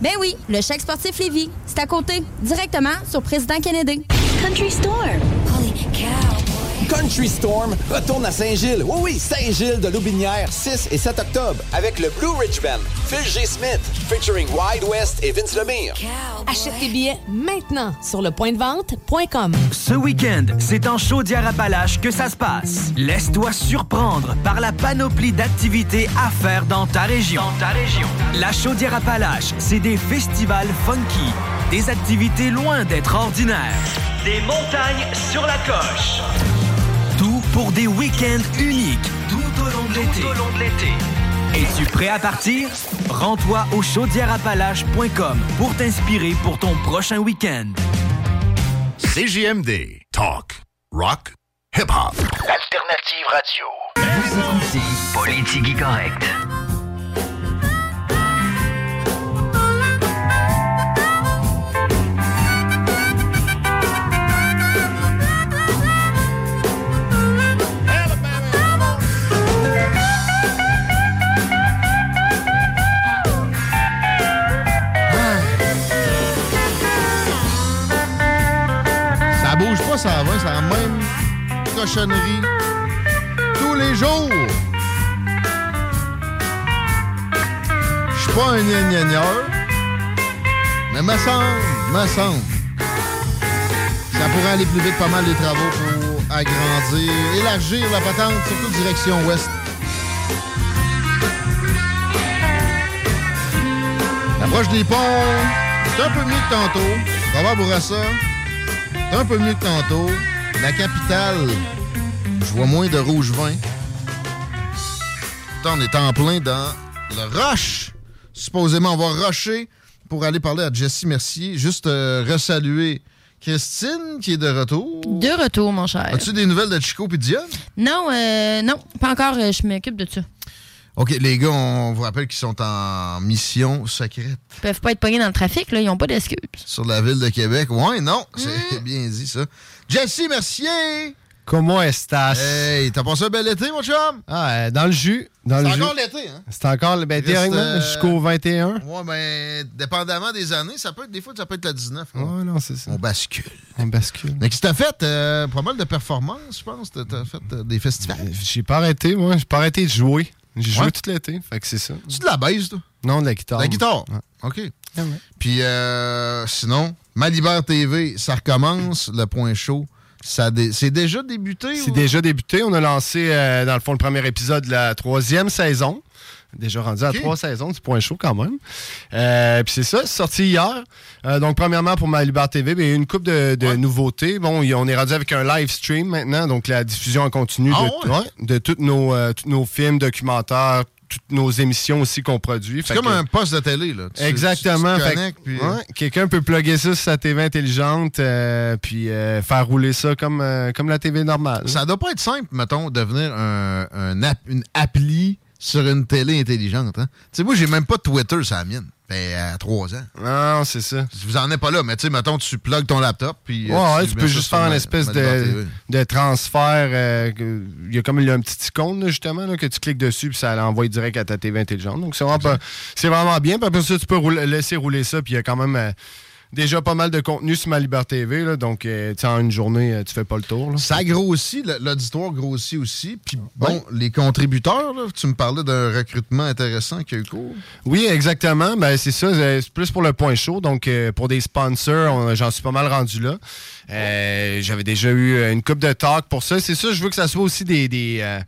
[SPEAKER 5] Ben oui, le chèque sportif Lévis. C'est à côté, directement sur Président Kennedy.
[SPEAKER 18] Country Store. Holy cow.
[SPEAKER 19] Country Storm retourne à Saint-Gilles. Oui, oui, Saint-Gilles de Loubinière, 6 et 7 octobre, avec le Blue Ridge Band, Phil G. Smith, featuring Wide West et Vince Lemire.
[SPEAKER 18] Achète tes billets maintenant sur le point de vente.com.
[SPEAKER 9] Ce week-end, c'est en Chaudière-Appalaches que ça se passe. Laisse-toi surprendre par la panoplie d'activités à faire dans ta région. Dans ta région. La Chaudière-Appalaches, c'est des festivals funky, des activités loin d'être ordinaires, des montagnes sur la coche. Pour des week-ends uniques tout au long de l'été. Es-tu prêt à partir? Rends-toi au chaudièreappalaches.com pour t'inspirer pour ton prochain week-end.
[SPEAKER 15] CJMD. Talk. Rock. Hip-hop.
[SPEAKER 13] Alternative radio.
[SPEAKER 8] Politique correcte.
[SPEAKER 4] Cochonneries tous les jours. Je suis pas un gnagneur, mais me semble, me semble. Ça pourrait aller plus vite pas mal les travaux pour agrandir, élargir la patente, surtout direction ouest. L'approche des ponts, c'est un peu mieux que tantôt. Robert Bourassa, c'est un peu mieux que tantôt. La capitale, je vois moins de rouge vin. On est en plein dans le rush. Supposément, on va rusher pour aller parler à Jessie Mercier. Juste euh, resaluer Christine qui est de retour.
[SPEAKER 5] De retour, mon cher.
[SPEAKER 4] As-tu des nouvelles de Chico et Dion?
[SPEAKER 5] Non, euh, non, pas encore. euh, Je m'occupe de ça.
[SPEAKER 4] OK, les gars, on vous rappelle qu'ils sont en mission secrète
[SPEAKER 5] Ils peuvent pas être pognés dans le trafic, là. Ils ont pas d'excuses.
[SPEAKER 4] sur la ville de Québec. Ouais, non, c'est [LAUGHS] bien dit, ça. Jessie Mercier!
[SPEAKER 20] Comment estás?
[SPEAKER 4] Hey, t'as passé un bel été, mon chum?
[SPEAKER 20] Ah, euh, dans le jus. Dans
[SPEAKER 4] C'est
[SPEAKER 20] le jus.
[SPEAKER 4] encore l'été, hein?
[SPEAKER 20] C'est encore ben,
[SPEAKER 4] euh,
[SPEAKER 20] jusqu'au 21.
[SPEAKER 4] Ouais, ben, dépendamment des années, ça peut être, des fois, ça peut être le 19. hein.
[SPEAKER 20] Ouais, non, c'est ça.
[SPEAKER 4] On bascule.
[SPEAKER 20] On bascule.
[SPEAKER 4] Mais qu'est-ce que t'as fait? Euh, pas mal de performances, je pense? T'as t'as fait euh, des festivals?
[SPEAKER 20] J'ai pas arrêté, moi. J'ai pas arrêté de jouer. J'ai joué
[SPEAKER 4] Ouais.
[SPEAKER 20] tout l'été. Fait que c'est ça.
[SPEAKER 4] Tu de la baisse, toi?
[SPEAKER 20] Non, de la guitare.
[SPEAKER 4] La guitare?
[SPEAKER 20] Ouais.
[SPEAKER 4] OK. Puis euh, sinon, Malibert TV, ça recommence, le point chaud. Ça dé- C'est déjà débuté?
[SPEAKER 20] C'est
[SPEAKER 4] ou-
[SPEAKER 20] déjà débuté. On a lancé, euh, dans le fond, le premier épisode de la troisième saison. Déjà rendu à trois saisons du point chaud quand même. Euh, Puis c'est ça, c'est sorti hier. Euh, donc, premièrement, pour ma Liberté TV, ben, il y a une coupe de, de nouveautés. Bon, on est rendu avec un live stream maintenant, donc la diffusion en continu
[SPEAKER 4] Ah
[SPEAKER 20] de,
[SPEAKER 4] ouais?
[SPEAKER 20] ouais, de tous nos, euh, tous nos films, documentaires, toutes nos émissions aussi qu'on produit.
[SPEAKER 4] C'est comme
[SPEAKER 20] que-
[SPEAKER 4] un poste de télé, là. Tu-
[SPEAKER 20] Exactement.
[SPEAKER 4] puis, euh,
[SPEAKER 20] ouais, Quelqu'un peut plugger ça sur sa TV intelligente euh, puis euh, faire rouler ça comme, euh, comme la TV normale.
[SPEAKER 4] Ça doit pas être simple, mettons, devenir un, un app- une appli sur une télé intelligente. Hein? Tu sais, moi, j'ai même pas Twitter sur la mienne. Ben, à trois ans.
[SPEAKER 20] Non, c'est ça.
[SPEAKER 4] Vous en êtes pas là, mais tu sais, mettons, tu plugues ton laptop, puis...
[SPEAKER 20] Ouais,
[SPEAKER 4] euh,
[SPEAKER 20] ouais, tu
[SPEAKER 4] mets
[SPEAKER 20] peux
[SPEAKER 4] ça
[SPEAKER 20] juste faire une
[SPEAKER 4] ma-
[SPEAKER 20] espèce de, de transfert. euh, Il y a comme il y a un petit icône, là, justement, là, que tu cliques dessus, puis ça l'envoie direct à ta TV intelligente. Donc, c'est vraiment, pas- vraiment bien. Puis après ça, tu peux rouler- laisser rouler ça, puis il y a quand même euh, déjà pas mal de contenu sur ma Liberté TV. Là, donc, euh, en une journée, euh, tu fais pas le tour. là.
[SPEAKER 4] Ça grossit, l'auditoire grossit aussi. Puis bon, les contributeurs, là, tu me parlais d'un recrutement intéressant qui a eu cours.
[SPEAKER 20] Oui, exactement. Ben, c'est ça. euh, C'est plus pour le point chaud. Donc, euh, pour des sponsors, on- j'en suis pas mal rendu là. Euh, J'avais déjà eu une coupe de talk pour ça. C'est ça, je veux que ça soit aussi des. des,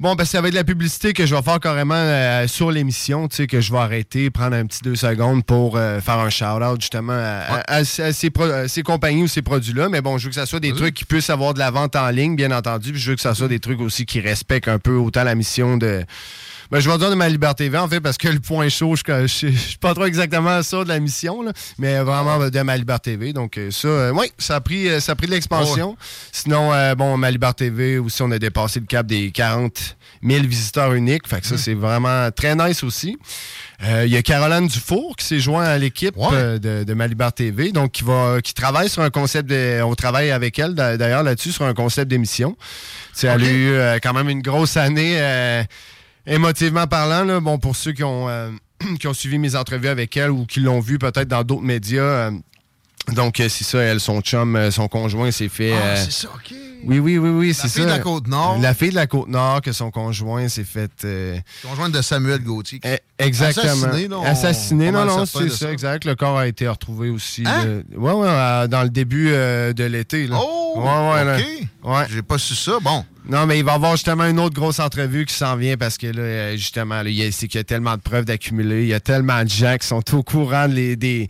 [SPEAKER 20] Bon, ben, ça va être de la publicité que je vais faire carrément euh, sur l'émission, tu sais, que je vais arrêter, prendre un petit deux secondes pour euh, faire un shout-out justement à, à- à ces, à ces compagnies ou ces produits-là. Mais bon, je veux que ça soit des trucs qui puissent avoir de la vente en ligne, bien entendu. Puis je veux que ça soit des trucs aussi qui respectent un peu autant la mission de. Ben, je vais dire de ma Liberté TV, en fait, parce que le point chaud, je je suis pas trop exactement ça de la mission, là, mais vraiment de ma Liberté TV. Donc, euh, ça, oui, ça a pris, euh, ça a pris de l'expansion. Sinon, euh, bon, ma Liberté TV, aussi, on a dépassé le cap des 40 000 visiteurs uniques. Fait que ça, c'est vraiment très nice aussi. Euh, Il y a Caroline Dufour qui s'est joint à l'équipe euh, de, de Malibar TV, donc qui va qui travaille sur un concept de, on travaille avec elle d'a- d'ailleurs là-dessus sur un concept d'émission. Tu sais, Elle a eu euh, quand même une grosse année euh, émotivement parlant. Là, bon pour ceux qui ont euh, [CLEARS THROAT] qui ont suivi mes entrevues avec elle ou qui l'ont vu peut-être dans d'autres médias. euh, donc, euh, c'est ça, elle, son chum, son conjoint s'est fait.
[SPEAKER 4] Ah, c'est ça, OK.
[SPEAKER 20] Oui, oui, oui, oui, c'est ça.
[SPEAKER 4] fille de la Côte-Nord.
[SPEAKER 20] La fille de la Côte-Nord, que son conjoint s'est fait.
[SPEAKER 4] Conjointe de Samuel Gauthier.
[SPEAKER 20] Exactement.
[SPEAKER 4] Assassiné, là, on-
[SPEAKER 20] Assassiné, non, non, c'est ça,
[SPEAKER 4] ça?
[SPEAKER 20] exact. Le corps a été retrouvé aussi.
[SPEAKER 4] Hein?
[SPEAKER 20] euh, ouais, ouais, euh, dans le début euh, de l'été.
[SPEAKER 4] Oh!
[SPEAKER 20] ouais, ouais, là.
[SPEAKER 4] OK.
[SPEAKER 20] Ouais.
[SPEAKER 4] J'ai pas su ça. Bon.
[SPEAKER 20] Non, mais il va y avoir justement une autre grosse entrevue qui s'en vient parce que là, euh, justement, là, il y a- c'est qu'il y a tellement de preuves d'accumuler. Il y a tellement de gens qui sont au courant de les- des,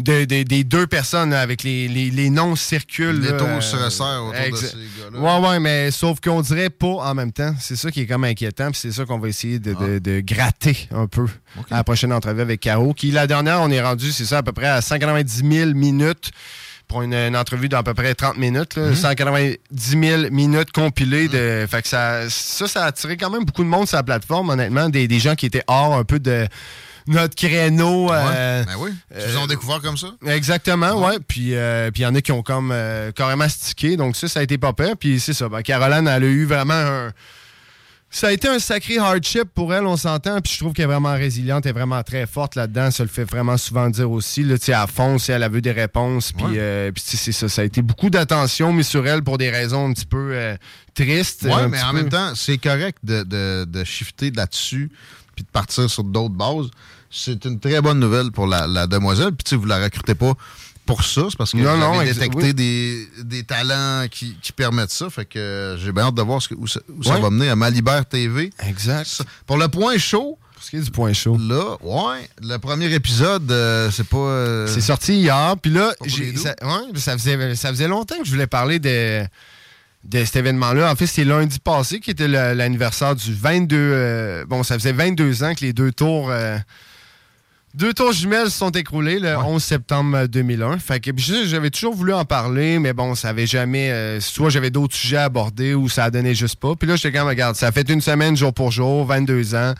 [SPEAKER 20] de- de- des deux personnes avec les, les, les noms circulent.
[SPEAKER 4] Les taux se resserrent autour de ces gars-là.
[SPEAKER 20] Ouais, ouais, mais sauf qu'on dirait pas en même temps. C'est ça qui est comme inquiétant. Puis c'est ça qu'on va essayer de, de- de gratter un peu à la prochaine entrevue avec Caro. Qui, la dernière, on est rendu, c'est ça, à peu près à 190 000 minutes pour une, une entrevue d'à peu près 30 minutes. là. 190 000 minutes compilées. De, fait que ça, ça, ça a attiré quand même beaucoup de monde sur la plateforme, honnêtement. Des, des gens qui étaient hors un peu de notre créneau. euh,
[SPEAKER 4] Ouais, ben oui. Ils vous ont découvert comme ça?
[SPEAKER 20] Exactement, ouais. Puis euh, puis il y en a qui ont comme euh, carrément stické. Donc ça, ça a été pas peur. Puis c'est ça. Ben, Caroline, elle a eu vraiment un. Ça a été un sacré hardship pour elle, on s'entend. Puis je trouve qu'elle est vraiment résiliente, elle est vraiment très forte là-dedans. Ça le fait vraiment souvent dire aussi. Là, tu sais, à fond, si elle a vu des réponses. Puis, euh, c'est ça. Ça a été beaucoup d'attention mis sur elle pour des raisons un petit peu euh, tristes.
[SPEAKER 4] Oui, mais en
[SPEAKER 20] peu-
[SPEAKER 4] même temps, c'est correct de, de, de shifter là-dessus puis de partir sur d'autres bases. C'est une très bonne nouvelle pour la, la demoiselle. Puis, tu sais, vous la recrutez pas pour ça. C'est parce que
[SPEAKER 20] Non,
[SPEAKER 4] vous
[SPEAKER 20] non,
[SPEAKER 4] avez
[SPEAKER 20] ex-
[SPEAKER 4] détecté
[SPEAKER 20] oui.
[SPEAKER 4] des, des talents qui, qui permettent ça. Fait que euh, j'ai bien hâte de voir ce que- où, ça, où ça
[SPEAKER 20] Ouais.
[SPEAKER 4] va mener à Malibert TV.
[SPEAKER 20] Exact.
[SPEAKER 4] Pour le point chaud.
[SPEAKER 20] Pour ce qui est du point chaud.
[SPEAKER 4] Là, ouais, le premier épisode, euh, c'est pas. euh,
[SPEAKER 20] C'est sorti hier. Puis là, ça, ouais, ça faisait, ça faisait longtemps que je voulais parler de, de cet événement-là. En fait, c'est lundi passé qui était l'anniversaire du 22. euh, bon, ça faisait 22 ans que les deux tours. euh, deux tours jumelles se sont écroulés le 11 septembre 2001. Fait que j'avais toujours voulu en parler, mais bon, ça avait jamais. euh, soit j'avais d'autres sujets à aborder ou ça a donné juste pas. Puis là, j'étais quand même, regarde, ça fait une semaine jour pour jour, 22 ans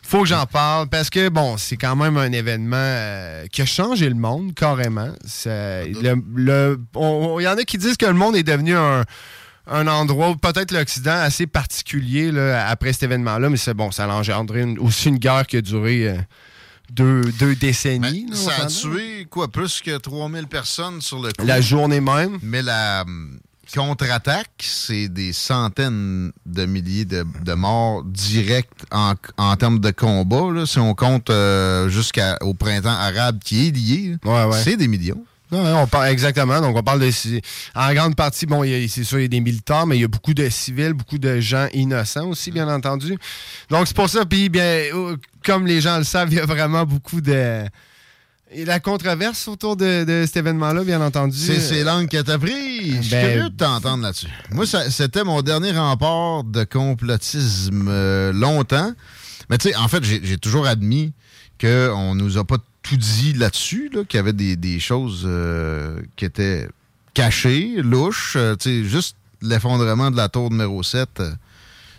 [SPEAKER 20] faut que j'en parle parce que, bon, c'est quand même un événement euh, qui a changé le monde carrément. Ça- le- le- on- Il y en a qui disent que le monde est devenu un, un endroit, peut-être l'Occident, assez particulier là, après cet événement-là, mais c'est bon, ça a engendré une- aussi une guerre qui a duré euh, deux, deux décennies. on
[SPEAKER 4] Ça a tué, quoi, plus que 3000 personnes sur le coup.
[SPEAKER 20] La journée même.
[SPEAKER 4] Mais la hum, contre-attaque, c'est des centaines de milliers de, de morts directs en, en termes de combat. là. si on compte euh, jusqu'au printemps arabe qui est lié,
[SPEAKER 20] ouais.
[SPEAKER 4] c'est des millions.
[SPEAKER 20] On parle exactement. Donc, on parle de. En grande partie, bon, c'est sûr, il y a des militaires, mais il y a beaucoup de civils, beaucoup de gens innocents aussi, bien entendu. Donc, c'est pour ça. Puis, bien, euh, comme les gens le savent, [LAUGHS] il y a vraiment beaucoup de. Et la controverse autour de, de cet événement-là, bien entendu.
[SPEAKER 4] C'est ces langues que t'as pris. Je suis
[SPEAKER 20] Ben-
[SPEAKER 4] curieux de t'entendre là-dessus. Moi, c'était mon dernier rempart de complotisme euh, longtemps. Mais tu sais, en fait, j'ai j'ai toujours admis qu'on nous a pas tout dit là-dessus, là, qu'il y avait des, des choses euh, qui étaient cachées, louches. euh, juste l'effondrement de la tour numéro 7. euh,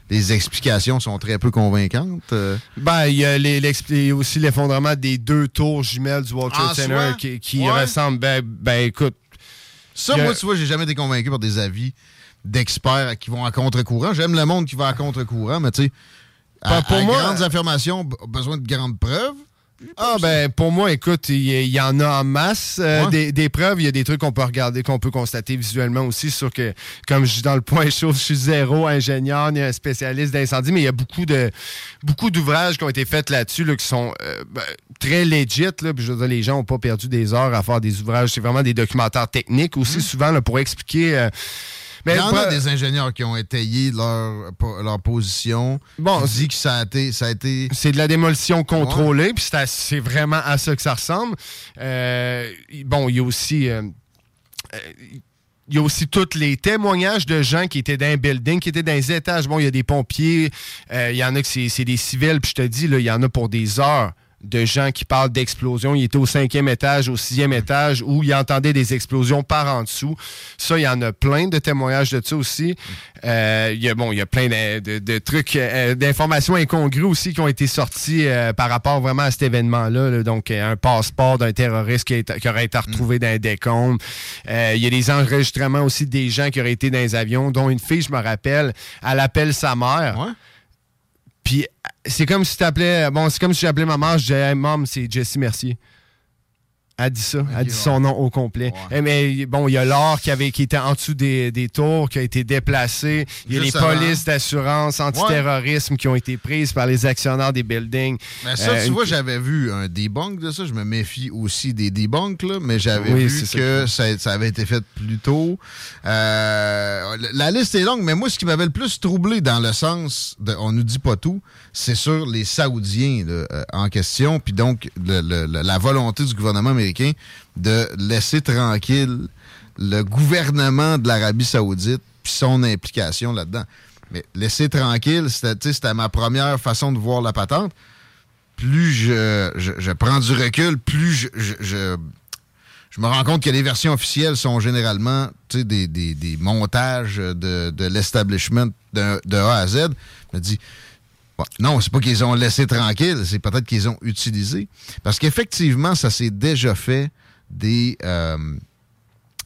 [SPEAKER 4] les explications sont très peu convaincantes.
[SPEAKER 20] Ben, il y a y aussi l'effondrement des deux tours jumelles du World Trade
[SPEAKER 4] En
[SPEAKER 20] Center qui, qui
[SPEAKER 4] Ouais.
[SPEAKER 20] ressemblent. Ben, ben, écoute.
[SPEAKER 4] Ça,
[SPEAKER 20] a-
[SPEAKER 4] moi, tu vois, j'ai jamais été convaincu par des avis d'experts qui vont à contre-courant. J'aime le monde qui va à contre-courant, mais tu sais, à,
[SPEAKER 20] Pas pour
[SPEAKER 4] à
[SPEAKER 20] moi.
[SPEAKER 4] grandes affirmations, besoin de grandes preuves.
[SPEAKER 20] Ah ben pour moi, écoute, il y, en a en masse euh,
[SPEAKER 4] Ouais.
[SPEAKER 20] des, des preuves. Il y a des trucs qu'on peut regarder, qu'on peut constater visuellement aussi sur que, comme je dis dans le point [LAUGHS] chaud, je suis zéro ingénieur ni un spécialiste d'incendie, mais il y a beaucoup de beaucoup d'ouvrages qui ont été faits là-dessus là, qui sont euh, ben, très legit. Là, puis je veux dire, les gens n'ont pas perdu des heures à faire des ouvrages. C'est vraiment des documentaires techniques aussi souvent là, pour expliquer. euh,
[SPEAKER 4] Il y
[SPEAKER 20] mais
[SPEAKER 4] en a des ingénieurs qui ont étayé leur, leur position.
[SPEAKER 20] Bon,
[SPEAKER 4] dit que ça a été. Ça a été...
[SPEAKER 20] C'est de la démolition contrôlée, puis c'est vraiment à ça que ça ressemble. Euh, bon, il y a aussi. euh, euh, il y a aussi tous les témoignages de gens qui étaient dans un building, qui étaient dans les étages. Bon, il y a des pompiers, euh, il y en a que c'est c'est des civils, puis je te dis, là, il y en a pour des heures de gens qui parlent d'explosions. Il était au cinquième étage, au sixième étage, où il entendait des explosions par en dessous. Ça, il y en a plein de témoignages de ça aussi. Euh, il y a, bon, il y a plein de, de- de trucs, euh, d'informations incongrues aussi qui ont été sorties euh, par rapport vraiment à cet événement-là. là. Donc, euh, un passeport d'un terroriste qui, aurait été retrouvé dans un décombre. Euh, il y a des enregistrements aussi des gens qui auraient été dans les avions, dont une fille, je me rappelle, elle appelle sa mère. Puis c'est comme si tu appelais. Bon, c'est comme si j'appelais ma mère, je disais, hey, Mom, c'est Jessie Mercier. Elle dit ça. Elle dit son nom au complet. Eh, mais bon, il y a l'or qui, avait, qui était en dessous des, des tours, qui a été déplacé. Il y a les polices d'assurance antiterrorisme qui ont été prises par les actionnaires des buildings.
[SPEAKER 4] Mais ça,
[SPEAKER 20] Euh,
[SPEAKER 4] tu
[SPEAKER 20] une-
[SPEAKER 4] vois, j'avais vu un debunk de ça. Je me méfie aussi des debunks, là, mais j'avais
[SPEAKER 20] Oui,
[SPEAKER 4] vu que ça, ça avait été fait plus tôt. Euh, la- liste est longue, mais moi, ce qui m'avait le plus troublé dans le sens de on nous dit pas tout, c'est sur les Saoudiens là, euh, en question, puis donc le- le- le- la volonté du gouvernement américain de laisser tranquille le gouvernement de l'Arabie saoudite puis son implication là-dedans. Mais laisser tranquille, c'était ma première façon de voir la patente plus je, prends du recul, plus je, me rends compte que les versions officielles sont généralement des, montages de, de l'establishment de, de A à Z. Je me dis, non, c'est pas qu'ils ont laissé tranquille, c'est peut-être qu'ils ont utilisé. Parce qu'effectivement, ça s'est déjà fait des, euh,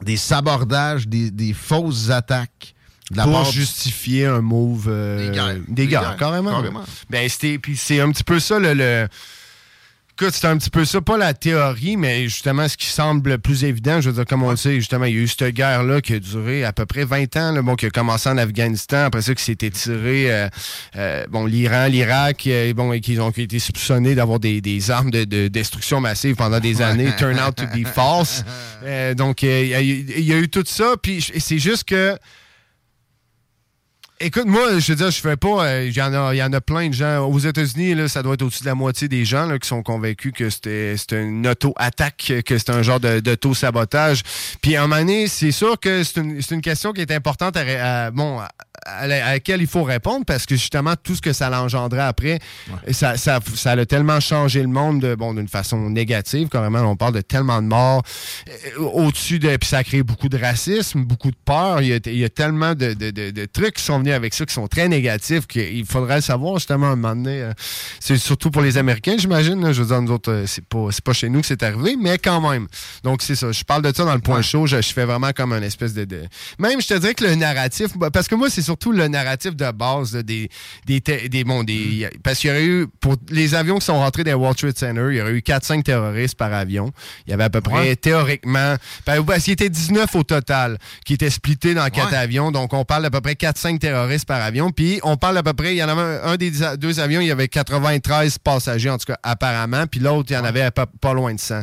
[SPEAKER 4] des sabordages, des, des fausses attaques
[SPEAKER 20] pour
[SPEAKER 4] part
[SPEAKER 20] justifier un move euh,
[SPEAKER 4] Des guerres.
[SPEAKER 20] des
[SPEAKER 4] Des
[SPEAKER 20] guerres,
[SPEAKER 4] guerres,
[SPEAKER 20] carrément.
[SPEAKER 4] carrément.
[SPEAKER 20] Ben puis c'est un petit peu ça le, le- Écoute, c'est un petit peu ça, pas la théorie, mais justement ce qui semble le plus évident, je veux dire, comme on le sait, justement, il y a eu cette guerre-là qui a duré à peu près 20 ans, là, bon, qui a commencé en Afghanistan, après ça, qui s'est étiré, euh, euh, bon, l'Iran, l'Irak, euh, bon, et qu'ils ont été soupçonnés d'avoir des, des armes de, de destruction massive pendant des années, turn out to be false. [LAUGHS] Donc, il y, a eu- il y a eu tout ça, puis c'est juste que Écoute, moi, je veux dire, je fais pas. euh, Il y, en a- il y en a plein de gens. Aux États-Unis, ça doit être au-dessus de la moitié des gens là, qui sont convaincus que c'était une auto-attaque, que c'était un genre de- d'auto-sabotage. Puis à un moment donné, c'est sûr que c'est une, c'est une question qui est importante à, bon, à, à la- à laquelle il faut répondre parce que justement, tout ce que ça l'engendrait après, ça, ça, ça a tellement changé le monde de, bon, d'une façon négative. Carrément, on parle de tellement de morts euh, au-dessus de. Puis ça a créé beaucoup de racisme, beaucoup de peur. Il y a, il y a tellement de, de- de- de trucs qui sont venus avec ça qui sont très négatifs qu'il faudrait le savoir justement à un moment donné. euh, c'est surtout pour les Américains, j'imagine. Je veux dire, nous autres, euh, c'est pas, pas chez nous que c'est arrivé, mais quand même. Donc c'est ça. Je parle de ça dans le point chaud. Je, je fais vraiment comme un espèce de, de- Même, je te dirais que le narratif. bah, Parce que moi, c'est surtout le narratif de base là, des. des, des, bon, des parce qu'il y aurait eu. Pour les avions qui sont rentrés dans World Trade Center, il y aurait eu 4-5 terroristes par avion. Il y avait à peu près,
[SPEAKER 4] Ouais.
[SPEAKER 20] théoriquement. Ben, parce qu'il était 19 au total qui étaient splittés dans quatre
[SPEAKER 4] Ouais.
[SPEAKER 20] avions. Donc, on parle d'à peu près 4-5 terroristes par avion. Puis, on parle d'à peu près, il y en avait un, un des deux avions, il y avait 93 passagers, en tout cas, apparemment. Puis l'autre, il y en avait pas, pas loin de 100.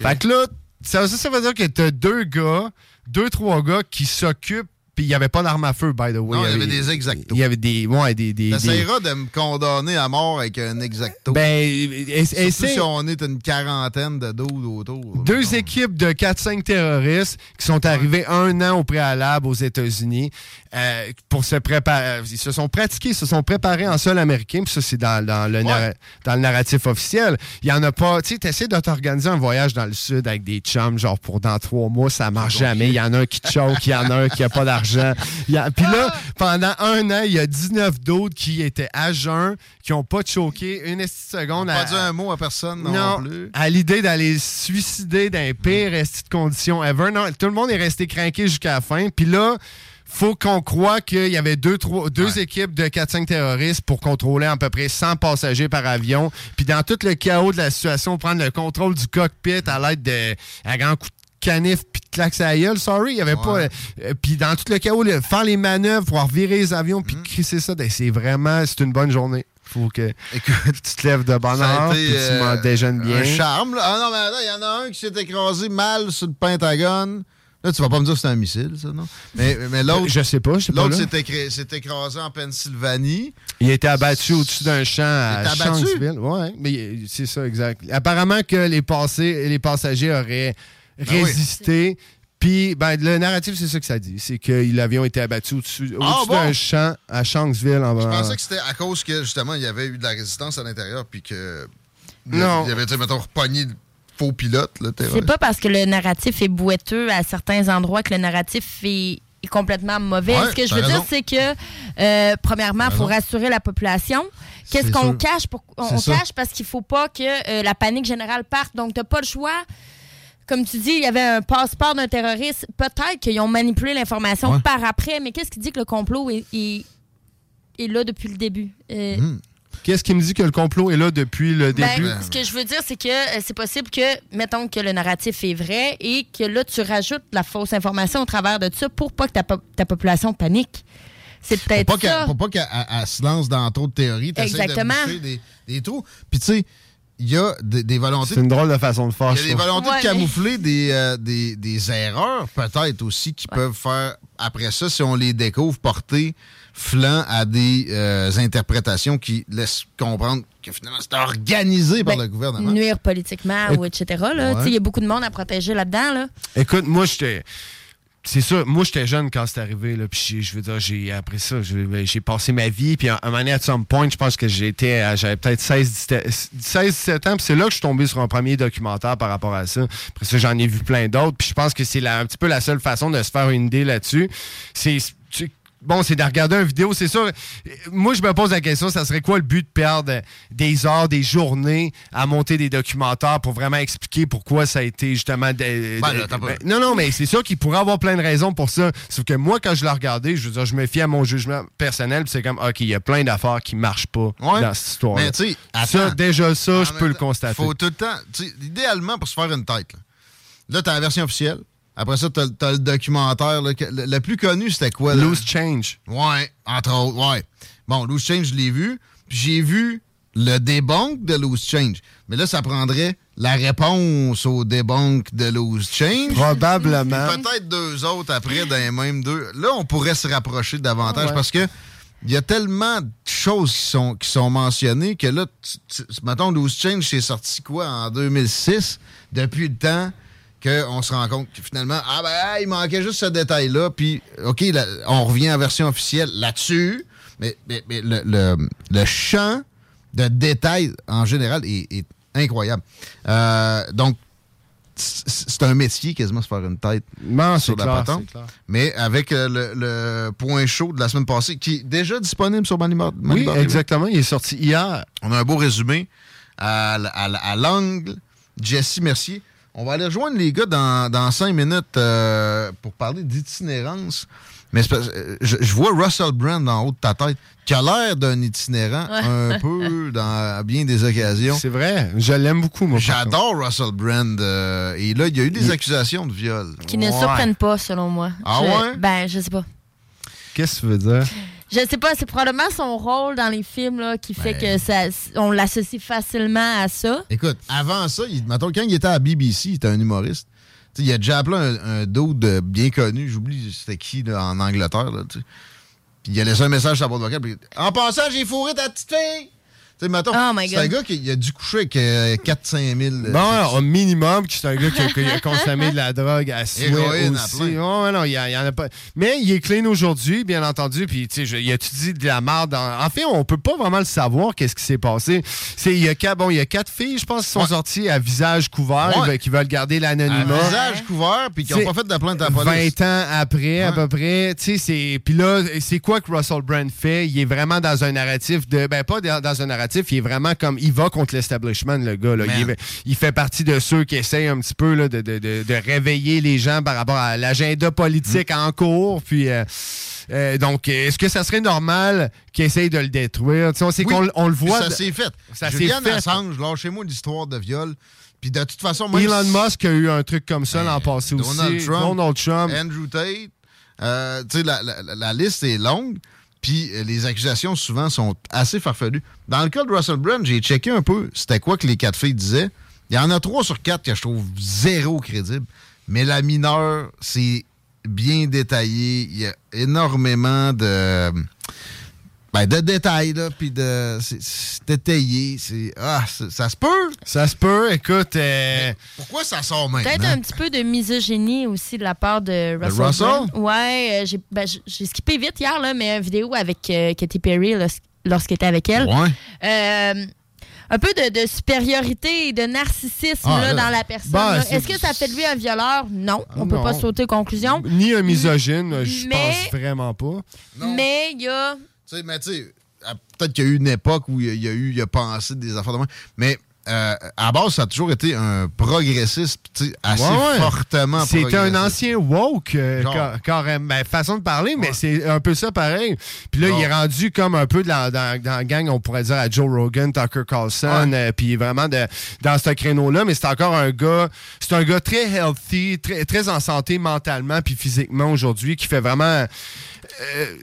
[SPEAKER 20] Fait que là, ça, ça, ça veut dire que t'as deux gars, deux, trois gars qui s'occupent. Puis, il n'y avait pas d'arme à feu, by the way.
[SPEAKER 4] Non, il y avait des exactos.
[SPEAKER 20] Il y avait des. Ouais, des. des, des-
[SPEAKER 4] T'essayeras de me condamner à mort avec un exacto.
[SPEAKER 20] Ben, essaie-
[SPEAKER 4] si on est une quarantaine de dos autour.
[SPEAKER 20] Deux équipes de 4-5 terroristes qui sont arrivés un an au préalable aux États-Unis euh, pour se préparer. Ils se sont pratiqués, ils se sont préparés en sol américain, puis ça, c'est dans, dans le dans le narratif officiel. Il y en a pas. Tu sais, t'essaies de t'organiser un voyage dans le sud avec des chums, genre pour dans trois mois, ça marche jamais. Il y en a un qui te choque, il y en a un qui a pas d'argent. A- Puis là, pendant un an, il y a 19 d'autres qui étaient à jeun, qui ont pas choqué une seconde.
[SPEAKER 4] Pas
[SPEAKER 20] à-
[SPEAKER 4] dit un mot à personne non,
[SPEAKER 20] non,
[SPEAKER 4] plus.
[SPEAKER 20] à l'idée d'aller se suicider dans les pires esti de conditions ever. Non, tout le monde est resté craqué jusqu'à la fin. Puis là, faut qu'on croit qu'il y avait deux, trois, deux équipes de 4-5 terroristes pour contrôler à peu près 100 passagers par avion. Puis dans tout le chaos de la situation, prendre le contrôle du cockpit à l'aide de à grand coup de canif puis de claques à la gueule. Sorry, il y avait pas... euh, puis dans tout le chaos, faire les manœuvres, pouvoir virer les avions puis crisser ça, ben, c'est vraiment... C'est une bonne journée. Faut que tu te lèves de bonne heure,
[SPEAKER 4] été,
[SPEAKER 20] puis tu
[SPEAKER 4] euh,
[SPEAKER 20] m'en déjeunes bien.
[SPEAKER 4] Un charme. là. Ah non, mais attends, il y en a un qui s'est écrasé mal sur le Pentagone. Là, tu vas pas me dire que c'est un missile, ça, non? Mais, mais l'autre.
[SPEAKER 20] Je sais pas, je sais pas,
[SPEAKER 4] L'autre
[SPEAKER 20] là.
[SPEAKER 4] s'est écrasé en Pennsylvanie.
[SPEAKER 20] Il a été abattu au-dessus d'un champ à? Shanksville. Ouais, mais c'est ça, exact. Apparemment que les, passés, les passagers auraient
[SPEAKER 4] Ben oui.
[SPEAKER 20] résisté. Puis, ben, le narratif, c'est ça que ça dit. C'est que l'avion était abattu au-dessus
[SPEAKER 4] Ah, bon?
[SPEAKER 20] d'un champ à Shanksville. En,
[SPEAKER 4] Je pensais que c'était à cause que, justement, il y avait eu de la résistance à l'intérieur, puis que.
[SPEAKER 20] Non.
[SPEAKER 4] Il y avait, tu sais, mettons, repogné le faux pilote,
[SPEAKER 5] C'est pas parce que le narratif est boiteux à certains endroits que le narratif est, est complètement mauvais.
[SPEAKER 4] Ouais,
[SPEAKER 5] Ce que je veux dire, c'est que, euh, premièrement, il faut rassurer la population. Qu'est-ce qu'on cache? Pour, on cache parce qu'il faut pas que euh, la panique générale parte. Donc, t'as pas le choix. Comme tu dis, il y avait un passeport d'un terroriste. Peut-être qu'ils ont manipulé l'information
[SPEAKER 20] Ouais.
[SPEAKER 5] par après, mais qu'est-ce qui dit que le complot est, est- est là depuis le début? Euh,
[SPEAKER 4] Hmm.
[SPEAKER 20] Qu'est-ce qui me dit que le complot est là depuis le
[SPEAKER 5] ben,
[SPEAKER 20] début?
[SPEAKER 5] ce que je veux dire, c'est que euh, c'est possible que, mettons que le narratif est vrai et que là, tu rajoutes la fausse information au travers de ça pour pas que ta, po- ta population panique. C'est peut-être ça.
[SPEAKER 4] pour pas qu'elle elle- elle se lance dans trop de théories, de
[SPEAKER 5] Exactement.
[SPEAKER 4] des, des trous. Puis tu sais, il y a des, des volontés...
[SPEAKER 20] C'est une drôle de façon de faire.
[SPEAKER 4] Il y a des volontés
[SPEAKER 5] Ouais,
[SPEAKER 4] de camoufler des, euh, des, des erreurs, peut-être aussi, qui peuvent faire, après ça, si on les découvre, porter flanc à des euh, interprétations qui laissent comprendre que finalement, c'est organisé par
[SPEAKER 5] Ben,
[SPEAKER 4] le gouvernement.
[SPEAKER 5] Nuire politiquement ou etc. là.
[SPEAKER 20] Ouais.
[SPEAKER 5] Tu sais, Il y a beaucoup de monde à protéger là-dedans. Là.
[SPEAKER 20] Écoute, moi, j'étais. C'est ça, moi j'étais jeune quand c'est arrivé, là, puis je veux dire, j'ai après ça, j'ai j'ai passé ma vie, puis à un moment donné, à some point, je pense que j'étais, j'avais peut-être 16-17 ans, puis c'est là que je suis tombé sur un premier documentaire par rapport à ça. Après ça, j'en ai vu plein d'autres, puis je pense que c'est un petit peu la seule façon de se faire une idée là-dessus. C'est bon, c'est de regarder une vidéo, c'est sûr. Moi, je me pose la question, ça serait quoi le but de perdre des heures, des journées à monter des documentaires pour vraiment expliquer pourquoi ça a été justement... de-
[SPEAKER 4] Ben, là,
[SPEAKER 20] ben, non, non, mais c'est sûr qu'il pourrait avoir plein de raisons pour ça. Sauf que moi, quand je l'ai regardé, je veux dire, je me fie à mon jugement personnel, c'est comme, OK, il y a plein d'affaires qui marchent pas
[SPEAKER 4] Ouais.
[SPEAKER 20] dans cette histoire
[SPEAKER 4] Mais tu sais,
[SPEAKER 20] Ça,
[SPEAKER 4] attends.
[SPEAKER 20] déjà ça, je peux le constater.
[SPEAKER 4] Faut tout le temps, tu idéalement pour se faire une tête. Là, là t'as la version officielle. Après ça, t'as as le documentaire. là, le, le plus connu, c'était quoi? là?
[SPEAKER 20] Loose Change.
[SPEAKER 4] Ouais, entre autres, ouais. Bon, Loose Change, je l'ai vu. Puis j'ai vu le debunk de Loose Change. Mais là, ça prendrait la réponse au debunk de Loose Change.
[SPEAKER 20] Probablement.
[SPEAKER 4] Peut-être deux autres après dans les mêmes deux. Là, on pourrait se rapprocher davantage
[SPEAKER 20] ouais.
[SPEAKER 4] parce que il y a tellement de choses qui sont, qui sont mentionnées que là, tu- tu- mettons, Loose Change, c'est sorti quoi en 2006? Depuis le temps qu'on se rend compte que finalement, ah ben, il manquait juste ce détail-là. Puis, OK, là, on revient en version officielle là-dessus. Mais, mais- mais le, le- le champ de détails en général est, est incroyable. Euh, donc, c'est un métier quasiment se faire une tête
[SPEAKER 20] Non,
[SPEAKER 4] sur la
[SPEAKER 20] clair,
[SPEAKER 4] patente. Mais avec euh, le, le point chaud de la semaine passée, qui est déjà disponible sur Money Bar-
[SPEAKER 20] Oui, exactement. Il est sorti hier.
[SPEAKER 4] On a un beau résumé à, à à l'angle. Jesse Mercier. On va aller rejoindre les gars dans, dans cinq minutes euh, pour parler d'itinérance. Mais euh, je, je vois Russell Brand en haut de ta tête, qui a l'air d'un itinérant
[SPEAKER 20] Ouais.
[SPEAKER 4] un [LAUGHS] peu dans à bien des occasions.
[SPEAKER 20] C'est vrai. Je l'aime beaucoup, moi.
[SPEAKER 4] J'adore Russell Brand. euh, et là, il y a eu des
[SPEAKER 20] Il-
[SPEAKER 4] accusations de viol.
[SPEAKER 5] Qui ne surprennent pas, selon moi.
[SPEAKER 4] Ah
[SPEAKER 5] Je-
[SPEAKER 4] ouais?
[SPEAKER 5] Ben, je sais pas.
[SPEAKER 20] Qu'est-ce que tu veux dire?
[SPEAKER 5] Je sais pas, c'est probablement son rôle dans les films là, qui fait que ça, on l'associe facilement à ça.
[SPEAKER 4] Écoute, avant ça, il, mettons, quand il était à BBC, il était un humoriste. Il a déjà appelé un, un dude bien connu, j'oublie c'était qui là, en Angleterre. Là. Puis il a laissé un message sur la boîte vocale. puis, en passant, j'ai fourré ta petite fille! Tu sais, mettons,
[SPEAKER 5] Oh my
[SPEAKER 4] c'est un gars qui a dû coucher avec euh, 4-5 000. euh,
[SPEAKER 20] Bon, au minimum, c'est un gars qui a, qui a [LAUGHS] consommé de la drogue à
[SPEAKER 4] à
[SPEAKER 20] aussi. ouais, non, il y, en a pas. Mais il est clean aujourd'hui, bien entendu. Puis, tu sais, il a dit de la merde. En, en fait, on peut pas vraiment le savoir, qu'est-ce qui s'est passé. C'est, il y a quatre, bon, il y a quatre filles, je pense, qui sont sorties à visage couvert,
[SPEAKER 4] Ouais.
[SPEAKER 20] ben, qui veulent garder
[SPEAKER 4] à
[SPEAKER 20] l'anonymat.
[SPEAKER 4] visage couvert, puis qui n'ont pas fait de plainte à la police.
[SPEAKER 20] 20 ans après, à peu près. Tu sais, c'est. Puis là, c'est quoi que Russell Brand fait? Il est vraiment dans un narratif de. Ben, pas dans dans un narratif, il est vraiment comme. Il va contre l'establishment, le gars. Là. Il,
[SPEAKER 4] Man.
[SPEAKER 20] est- il fait partie de ceux qui essayent un petit peu là, de, de- de- de réveiller les gens par rapport à l'agenda politique
[SPEAKER 4] Mm.
[SPEAKER 20] en cours. Puis. euh, euh, donc, est-ce que ça serait normal qu'il essaye de le détruire? On sait
[SPEAKER 4] Oui,
[SPEAKER 20] qu'on on le voit.
[SPEAKER 4] Ça s'est fait.
[SPEAKER 20] Ça s'est
[SPEAKER 4] Julian
[SPEAKER 20] fait.
[SPEAKER 4] Assange, lâchez-moi l'histoire de viol. Puis de toute façon, même
[SPEAKER 20] Elon
[SPEAKER 4] si-
[SPEAKER 20] Musk a eu un truc comme ça l'an passé
[SPEAKER 4] Donald
[SPEAKER 20] aussi.
[SPEAKER 4] Trump,
[SPEAKER 20] Donald Trump.
[SPEAKER 4] Andrew Tate. Euh, la- la liste est longue, puis euh, les accusations souvent sont assez farfelues. Dans le cas de Russell Brand, j'ai checké un peu c'était quoi que les quatre filles disaient. Il y en a trois sur quatre que je trouve zéro crédible. Mais la mineure, c'est bien détaillé. Il y a énormément de. Ben, de détails, là, puis de. C'est c'est détaillé. C'est. Ah, ça se peut!
[SPEAKER 20] Ça se peut, écoute. euh,
[SPEAKER 4] Pourquoi ça sort maintenant?
[SPEAKER 5] Peut-être un petit peu de misogynie aussi de la part de Russell.
[SPEAKER 4] Russell?
[SPEAKER 5] Brand. Ouais, euh, j'ai ben, j'ai skippé vite hier, là, mais une vidéo avec euh, Katy Perry lors- lorsqu'elle était avec elle.
[SPEAKER 4] Ouais.
[SPEAKER 5] Euh, un peu de, de supériorité et de narcissisme
[SPEAKER 20] Ah,
[SPEAKER 5] là, dans la personne.
[SPEAKER 20] Ben, c'est-
[SPEAKER 5] Est-ce que ça fait de lui un violeur? Non. On peut
[SPEAKER 20] non.
[SPEAKER 5] pas sauter aux conclusions.
[SPEAKER 20] Ni un misogyne, je pense vraiment pas.
[SPEAKER 5] Mais il y a.
[SPEAKER 4] Tu sais, mais tu sais, peut-être qu'il y a eu une époque où il y a- il y a eu, il a pensé des affaires de moi. Mais euh, à la base, ça a toujours été un progressiste, tu sais, assez
[SPEAKER 20] Ouais, ouais.
[SPEAKER 4] fortement
[SPEAKER 20] C'était un ancien woke, euh, car- carrément. Ben, façon de parler, mais c'est un peu ça pareil. Puis là,
[SPEAKER 4] Genre.
[SPEAKER 20] il est rendu comme un peu dans, dans la gang, on pourrait dire à Joe Rogan, Tucker Carlson, euh, puis vraiment de, dans ce créneau-là. Mais c'est encore un gars, c'est un gars très healthy, très, très en santé mentalement puis physiquement aujourd'hui, qui fait vraiment.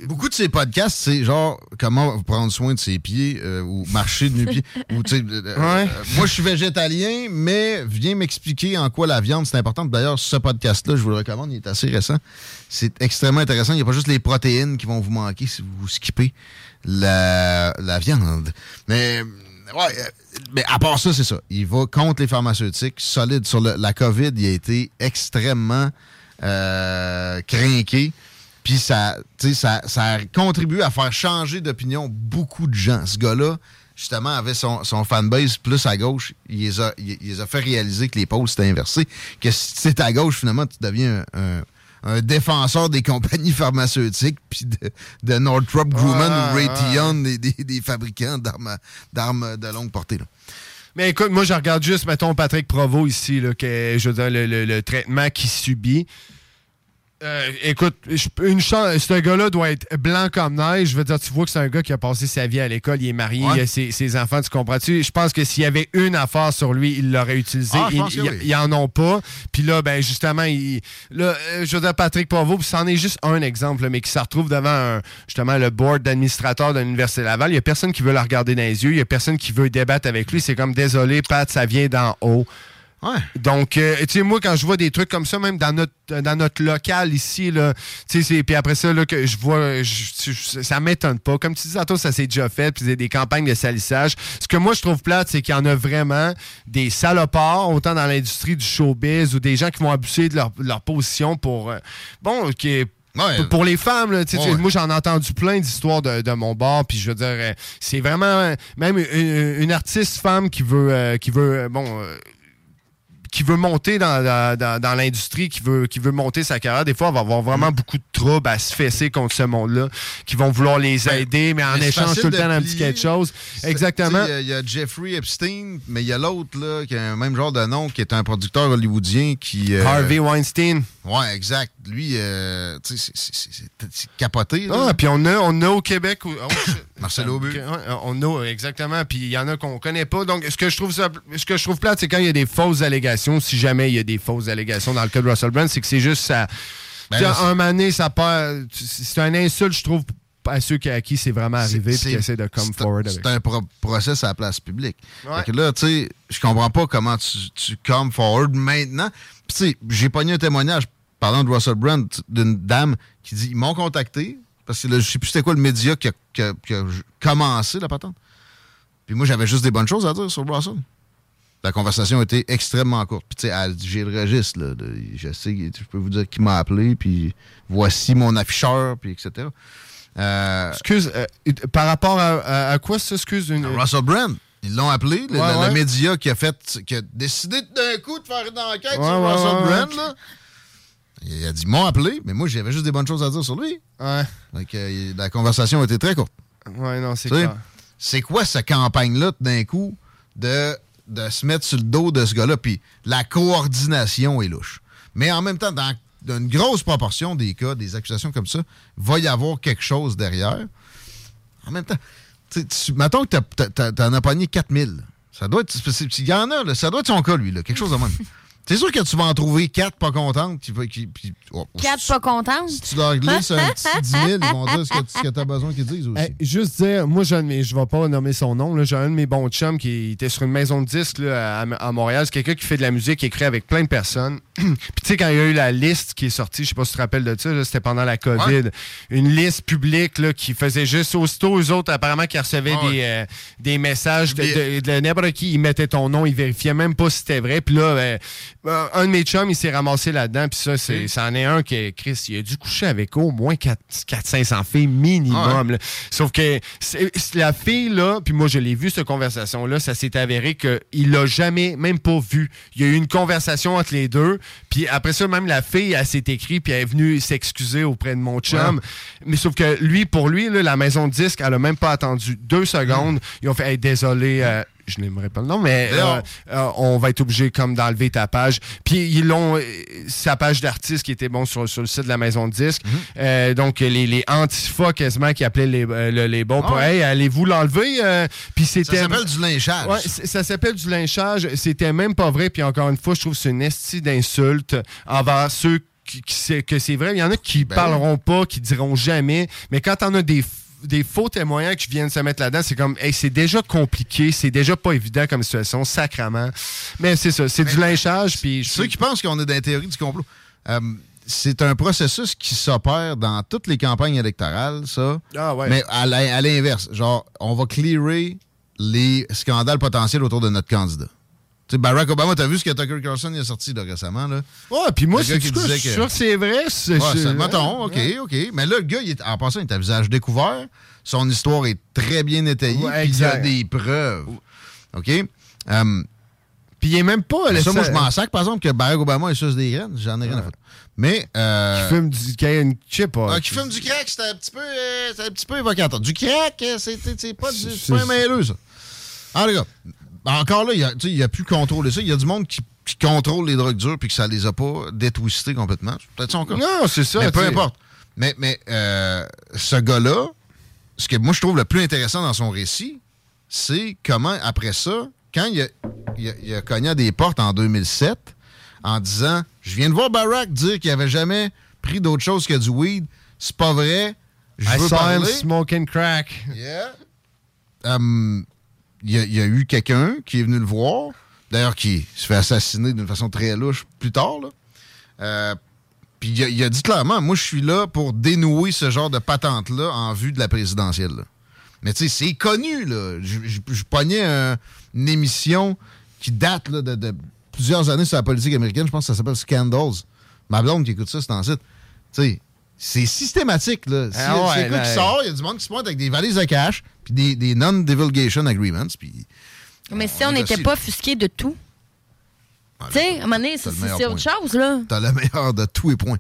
[SPEAKER 4] Beaucoup de ces podcasts, c'est genre comment prendre soin de ses pieds euh, ou marcher de nu-pieds. [LAUGHS] ou, tu sais, euh, euh, moi, je suis végétalien, mais viens m'expliquer en quoi la viande, c'est important. D'ailleurs, ce podcast-là, je vous le recommande, il est assez récent. C'est extrêmement intéressant. Il n'y a pas juste les protéines qui vont vous manquer si vous skippez la, la viande. Mais, ouais, euh, mais à part ça, c'est ça. Il va contre les pharmaceutiques, solide sur le- la COVID. Il a été extrêmement euh, crinqué. Puis ça, tu sais, ça, ça a contribué à faire changer d'opinion beaucoup de gens. Ce gars-là, justement, avait son, son fanbase plus à gauche. Il les, a, il, il les a fait réaliser que les pôles s'étaient inversés. Que si c'est à gauche, finalement, tu deviens un, un- un défenseur des [LAUGHS] compagnies pharmaceutiques, puis de, de Northrop Grumman
[SPEAKER 20] Ah,
[SPEAKER 4] ou. Raytheon, des, des, des fabricants d'armes d'armes de longue portée. là.
[SPEAKER 20] Mais écoute, moi, je regarde juste, mettons, Patrick Provo ici, là, que, je veux dire, le, le- le traitement qu'il subit. Euh, écoute, je- une chance, ce gars-là doit être blanc comme neige. Je veux dire, tu vois que c'est un gars qui a passé sa vie à l'école, il est marié,
[SPEAKER 4] Ouais.
[SPEAKER 20] il a ses, ses enfants, tu comprends-tu? Je pense que s'il y avait une affaire sur lui, il l'aurait utilisé.
[SPEAKER 4] Ah,
[SPEAKER 20] ils,
[SPEAKER 4] oui.
[SPEAKER 20] ils en ont pas. Puis là, ben justement, il, là, euh, je veux dire, Patrick puis c'en est juste un exemple, mais qui se retrouve devant un- justement le board d'administrateur de l'Université Laval. Il y a personne qui veut le regarder dans les yeux, il y a personne qui veut débattre avec lui. C'est comme, désolé, Pat, ça vient d'en haut. Donc, euh, tu sais, moi, quand je vois des trucs comme ça, même dans notre, dans notre local ici, là, tu sais, c'est- puis après ça, là, que je vois, je- je- ça m'étonne pas. Comme tu dis, tantôt, ça s'est déjà fait, puis des, des campagnes de salissage. Ce que moi, je trouve plate, c'est qu'il y en a vraiment des salopards, autant dans l'industrie du showbiz ou des gens qui vont abuser de leur, leur position pour, euh, bon, qui est pour- Pour les femmes, là, tu sais,
[SPEAKER 4] Ouais, ouais.
[SPEAKER 20] moi j'en ai entendu plein d'histoires de, de mon bord, puis je veux dire, euh, c'est vraiment euh, même une, une artiste femme qui veut, euh, qui veut, bon, euh, qui veut monter dans, dans, dans- l'industrie, qui veut, qui veut monter sa carrière, des fois, elle va avoir vraiment beaucoup de troubles à se fesser contre ce monde-là, qui vont vouloir les aider, mais en
[SPEAKER 4] Ben, Mais
[SPEAKER 20] échange tout le temps d'un petit quelque chose. Exactement.
[SPEAKER 4] Il y, y a Jeffrey Epstein, mais il y a l'autre là, qui a un même genre de nom, qui est un producteur hollywoodien qui. euh,
[SPEAKER 20] Harvey Weinstein.
[SPEAKER 4] Ouais, exact. Lui, euh, tu sais, c'est- capoté. là.
[SPEAKER 20] Ah, puis on a, on a au Québec. oh. [LAUGHS]
[SPEAKER 4] Marcelo Aubu.
[SPEAKER 20] On a, exactement. Puis il y en a qu'on connaît pas. Donc, ce que je trouve, ça- ce que je trouve plate, c'est quand il y a des fausses allégations, si jamais il y a des fausses allégations dans le cas de Russell Brand, c'est que c'est juste ça.
[SPEAKER 4] Ben là,
[SPEAKER 20] un mané, ça perd. C'est un insulte, je trouve, à ceux qui- à qui c'est vraiment arrivé, puis qui essaient de come forward avec.
[SPEAKER 4] C'est un pro- procès à la place publique.
[SPEAKER 20] Ouais.
[SPEAKER 4] Fait que là, tu sais, je comprends pas comment tu, tu come forward maintenant. Sais, j'ai pogné un témoignage parlant de Russell Brand d'une dame qui dit ils m'ont contacté parce que là, je sais plus c'était quoi le média qui a, qui a- qui a commencé la patente. Puis moi, j'avais juste des bonnes choses à dire sur Russell. La conversation a été extrêmement courte. Puis, tu sais, j'ai le registre, là. de- je sais, je peux vous dire qui m'a appelé, puis voici mon afficheur, puis etc. Euh,
[SPEAKER 20] Excuse, euh, par rapport à, à- à quoi ça, excuse une.
[SPEAKER 4] Russell Brand. Ils l'ont appelé, le,
[SPEAKER 20] Ouais,
[SPEAKER 4] le-
[SPEAKER 20] ouais.
[SPEAKER 4] le média qui a fait, qui a décidé d'un coup de faire une enquête
[SPEAKER 20] Ouais,
[SPEAKER 4] sur Russell Brand. Là. Il a dit, ils m'ont appelé, mais moi j'avais juste des bonnes choses à dire sur lui.
[SPEAKER 20] Ouais.
[SPEAKER 4] Donc, euh, la conversation a été très courte.
[SPEAKER 20] Ouais, non, c'est clair.
[SPEAKER 4] C'est quoi cette campagne-là, d'un coup, de, de se mettre sur le dos de ce gars-là? Puis la coordination est louche. Mais en même temps, dans, dans une grosse proportion des cas, des accusations comme ça, va y avoir quelque chose derrière. En même temps, tu mettons que t'en as pogné 4000. Ça doit être. Il y en a, là, ça doit être son cas, lui, là, quelque chose de même. [LAUGHS] C'est sûr que tu vas en trouver quatre pas contentes qui, qui, qui- oh,
[SPEAKER 5] Quatre pas contentes?
[SPEAKER 4] si tu leur glisses un petit 10 000, ils vont dire ce que, ce que tu as besoin qu'ils disent aussi.
[SPEAKER 20] Hey, juste dire, moi, je vais pas nommer son nom, là, j'ai un de mes bons chums qui était sur une maison de disques là, à, à Montréal. C'est quelqu'un qui fait de la musique, qui écrit avec plein de personnes. [CLEARS THROAT] Puis tu sais, quand il y a eu la liste qui est sortie, je sais pas si tu te rappelles de ça, c'était pendant la COVID, une liste publique là, qui faisait juste aussitôt, eux autres, apparemment, qui recevaient
[SPEAKER 4] Ah ouais.
[SPEAKER 20] des, euh, des messages de, de- de n'importe qui, ils mettaient ton nom, ils vérifiaient même pas si c'était vrai. Puis là, ben, euh, un de mes chums, il s'est ramassé là-dedans. Puis ça, c'est, c'en est un qui, Chris, il a dû coucher avec au moins 400-500 filles minimum. là. Sauf que la fille, là, puis moi, je l'ai vu, cette conversation-là, ça s'est avéré qu'il l'a jamais, même pas vu. Il y a eu une conversation entre les deux. Puis après ça, même la fille, elle s'est écrite, puis elle est venue s'excuser auprès de mon chum.
[SPEAKER 4] Ouais.
[SPEAKER 20] Mais sauf que lui, pour lui, là, la maison de disque, elle a même pas attendu deux secondes. Ils ont fait Hey, désolé, euh, je n'aimerais pas le nom, mais euh, euh, on va être obligé comme d'enlever ta page. Puis ils l'ont euh, sa page d'artiste qui était bon sur, sur le site de la maison de disque.
[SPEAKER 4] Mhm.
[SPEAKER 20] Euh, donc les, les antifas quasiment qui appelaient les, le- les bons pour
[SPEAKER 4] Ouais.
[SPEAKER 20] Hey, allez-vous l'enlever? Puis c'était
[SPEAKER 4] Ça s'appelle du lynchage.
[SPEAKER 20] Ouais, ça s'appelle du lynchage. C'était même pas vrai. Puis encore une fois, je trouve que c'est une estie d'insulte envers ceux qui, qui que c'est vrai. Il y en a qui
[SPEAKER 4] Ben
[SPEAKER 20] parleront pas, qui diront jamais. Mais quand t'en as des des faux témoins qui viennent se mettre là-dedans, c'est comme, hey, c'est déjà compliqué, c'est déjà pas évident comme situation, sacrament. Mais c'est ça, c'est du lynchage, puis
[SPEAKER 4] Ceux qui pensent qu'on est dans la théorie du complot, euh, c'est un processus qui s'opère dans toutes les campagnes électorales, ça.
[SPEAKER 20] Ah ouais.
[SPEAKER 4] Mais à l'inverse, genre, on va clearer les scandales potentiels autour de notre candidat. Barack Obama, t'as vu ce que Tucker Carlson a sorti là, récemment, là?
[SPEAKER 20] Ouais, puis moi, c'est que sûr que c'est vrai. c'est-
[SPEAKER 4] Ouais, mettons, OK. OK. Mais là, le gars, il est, en passant, il est à visage découvert. Son histoire est très bien étayée.
[SPEAKER 20] Ouais,
[SPEAKER 4] puis il a des preuves. OK? Euh,
[SPEAKER 20] Puis il est même pas...
[SPEAKER 4] Ça, moi, je m'en sac, par exemple, que Barack Obama est suce des graines. J'en ai rien à foutre. Mais. Euh...
[SPEAKER 20] Qui fume du. Qui a une chip,
[SPEAKER 4] ah, qui fume du crack, c'était un petit peu. Euh, c'est un petit peu évocateur. Du crack, euh, c'est pas, du, pas un mêleux, ça. Ah, les gars. Encore là, il n'y a, a, plus contrôle de ça. Il y a du monde qui, qui, contrôle les drogues dures puis que ça les a pas détwistés complètement. Peut-être son cas.
[SPEAKER 20] Non, c'est ça.
[SPEAKER 4] Mais peu importe. Mais, mais euh, ce gars-là, ce que moi je trouve le plus intéressant dans son récit, c'est comment, après ça, quand il a, il a cogné à des portes en 2007, en disant Je viens de voir Barack dire qu'il avait jamais pris d'autre chose que du weed. C'est pas vrai. Je
[SPEAKER 20] I
[SPEAKER 4] veux
[SPEAKER 20] saw
[SPEAKER 4] parler.
[SPEAKER 20] him smoking crack.
[SPEAKER 4] Yeah. Um, il y, a eu quelqu'un qui est venu le voir, d'ailleurs qui se fait assassiner d'une façon très louche plus tard. Euh, puis il a, dit clairement, moi je suis là pour dénouer ce genre de patente-là en vue de la présidentielle. Mais tu sais, c'est connu. là. Je, pognais un, une émission qui date de, plusieurs années sur la politique américaine. Je pense que ça s'appelle Scandals. Ma qui écoute ça, c'est en site. Tu sais, c'est systématique. Là. Si,
[SPEAKER 20] ah ouais,
[SPEAKER 4] c'est quoi qui sort, il y a du monde qui se pointe avec des valises de cash puis des, des non-divulgation agreements. Puis,
[SPEAKER 5] Mais si on n'était pas offusqué de tout. tu sais, à un moment donné, c'est autre chose, là.
[SPEAKER 4] T'as le meilleur de tous les points.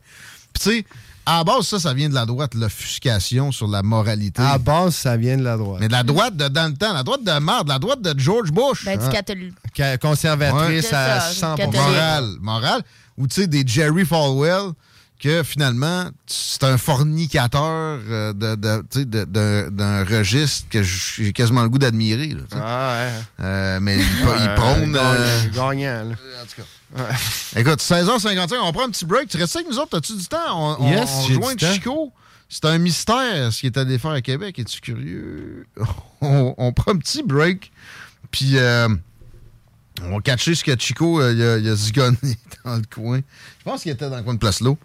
[SPEAKER 4] Puis, tu sais, à la base, ça, ça vient de la droite, l'offuscation sur la moralité.
[SPEAKER 20] À la base, ça vient de la droite.
[SPEAKER 4] Mais de la droite de dans le temps, la droite de merde, la droite de George Bush.
[SPEAKER 5] Ben, du catholique.
[SPEAKER 20] Conservatrice
[SPEAKER 5] ouais.
[SPEAKER 20] à
[SPEAKER 5] ça,
[SPEAKER 20] 100%.
[SPEAKER 4] Morale. Morale. Ou, tu sais, des Jerry Falwell que finalement, c'est un fornicateur euh, d'un de, de, de, de, registre que j'ai quasiment le goût d'admirer.
[SPEAKER 20] Ah ouais.
[SPEAKER 4] Euh, mais il, [LAUGHS] il prône.
[SPEAKER 20] Euh, gagnant, là.
[SPEAKER 4] En tout cas. Ouais. Écoute, 16h55, on prend un petit break. Tu restes avec nous autres? As-tu du temps? On,
[SPEAKER 20] yes,
[SPEAKER 4] on, on rejoint Chico. C'est un mystère ce qu'il est allé faire à Québec. Es-tu curieux? [LAUGHS] on, on, prend un petit break. Puis euh, on va catcher ce que Chico il a, a zigonné [LAUGHS] dans le coin. Je pense qu'il était dans le coin de Place L'eau.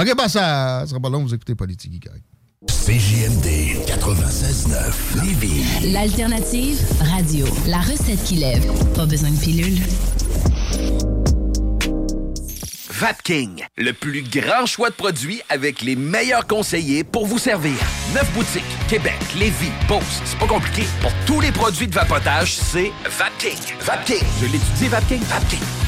[SPEAKER 4] OK, ben ça, ça sera pas long, vous écoutez Politique Geek.
[SPEAKER 15] CJMD 96.9 Lévis.
[SPEAKER 18] L'alternative radio. La recette qui lève. Pas besoin de pilule.
[SPEAKER 21] Vapking, le plus grand choix de produits avec les meilleurs conseillers pour vous servir. Neuf boutiques, Québec, Lévis, Beauce, c'est pas compliqué. Pour tous les produits de vapotage, c'est Vapking. Vapking. Je l'étudie, Vapking. Vapking.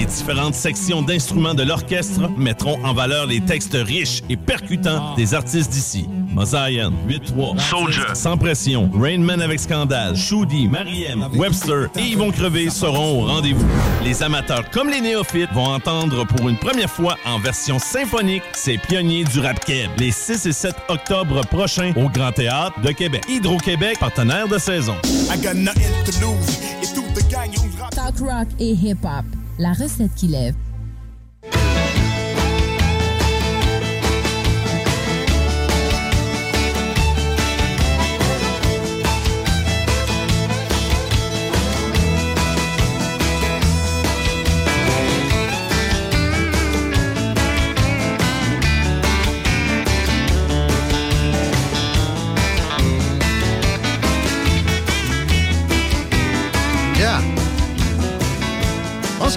[SPEAKER 11] Les différentes sections d'instruments de l'orchestre mettront en valeur les textes riches et percutants des artistes d'ici. Mosaïen, 8-3, Soldier, Sans Pression, Rainman avec Scandale, Shoudi, Mariem, Webster et Yvon Crevé seront au rendez-vous. Les amateurs comme les néophytes vont entendre pour une première fois en version symphonique ces pionniers du rap keb les 6 et 7 octobre prochains au Grand Théâtre de Québec. Hydro-Québec, partenaire de saison.
[SPEAKER 18] Talk rock et hip-hop. La recette qui lève.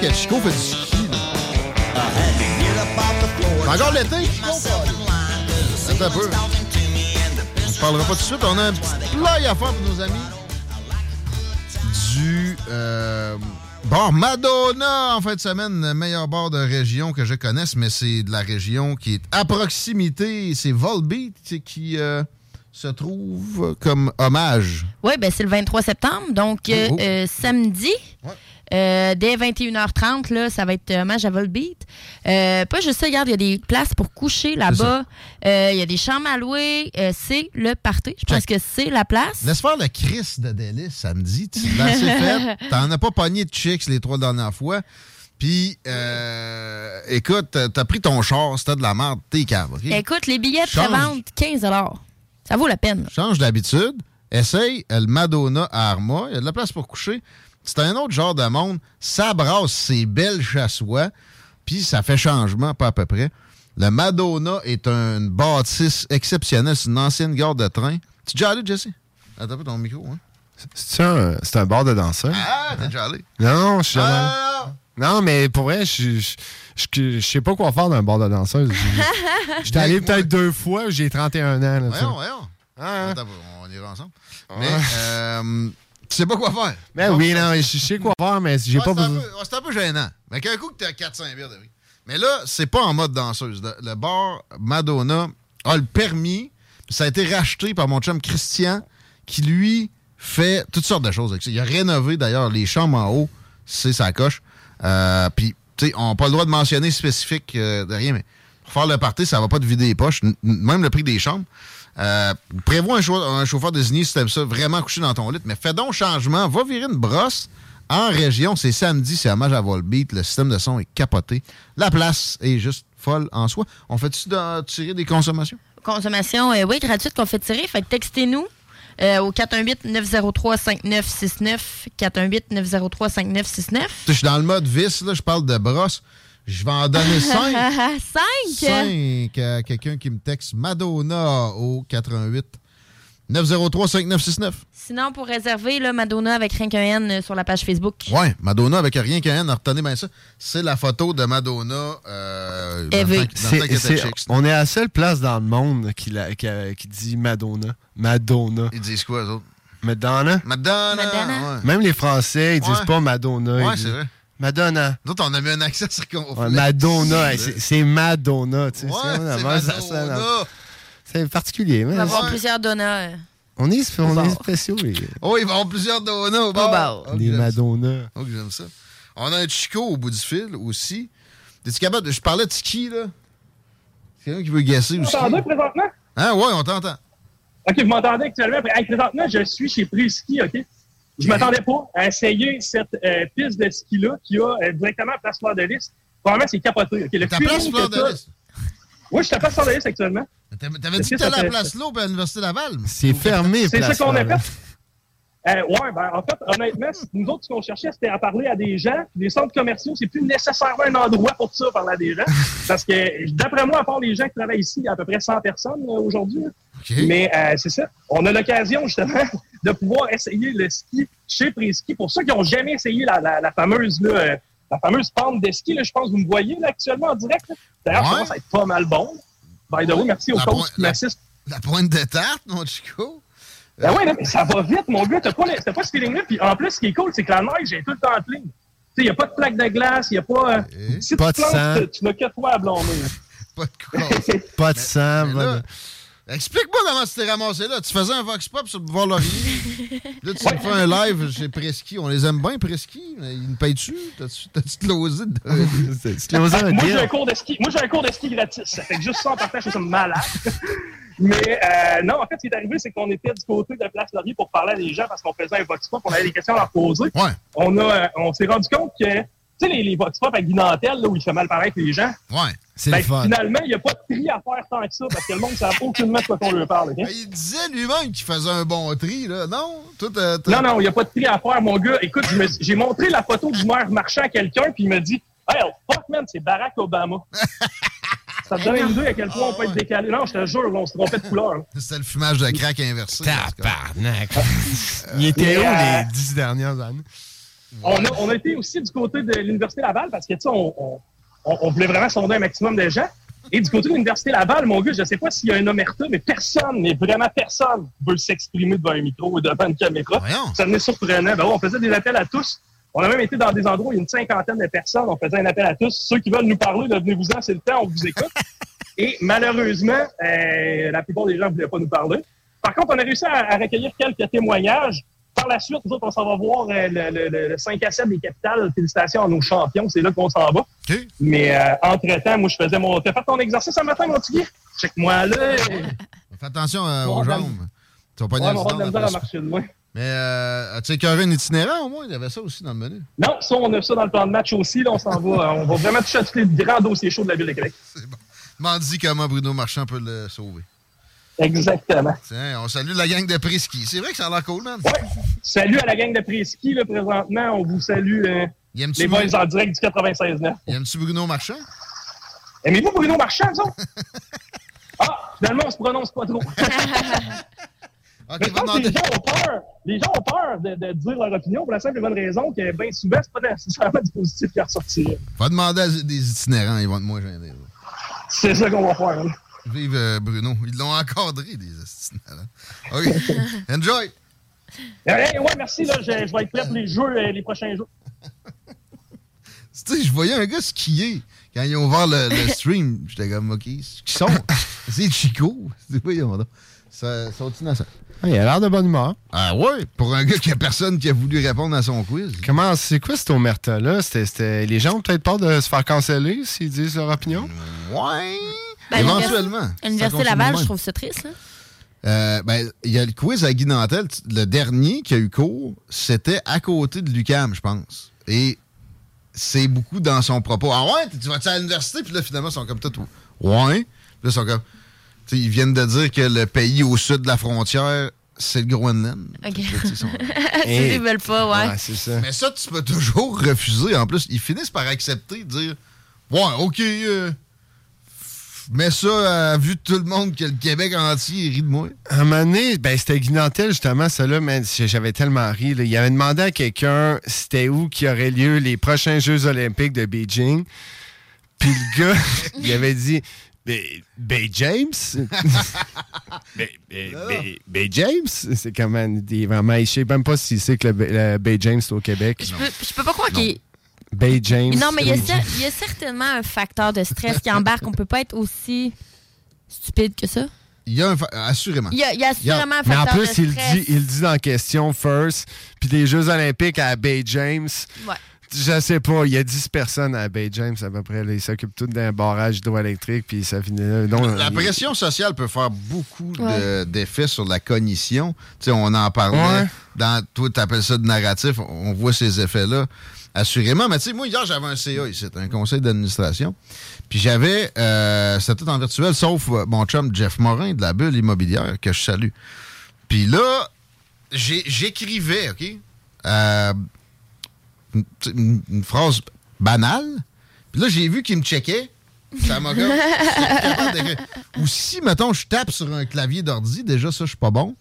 [SPEAKER 4] Que Chico fait du ski. là. Encore l'été? Attends un peu. On se parlera pas tout de suite. On a un petit live à faire pour nos amis du euh, bar Madonna en fin de semaine. Le meilleur bar de région que je connaisse, mais c'est de la région qui est à proximité. C'est Volbeat qui euh, se trouve comme hommage.
[SPEAKER 5] Oui, ben c'est le 23 septembre, donc euh,
[SPEAKER 4] Oh.
[SPEAKER 5] euh, samedi. Euh, dès 21h30, là, ça va être hommage à Volbeat. Euh, pas juste ça, regarde, il y a des places pour coucher là-bas. Euh, Il y a des chambres à louer. Euh, c'est le party. Je pense que c'est la place.
[SPEAKER 4] Laisse faire le Chris de délice samedi. Tu l'as fait. [LAUGHS] T'en as pas pogné de chicks les trois dernières fois. Puis, euh, écoute, t'as- pris ton char, c'était de la merde, t'es cave.
[SPEAKER 5] Écoute, les billets de prévente, 15 Ça vaut la peine.
[SPEAKER 4] Change d'habitude. Essaye le Madonna à Arma. Il y a de la place pour coucher. C'est un autre genre de monde. Ça brasse ses belles chassois. Puis ça fait changement, pas à peu près. Le Madonna est une bâtisse exceptionnelle. C'est une ancienne gare de train. Tu es déjà allé, Jesse? Attends peu ton micro. Hein?
[SPEAKER 20] C'est un, c'est un bar de danseurs.
[SPEAKER 4] Ah, t'es déjà allé?
[SPEAKER 20] Non, je suis jamais allé.
[SPEAKER 4] Ah,
[SPEAKER 20] Non, mais pour vrai, je, je, je, je sais pas quoi faire d'un bar de danseuses. [LAUGHS] J'étais allé peut-être deux fois, j'ai 31 ans. Là.
[SPEAKER 4] Voyons, voyons. Attends un peu, on ira ensemble. Mais, euh, tu sais pas quoi faire.
[SPEAKER 20] Ben oui, non, je sais quoi faire, mais j'ai
[SPEAKER 4] Ouais,
[SPEAKER 20] pas
[SPEAKER 4] c'est un
[SPEAKER 20] besoin.
[SPEAKER 4] ouais, C'est un peu gênant. Mais qu'un coup que t'as 400 bières de vie. Mais là, c'est pas en mode danseuse. Le, le bar Madonna a le permis. Ça a été racheté par mon chum Christian, qui lui fait toutes sortes de choses avec ça. Il a rénové d'ailleurs les chambres en haut. C'est sa coche. Euh, Puis, tu sais, on n'a pas le droit de mentionner spécifique euh, de rien, mais pour faire le party, ça va pas te vider les poches. Même le prix des chambres. Euh, prévois un, chau- un chauffeur désigné si t'aimes ça, vraiment coucher dans ton lit. Mais fais donc changement. Va virer une brosse en région. C'est samedi, c'est hommage à Volbeat. Le système de son est capoté. La place est juste folle en soi. On fait-tu tirer des consommations?
[SPEAKER 5] Consommation, euh, oui, gratuite qu'on fait tirer. Fait que textez-nous euh, au 418-903-5969. 418-903-5969.
[SPEAKER 4] Je suis dans le mode vice, là, je parle de brosse. Je vais en donner 5.
[SPEAKER 5] 5?
[SPEAKER 4] 5 à quelqu'un qui me texte Madonna au 88 903 5969.
[SPEAKER 5] Sinon, pour réserver là, Madonna avec rien qu'un N euh, sur la page Facebook.
[SPEAKER 4] Ouais, Madonna avec rien qu'un N, retenez bien ça. C'est la photo de Madonna. Euh, dans le temps- dans
[SPEAKER 20] on est à la seule place dans le monde qui, la- qui, a- qui dit Madonna. Madonna.
[SPEAKER 4] Ils disent quoi, eux autres?
[SPEAKER 20] Madonna?
[SPEAKER 4] Madonna.
[SPEAKER 5] Madonna.
[SPEAKER 4] ouais.
[SPEAKER 20] Même les Français, ils disent
[SPEAKER 4] Ouais.
[SPEAKER 20] pas Madonna.
[SPEAKER 4] Ouais, c'est vrai.
[SPEAKER 20] Madonna.
[SPEAKER 4] Nous autres, on a mis un accent circonflexe.
[SPEAKER 20] Ouais, Madonna. hey, c'est- Madonna. Tu sais,
[SPEAKER 4] Ouais,
[SPEAKER 20] c'est
[SPEAKER 4] Madonna.
[SPEAKER 20] C'est particulier.
[SPEAKER 5] On
[SPEAKER 20] mais
[SPEAKER 5] va avoir plusieurs Donna. euh.
[SPEAKER 20] on est, on est spéciaux, les,
[SPEAKER 4] Oh, il va y avoir plusieurs Donna au bar.
[SPEAKER 5] bar.
[SPEAKER 4] Oh.
[SPEAKER 20] Madonna.
[SPEAKER 4] Oh, que j'aime ça. On a un Chico au bout du fil aussi. Es-tu capable de... Je parlais de ski, là. C'est quelqu'un qui veut gasser
[SPEAKER 22] Vous
[SPEAKER 4] aussi.
[SPEAKER 22] m'entendez présentement?
[SPEAKER 4] Hein, ouais, on t'entend.
[SPEAKER 22] OK, vous m'entendez actuellement. Hey, présentement, je suis chez Préski, OK? Je m'attendais pas à essayer cette euh, piste de ski-là qui a euh, directement à Place Fleur de Lys. Probablement, c'est capoté. OK? Le
[SPEAKER 4] place Fleur de Lys.
[SPEAKER 22] Oui, je suis à Place Fleur de Lys actuellement.
[SPEAKER 4] T'avais dit que t'allais à place là, à l'Université Laval?
[SPEAKER 20] C'est fermé,
[SPEAKER 22] C'est ça qu'on a fait. Euh, ouais, ben, en fait, honnêtement, nous autres, ce qu'on cherchait, c'était à parler à des gens. Puis les centres commerciaux, c'est plus nécessairement un endroit pour ça, parler à des gens. [LAUGHS] Parce que, d'après moi, à part les gens qui travaillent ici, il y a à peu près 100 personnes là, aujourd'hui. Mais euh, c'est ça. On a l'occasion, justement, [LAUGHS] de pouvoir essayer le ski chez Préski. Pour ceux qui n'ont jamais essayé la, la, la fameuse là, euh, la fameuse pente de ski, là, je pense que vous me voyez là, actuellement en direct. D'ailleurs, ça
[SPEAKER 4] Ouais.
[SPEAKER 22] commence à être pas mal bon. By the way, merci aux coachs qui m'assistent.
[SPEAKER 4] La pointe de tarte, mon Chico.
[SPEAKER 22] Ben ouais, là, mais ça va vite, mon gars. T'as pas, le- t'as pas ce feeling-là. Puis en plus, ce qui est cool, c'est que la neige est tout le temps clean. Tu sais, il n'y a pas de plaque de glace, il n'y a pas. euh, si
[SPEAKER 20] Pas
[SPEAKER 22] tu
[SPEAKER 20] de
[SPEAKER 22] plantes,
[SPEAKER 20] sang.
[SPEAKER 22] tu- tu n'as que toi à blâmer. [LAUGHS]
[SPEAKER 4] Pas de couronne.
[SPEAKER 20] Pas de sang.
[SPEAKER 4] Mais là, Explique-moi comment tu t'es ramassé là. Tu faisais un Vox Pop sur le boulevard Laurier. [LAUGHS] Là, tu me fais un live chez Preski. On les aime bien, Preski. mais Ils me payent-tu? T'as-tu t'as-tu closé de...
[SPEAKER 20] Tu l'oses un
[SPEAKER 22] moi, j'ai
[SPEAKER 20] deal.
[SPEAKER 22] un cours de ski. Moi, j'ai un cours de ski gratis. Ça fait que juste ça en partage, je suis malade. Mais euh, non, en fait, ce qui est arrivé, c'est qu'on était du côté de Place Laurier pour parler à des gens parce qu'on faisait un vox pop, on avait des questions à leur poser.
[SPEAKER 4] Ouais.
[SPEAKER 22] On, a, euh, on s'est rendu compte que, tu sais, les, les vox pop à Guy Nantel, là, où il fait mal paraître les gens,
[SPEAKER 4] Ouais.
[SPEAKER 20] C'est
[SPEAKER 22] ben,
[SPEAKER 20] le fun.
[SPEAKER 22] finalement, il n'y a pas de tri à faire tant que ça parce que le monde ne sait aucunement de quoi qu'on leur parle. ok?
[SPEAKER 4] Ben, il disait lui-même qu'il faisait un bon tri, là. Non? Toi, t'as- t'as-
[SPEAKER 22] Non, non, il n'y a pas de tri à faire, mon gars. Écoute, j'ai montré la photo du maire marchand à quelqu'un, puis il me dit Hey, fuck, man, c'est Barack Obama. [LAUGHS] Ça te donne une idée à quel point on peut être décalé. Non, je te jure, on se trompait de couleur.
[SPEAKER 4] C'était le fumage de crack inversé.
[SPEAKER 20] Tabarnak. Il était où
[SPEAKER 22] euh,
[SPEAKER 20] les dix dernières années?
[SPEAKER 22] On a, on a été aussi du côté de l'Université Laval parce que, tu sais, on, on, on- on voulait vraiment sonder un maximum de gens. Et du côté de l'Université Laval, mon gars, je sais pas s'il y a un omerta, mais personne, mais vraiment personne veut s'exprimer devant un micro ou devant une caméra. Ça venait surprenant. Ben ouais, on faisait des appels à tous. On a même été dans des endroits où il y a une cinquantaine de personnes. On faisait un appel à tous. Ceux qui veulent nous parler, devenez-vous-en, c'est le temps, on vous écoute. [LAUGHS] Et malheureusement, euh, la plupart des gens ne voulaient pas nous parler. Par contre, on a réussi à, à recueillir quelques témoignages. Par la suite, nous autres, on s'en va voir euh, le, le- le 5 à 7 des capitales. Félicitations à nos champions. C'est là qu'on s'en va. Mais euh, entre-temps, moi, je faisais mon... T'as fait ton exercice ce matin, mon petit? Check-moi là. [LAUGHS]
[SPEAKER 4] Fais attention euh, aux
[SPEAKER 22] ben-
[SPEAKER 4] jambes. Tu vas pas
[SPEAKER 22] Ouais, on va
[SPEAKER 4] dans
[SPEAKER 22] de la
[SPEAKER 4] la
[SPEAKER 22] misère à
[SPEAKER 4] place.
[SPEAKER 22] marcher de loin.
[SPEAKER 4] Mais euh, as-tu écœuré un itinérant au moins? Il y avait ça aussi dans le menu.
[SPEAKER 22] Non, ça, on a ça dans le plan de match aussi. Là, on s'en va. euh, On va vraiment toucher à tous les grands dossiers chauds de la Ville de Québec. [LAUGHS]
[SPEAKER 4] M'en dis comment Bruno Marchand peut le sauver.
[SPEAKER 22] Exactement.
[SPEAKER 4] Tiens, on salue la gang de Prisky. C'est vrai que ça a l'air cool, man.
[SPEAKER 22] Salut à la gang de Préski, là, présentement. On vous salue, euh, les boys
[SPEAKER 4] Bruno-
[SPEAKER 22] en direct du 96.9.
[SPEAKER 4] Aimes-tu Bruno Marchand?
[SPEAKER 22] Aimez-vous Bruno Marchand, autres? [LAUGHS] ah, finalement, on se prononce pas trop. [LAUGHS] Mais je pense que les gens ont peur. Les gens ont peur de, de dire leur opinion pour la simple et bonne raison que, bien souvent, c'est pas nécessairement du [LAUGHS] positif qui ressortir.
[SPEAKER 4] Va demander à des itinérants, ils vont être moins gênés. là.
[SPEAKER 22] C'est ça qu'on va faire. hein.
[SPEAKER 4] Vive euh, Bruno. Ils l'ont encadré, des itinérants. OK. [LAUGHS] Enjoy!
[SPEAKER 22] Eh, ouais, merci. Là, je, je vais être prêt pour les jeux, euh, les prochains jours. [LAUGHS]
[SPEAKER 4] Tu sais, je voyais un gars skier quand ils ont ouvert le, le stream. J'étais comme, OK, qui sont? C'est Chico. C'est quoi, ils ont donc? Ça, sont innocents.
[SPEAKER 20] Ah, il a l'air de bonne humeur.
[SPEAKER 4] Ah ouais? Pour un gars qui a personne qui a voulu répondre à son quiz.
[SPEAKER 20] Comment, c'est quoi cet omerta-là? C'était, c'était- les gens ont peut-être peur de se faire canceller s'ils disent leur opinion?
[SPEAKER 4] Ouais.
[SPEAKER 5] Ben,
[SPEAKER 4] Éventuellement.
[SPEAKER 5] L'Université Laval, je trouve ça triste. Là.
[SPEAKER 4] Euh, ben, il y a le quiz à Guy Nantel. Le dernier qui a eu cours, c'était à côté de l'UCAM, je pense. Et c'est beaucoup dans son propos. Ah ouais, tu vas-tu à l'université? Puis là, finalement, ils sont comme tout. Ouais. Puis là, ils sont comme. Ils viennent de dire que le pays au sud de la frontière, c'est le Groenland.
[SPEAKER 5] OK.
[SPEAKER 4] Ils [LAUGHS]
[SPEAKER 5] Ils veulent pas, ouais.
[SPEAKER 20] c'est ça.
[SPEAKER 4] Mais ça, tu peux toujours refuser. En plus, ils finissent par accepter dire Ouais, OK, euh, mets ça à vue de tout le monde que le Québec entier rit de moi.
[SPEAKER 20] À un moment donné, ben, c'était Guinantel, justement, ça là, man, j'avais tellement ri. là. Il avait demandé à quelqu'un c'était où qui aurait lieu les prochains Jeux olympiques de Beijing. Puis le gars, [LAUGHS] il avait dit Ben James? [LAUGHS] ben James? C'est comment? Il est vraiment, il sait même pas s'il sait que le, Bay- le Bay James est au Québec.
[SPEAKER 5] Je peux, je peux pas croire qu'il.
[SPEAKER 20] Bay James.
[SPEAKER 5] Non, mais il y, a
[SPEAKER 20] Bay
[SPEAKER 5] cer- il y a certainement un facteur de stress qui embarque. On peut pas être aussi stupide que ça.
[SPEAKER 4] Il y a un. fa- Assurément.
[SPEAKER 5] Il y a, il y a assurément un
[SPEAKER 20] Mais en
[SPEAKER 5] facteur
[SPEAKER 20] plus,
[SPEAKER 5] de
[SPEAKER 20] il dit, il dit dans la question first, puis les Jeux olympiques à Bay James.
[SPEAKER 5] Ouais.
[SPEAKER 20] Je sais pas, il y a 10 personnes à Bay James à peu près. là. Ils s'occupent tous d'un barrage hydroélectrique, puis ça finit là. Donc,
[SPEAKER 4] La
[SPEAKER 20] il-
[SPEAKER 4] pression sociale peut faire beaucoup
[SPEAKER 20] Ouais.
[SPEAKER 4] d'effets sur la cognition. Tu sais, on en parlait.
[SPEAKER 20] Ouais.
[SPEAKER 4] Dans, toi, tu appelles ça de narratif. On voit ces effets-là. Assurément. Mais tu sais, moi, hier, j'avais un CA ici, un conseil d'administration. Puis j'avais. euh, C'était tout en virtuel, sauf euh, mon chum Jeff Morin de la bulle immobilière, que je salue. Puis là, j'écrivais, OK? Euh, une, une- une phrase banale. Puis là, j'ai vu qu'il me checkait. Ça m'a comme-. [LAUGHS] Ou si, mettons, je tape sur un clavier d'ordi, déjà, ça, je suis pas bon.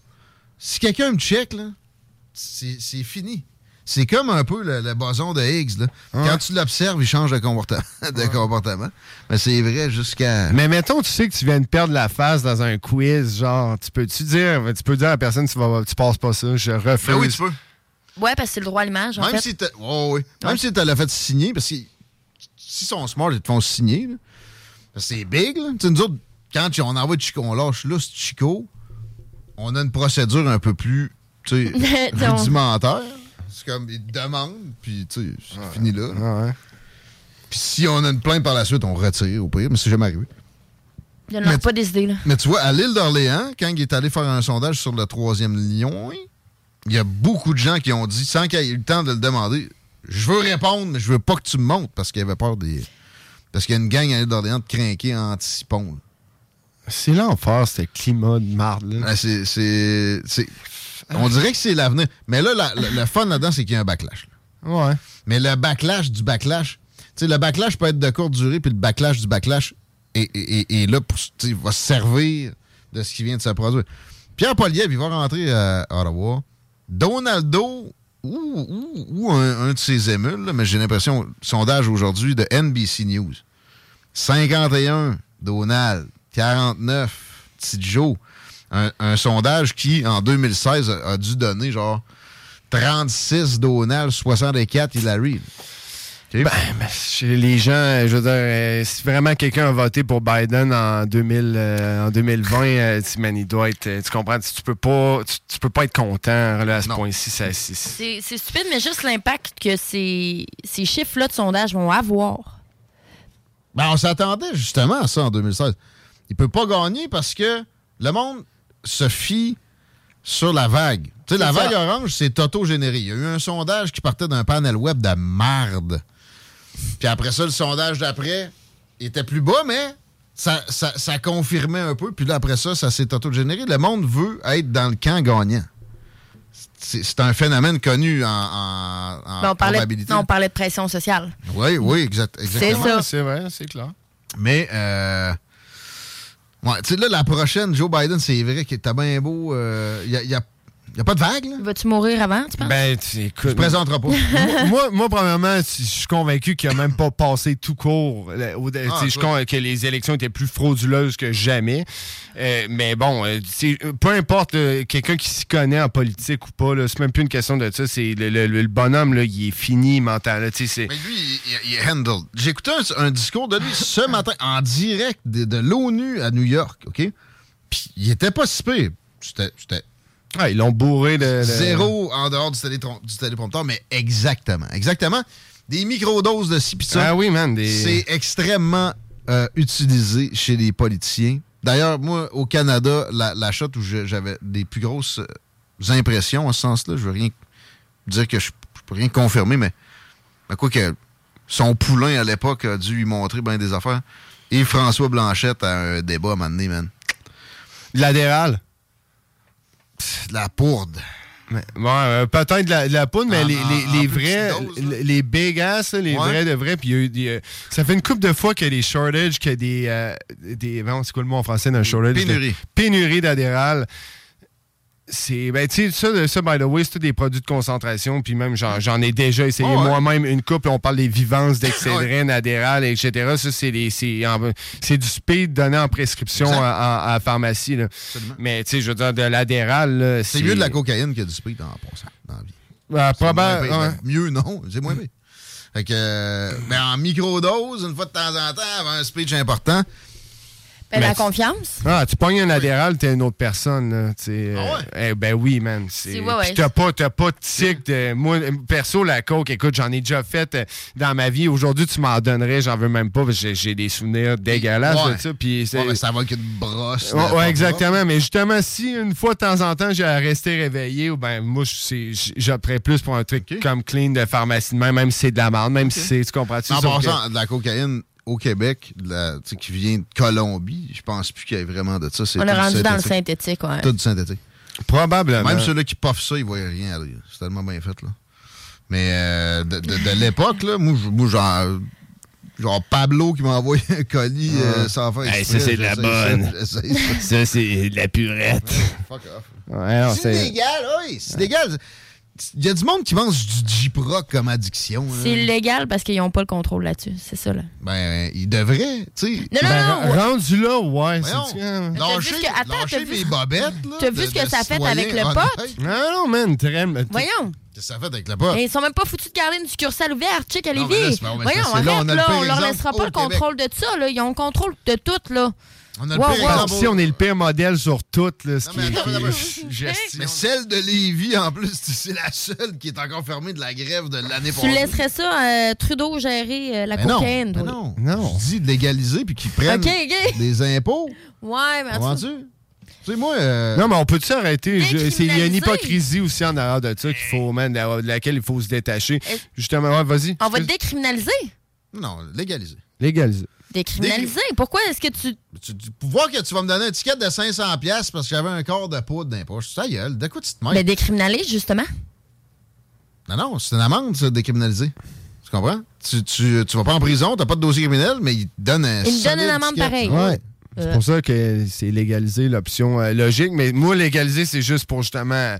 [SPEAKER 4] Si quelqu'un me check, là, c'est fini. C'est comme un peu le, le boson de Higgs. Là. Quand tu l'observes, il change de comportement. [LAUGHS] de comportement. Mais c'est vrai jusqu'à.
[SPEAKER 20] Mais mettons, tu sais que tu viens de perdre la face dans un quiz, genre, tu peux-tu dire, tu peux dire à la personne, tu, vas, tu passes pas ça, je refuse.
[SPEAKER 4] Ben oui, tu peux.
[SPEAKER 5] Ouais, parce que c'est le droit à l'image,
[SPEAKER 4] Même
[SPEAKER 5] fait.
[SPEAKER 4] si t'as ouais, ouais. Même si t'as le fait signer, parce que s'ils sont smart, ils te font signer. là. Parce que c'est big. Là. Tu sais, Nous autres, quand on envoie Chico, on lâche là, c'est Chico, on a une procédure un peu plus [LAUGHS] rudimentaire. C'est comme, ils te demandent, puis tu sais, c'est fini là. Puis si on a une plainte par la suite, on retire au pire, mais c'est jamais arrivé.
[SPEAKER 5] Il n'y en a
[SPEAKER 4] Mais-
[SPEAKER 5] pas des idées, là.
[SPEAKER 4] Mais tu vois, à l'île d'Orléans, quand il est allé faire un sondage sur le troisième lion, il y a beaucoup de gens qui ont dit, sans qu'il ait eu le temps de le demander, je veux répondre, mais je veux pas que tu me montres, parce qu'il avait peur des. Parce qu'il y a une gang à l'île d'Orléans de crinquer anti-pont.
[SPEAKER 20] C'est l'enfer, ce climat de marde. là.
[SPEAKER 4] Ah, c'est- c'est- c'est- On dirait que c'est l'avenir. Mais là, la- le, le fun là-dedans, c'est qu'il y a un backlash. là.
[SPEAKER 20] Ouais.
[SPEAKER 4] Mais le backlash du backlash, tu sais, le backlash peut être de courte durée, puis le backlash du backlash est, est- est- est là pour, va se servir de ce qui vient de se produire. Pierre Poliev, il va rentrer à Ottawa. Donaldo, ou, ou- un, de ses émules, mais j'ai l'impression, sondage aujourd'hui de NBC News. 51 Donald, 49, Petit Joe. Un, un sondage qui, en 2016, a, a dû donner genre 36 Donald, 64 Hillary.
[SPEAKER 20] Ben, ben, chez les gens, je veux dire, euh, si vraiment quelqu'un a voté pour Biden en, 2000, euh, en 2020, euh, tu- man, il doit être. Tu comprends? Tu, tu peux pas, tu, tu peux pas être content là, à ce point-ci. ça- c'est-
[SPEAKER 5] stupide, mais juste l'impact que ces, ces chiffres-là de sondage vont avoir.
[SPEAKER 4] Ben, on s'attendait justement à ça en 2016. Il peut pas gagner parce que le monde se fie sur la vague. Tu sais, la vague
[SPEAKER 20] ça.
[SPEAKER 4] orange, c'est auto-généré. Il y a eu un sondage qui partait d'un panel web de marde. Puis après ça, le sondage d'après était plus bas, mais ça, ça, ça confirmait un peu. Puis là, après ça, ça s'est auto-généré. Le monde veut être dans le camp gagnant. C'est un phénomène connu en, en, en
[SPEAKER 5] Ben, on, parlait,
[SPEAKER 4] probabilité.
[SPEAKER 5] non, on parlait de pression sociale.
[SPEAKER 4] Oui, oui, exact, exactement.
[SPEAKER 5] ça.
[SPEAKER 20] C'est vrai, c'est clair.
[SPEAKER 4] Mais, euh, ouais, tu sais, là, la prochaine, Joe Biden, c'est vrai qu'il était bien beau. Il n'y a, y a- y a pas de vague, là?
[SPEAKER 5] Vas-tu mourir avant, tu penses?
[SPEAKER 20] Ben, tu écoutes.
[SPEAKER 4] Tu présenteras pas. [LAUGHS]
[SPEAKER 20] moi, moi, moi, premièrement, je suis convaincu qu'il n'a même pas passé tout court. euh, au- tu sais, Je que les élections étaient plus frauduleuses que jamais. Euh, mais bon, euh, peu importe euh, quelqu'un qui s'y connaît en politique ou pas, là, c'est même plus une question de ça. C'est le, le- le bonhomme, là, il est fini mental. là,
[SPEAKER 4] Mais lui, il, est handled. J'ai écouté un, un discours de lui ce [LAUGHS] matin en direct de, de l'ONU à New York, OK? Puis il était pas si pire. C'était c'était
[SPEAKER 20] Ah, ils l'ont bourré de.
[SPEAKER 4] zéro en dehors du, télétrom- du téléprompteur, mais exactement. Exactement. Des microdoses de ci.
[SPEAKER 20] Ah oui, man. Des...
[SPEAKER 4] C'est extrêmement euh, utilisé chez les politiciens. D'ailleurs, moi, au Canada, la, la shot où j'avais des plus grosses euh, impressions en ce sens-là, je veux rien dire que je, je peux rien confirmer, mais, mais quoi que son poulain à l'époque a dû lui montrer bien des affaires. Et François Blanchette a un débat à un moment donné, man.
[SPEAKER 20] L'adéral.
[SPEAKER 4] De la pourde.
[SPEAKER 20] Ouais, euh, peut-être de la, de la poudre, mais
[SPEAKER 4] En-
[SPEAKER 20] les,
[SPEAKER 4] en-
[SPEAKER 20] les, les vrais,
[SPEAKER 4] dose,
[SPEAKER 20] les, big ass, là, les
[SPEAKER 4] Ouais.
[SPEAKER 20] vrais de vrais, puis il y a eu des, euh, ça fait une couple de fois qu'il y a des shortages, qu'il y a des, euh, des c'est quoi le mot en français d'un shortage?
[SPEAKER 4] Pénurie.
[SPEAKER 20] Pénurie d'adéral. C'est, ben, tu sais, ça, ça, by the way, c'est tous des produits de concentration, puis même, j'en, ai déjà essayé
[SPEAKER 4] Oh, ouais.
[SPEAKER 20] moi-même une couple, on parle des vivances d'excédrine, [LAUGHS] adéral, etc. Ça, c'est des, c'est, du speed donné en prescription à, à- à la pharmacie, là. Mais, tu sais, je veux dire, de l'adéral, là,
[SPEAKER 4] C'est mieux de la cocaïne que du speed en passant dans la vie.
[SPEAKER 20] Ah,
[SPEAKER 4] C'est moins
[SPEAKER 20] probable,
[SPEAKER 4] pire.
[SPEAKER 20] ouais.
[SPEAKER 4] Ben, mieux, non. C'est moins. Fait que, euh, ben, en microdose, une fois de temps en temps, avant un speech important.
[SPEAKER 5] Ben, la
[SPEAKER 20] Mais-
[SPEAKER 5] confiance?
[SPEAKER 20] Ah, tu pognes un adéral, t'es une autre personne. Là, tu sais, euh, eh, ben oui, man. C'est,
[SPEAKER 5] ouais, ouais.
[SPEAKER 20] T'as pas, t'as pas de tic. de- moi, perso, la coke, écoute, j'en ai déjà fait euh, dans ma vie. Aujourd'hui, tu m'en donnerais, j'en veux même pas, parce que j'ai, des souvenirs dégueulasses
[SPEAKER 4] Ouais.
[SPEAKER 20] de ça. Puis
[SPEAKER 4] Ouais, ça va qu'une brosse.
[SPEAKER 20] Ouais, ouais, exactement. Mais justement, si une fois de temps en temps, j'ai à rester réveillé, ou ben moi, j'opterais plus pour un truc comme clean de pharmacie de même, même si c'est de la merde, même si c'est, tu comprends-tu?
[SPEAKER 4] En passant, de la cocaïne au Québec, la- qui vient de Colombie, je pense plus qu'il y ait vraiment de ça.
[SPEAKER 5] On est rendu dans le
[SPEAKER 4] synthétique.
[SPEAKER 5] ouais.
[SPEAKER 4] Tout du synthétique.
[SPEAKER 20] Probablement.
[SPEAKER 4] Même ceux-là qui puffent ça, ils voient rien. C'est tellement bien fait, là. Mais euh, de, de- de l'époque, là, moi, genre, genre Pablo qui m'a envoyé un colis euh, sans faire
[SPEAKER 20] Hey, ça, c'est de la bonne.
[SPEAKER 4] ça, j'essaye ça.
[SPEAKER 20] Ça, c'est de la purette.
[SPEAKER 4] Fuck off.
[SPEAKER 20] Ouais,
[SPEAKER 4] C'est
[SPEAKER 20] c'est-
[SPEAKER 4] légal, oui, c'est légal. Il y a du monde qui mange du J-Proc comme addiction.
[SPEAKER 5] C'est illégal parce qu'ils n'ont pas le contrôle là-dessus. C'est ça, là.
[SPEAKER 4] Ben, ils devraient, tu sais.
[SPEAKER 5] Non, non,
[SPEAKER 20] Ben,
[SPEAKER 5] non, ouais.
[SPEAKER 20] Rendu là, ouais.
[SPEAKER 4] Voyons.
[SPEAKER 20] c'est-
[SPEAKER 5] ce que- attends,
[SPEAKER 4] lâcher
[SPEAKER 5] t'as vu-
[SPEAKER 4] mes bobettes, là.
[SPEAKER 5] T'as vu
[SPEAKER 4] de-
[SPEAKER 5] ce que ça a fait avec le
[SPEAKER 4] honnête.
[SPEAKER 5] pot?
[SPEAKER 20] Non, non, man. Très,
[SPEAKER 5] Voyons.
[SPEAKER 4] Qu'est-ce que ça fait avec le pot?
[SPEAKER 5] Et ils sont même pas foutus de garder une succursale ouverte. Check à Lévis. Voyons, arrête, là. On leur laissera pas le contrôle de ça, là. Ils ont le contrôle de tout, là.
[SPEAKER 4] On a le pire
[SPEAKER 5] wow.
[SPEAKER 4] exemple
[SPEAKER 20] Si on est le pire modèle sur toutes, là, ce
[SPEAKER 4] Non,
[SPEAKER 20] qui
[SPEAKER 4] mais
[SPEAKER 20] est-
[SPEAKER 4] attends,
[SPEAKER 20] qui est-
[SPEAKER 4] attends, attends.
[SPEAKER 20] gestion.
[SPEAKER 4] Mais celle de Lévis, en plus, c'est la seule qui est encore fermée de la grève de l'année
[SPEAKER 5] Tu
[SPEAKER 4] passée.
[SPEAKER 5] laisserais ça à Trudeau gérer euh, la
[SPEAKER 4] Mais non, mais non.
[SPEAKER 20] Non.
[SPEAKER 4] Je dis de légaliser puis qu'ils prennent des impôts.
[SPEAKER 5] Ouais, mais
[SPEAKER 4] Comprends-tu? Tu sais, moi... euh,
[SPEAKER 20] Non, mais on peut-tu arrêter? Il y a une hypocrisie aussi en arrière de ça qu'il faut, man, de laquelle il faut se détacher. Justement, ouais, vas-y.
[SPEAKER 5] On va te décriminaliser?
[SPEAKER 4] Non, légaliser.
[SPEAKER 20] Légaliser.
[SPEAKER 5] Décriminaliser. Pourquoi est-ce que tu.
[SPEAKER 4] Tu, voir que tu vas me donner un ticket de 500$ piastres parce que j'avais un corps de poudre dans les poches. Ta gueule, de quoi tu te mêles?
[SPEAKER 5] Ben, décriminalise, justement.
[SPEAKER 4] Non, non, c'est une amende, ça, décriminaliser. Tu comprends? Tu, tu, tu vas pas en prison, t'as pas de dossier criminel, mais ils te donnent un
[SPEAKER 5] Ils me donnent une amende pareille.
[SPEAKER 20] Ouais. C'est pour ça que c'est légaliser l'option euh, logique. Mais moi, légaliser, c'est juste pour justement.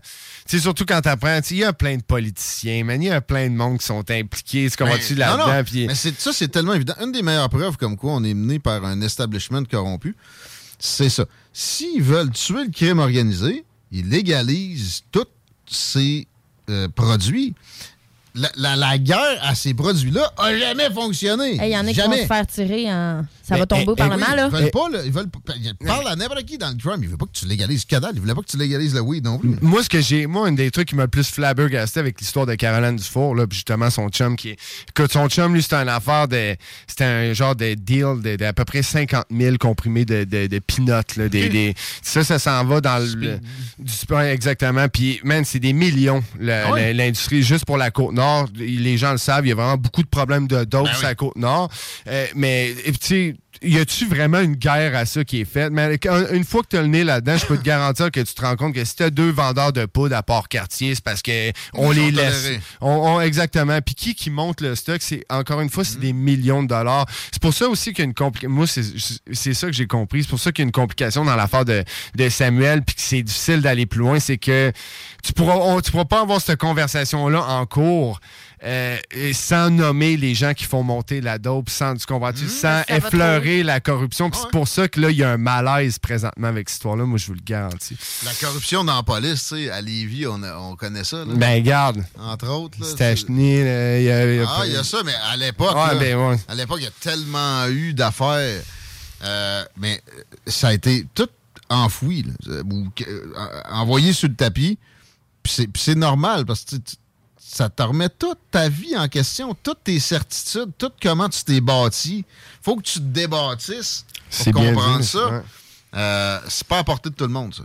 [SPEAKER 20] Tu sais, surtout quand t'apprends, il y a plein de politiciens, man. Il y a plein de monde qui sont impliqués. C'est comment tu
[SPEAKER 4] non, non,
[SPEAKER 20] là-dedans? puis-
[SPEAKER 4] Mais ça, c'est tellement évident. Une des meilleures preuves comme quoi on est mené par un establishment corrompu, c'est ça. S'ils veulent tuer le crime organisé, ils légalisent tous ces euh, produits. La, la- la guerre à ces produits-là a jamais fonctionné.
[SPEAKER 23] Il y en a qui vont
[SPEAKER 4] jamais.
[SPEAKER 23] se faire tirer en. Ça
[SPEAKER 4] Ben,
[SPEAKER 23] va tomber au
[SPEAKER 4] eh, eh
[SPEAKER 23] Parlement,
[SPEAKER 4] oui,
[SPEAKER 23] là.
[SPEAKER 4] Ils veulent pas, là, ils veulent pas- ils parlent à n'importe qui dans le crime. Ils veulent pas que tu légalises que dalle. Ils voulaient pas que tu légalises le weed non plus.
[SPEAKER 20] Moi, ce que j'ai. Moi, un des trucs qui m'a le plus flabbergasté avec l'histoire de Caroline Dufour, là, puis justement, son chum qui est. Écoute, son chum, lui, c'était une affaire de. C'était un genre de deal de, de à peu près 50 000 comprimés de, de, de peanuts, là. Des, des- ça, ça s'en va dans le. Du exactement. Puis, man, c'est des millions, le-
[SPEAKER 4] Ah oui.
[SPEAKER 20] le- l'industrie, juste pour la Côte-Nord. Les gens le savent, il y a vraiment beaucoup de problèmes de dose
[SPEAKER 4] Ben
[SPEAKER 20] à la Côte-Nord. Euh, mais, tu sais, y a-tu vraiment une guerre à ça qui est faite? Mais une fois que tu as le nez là-dedans, je peux te garantir que tu te rends compte que si tu deux vendeurs de poudre à Port-Cartier, c'est parce que on
[SPEAKER 4] Ils
[SPEAKER 20] les laisse. On, on- exactement. Puis qui qui monte le stock, c'est encore une fois, c'est des millions de dollars. C'est pour ça aussi qu'il y a une complication. Moi, c'est c'est ça que j'ai compris. C'est pour ça qu'il y a une complication dans l'affaire de, de Samuel, puis que c'est difficile d'aller plus loin. C'est que tu pourras, on- tu pourras pas avoir cette conversation-là en cours. Euh, et sans nommer les gens qui font monter la dope, sans, tu comprends-tu, sans effleurer la corruption. Puis c'est pour ça que là, il y a un malaise présentement avec cette histoire-là. Moi, je vous le garantis.
[SPEAKER 4] La corruption dans la police, tu sais, à Lévis, on, a- on connaît ça. là.
[SPEAKER 20] Ben, garde.
[SPEAKER 4] Entre autres. là,
[SPEAKER 20] C'était acheté, là, il y a- il y a
[SPEAKER 4] Ah, il y a ça, mais à l'époque,
[SPEAKER 20] Ouais, ben ouais.
[SPEAKER 4] à l'époque, il y a tellement eu d'affaires, euh, mais euh, ça a été tout enfoui, là, ou que- euh, envoyé sur le tapis. Puis c'est- normal parce que tu- tu- ça te remet toute ta vie en question, toutes tes certitudes, tout comment tu t'es bâti. faut que tu te débâtisses
[SPEAKER 20] C'est
[SPEAKER 4] pour
[SPEAKER 20] bien
[SPEAKER 4] comprendre
[SPEAKER 20] dit,
[SPEAKER 4] ça.
[SPEAKER 20] ouais.
[SPEAKER 4] Euh, c'est pas à portée de tout le monde, ça.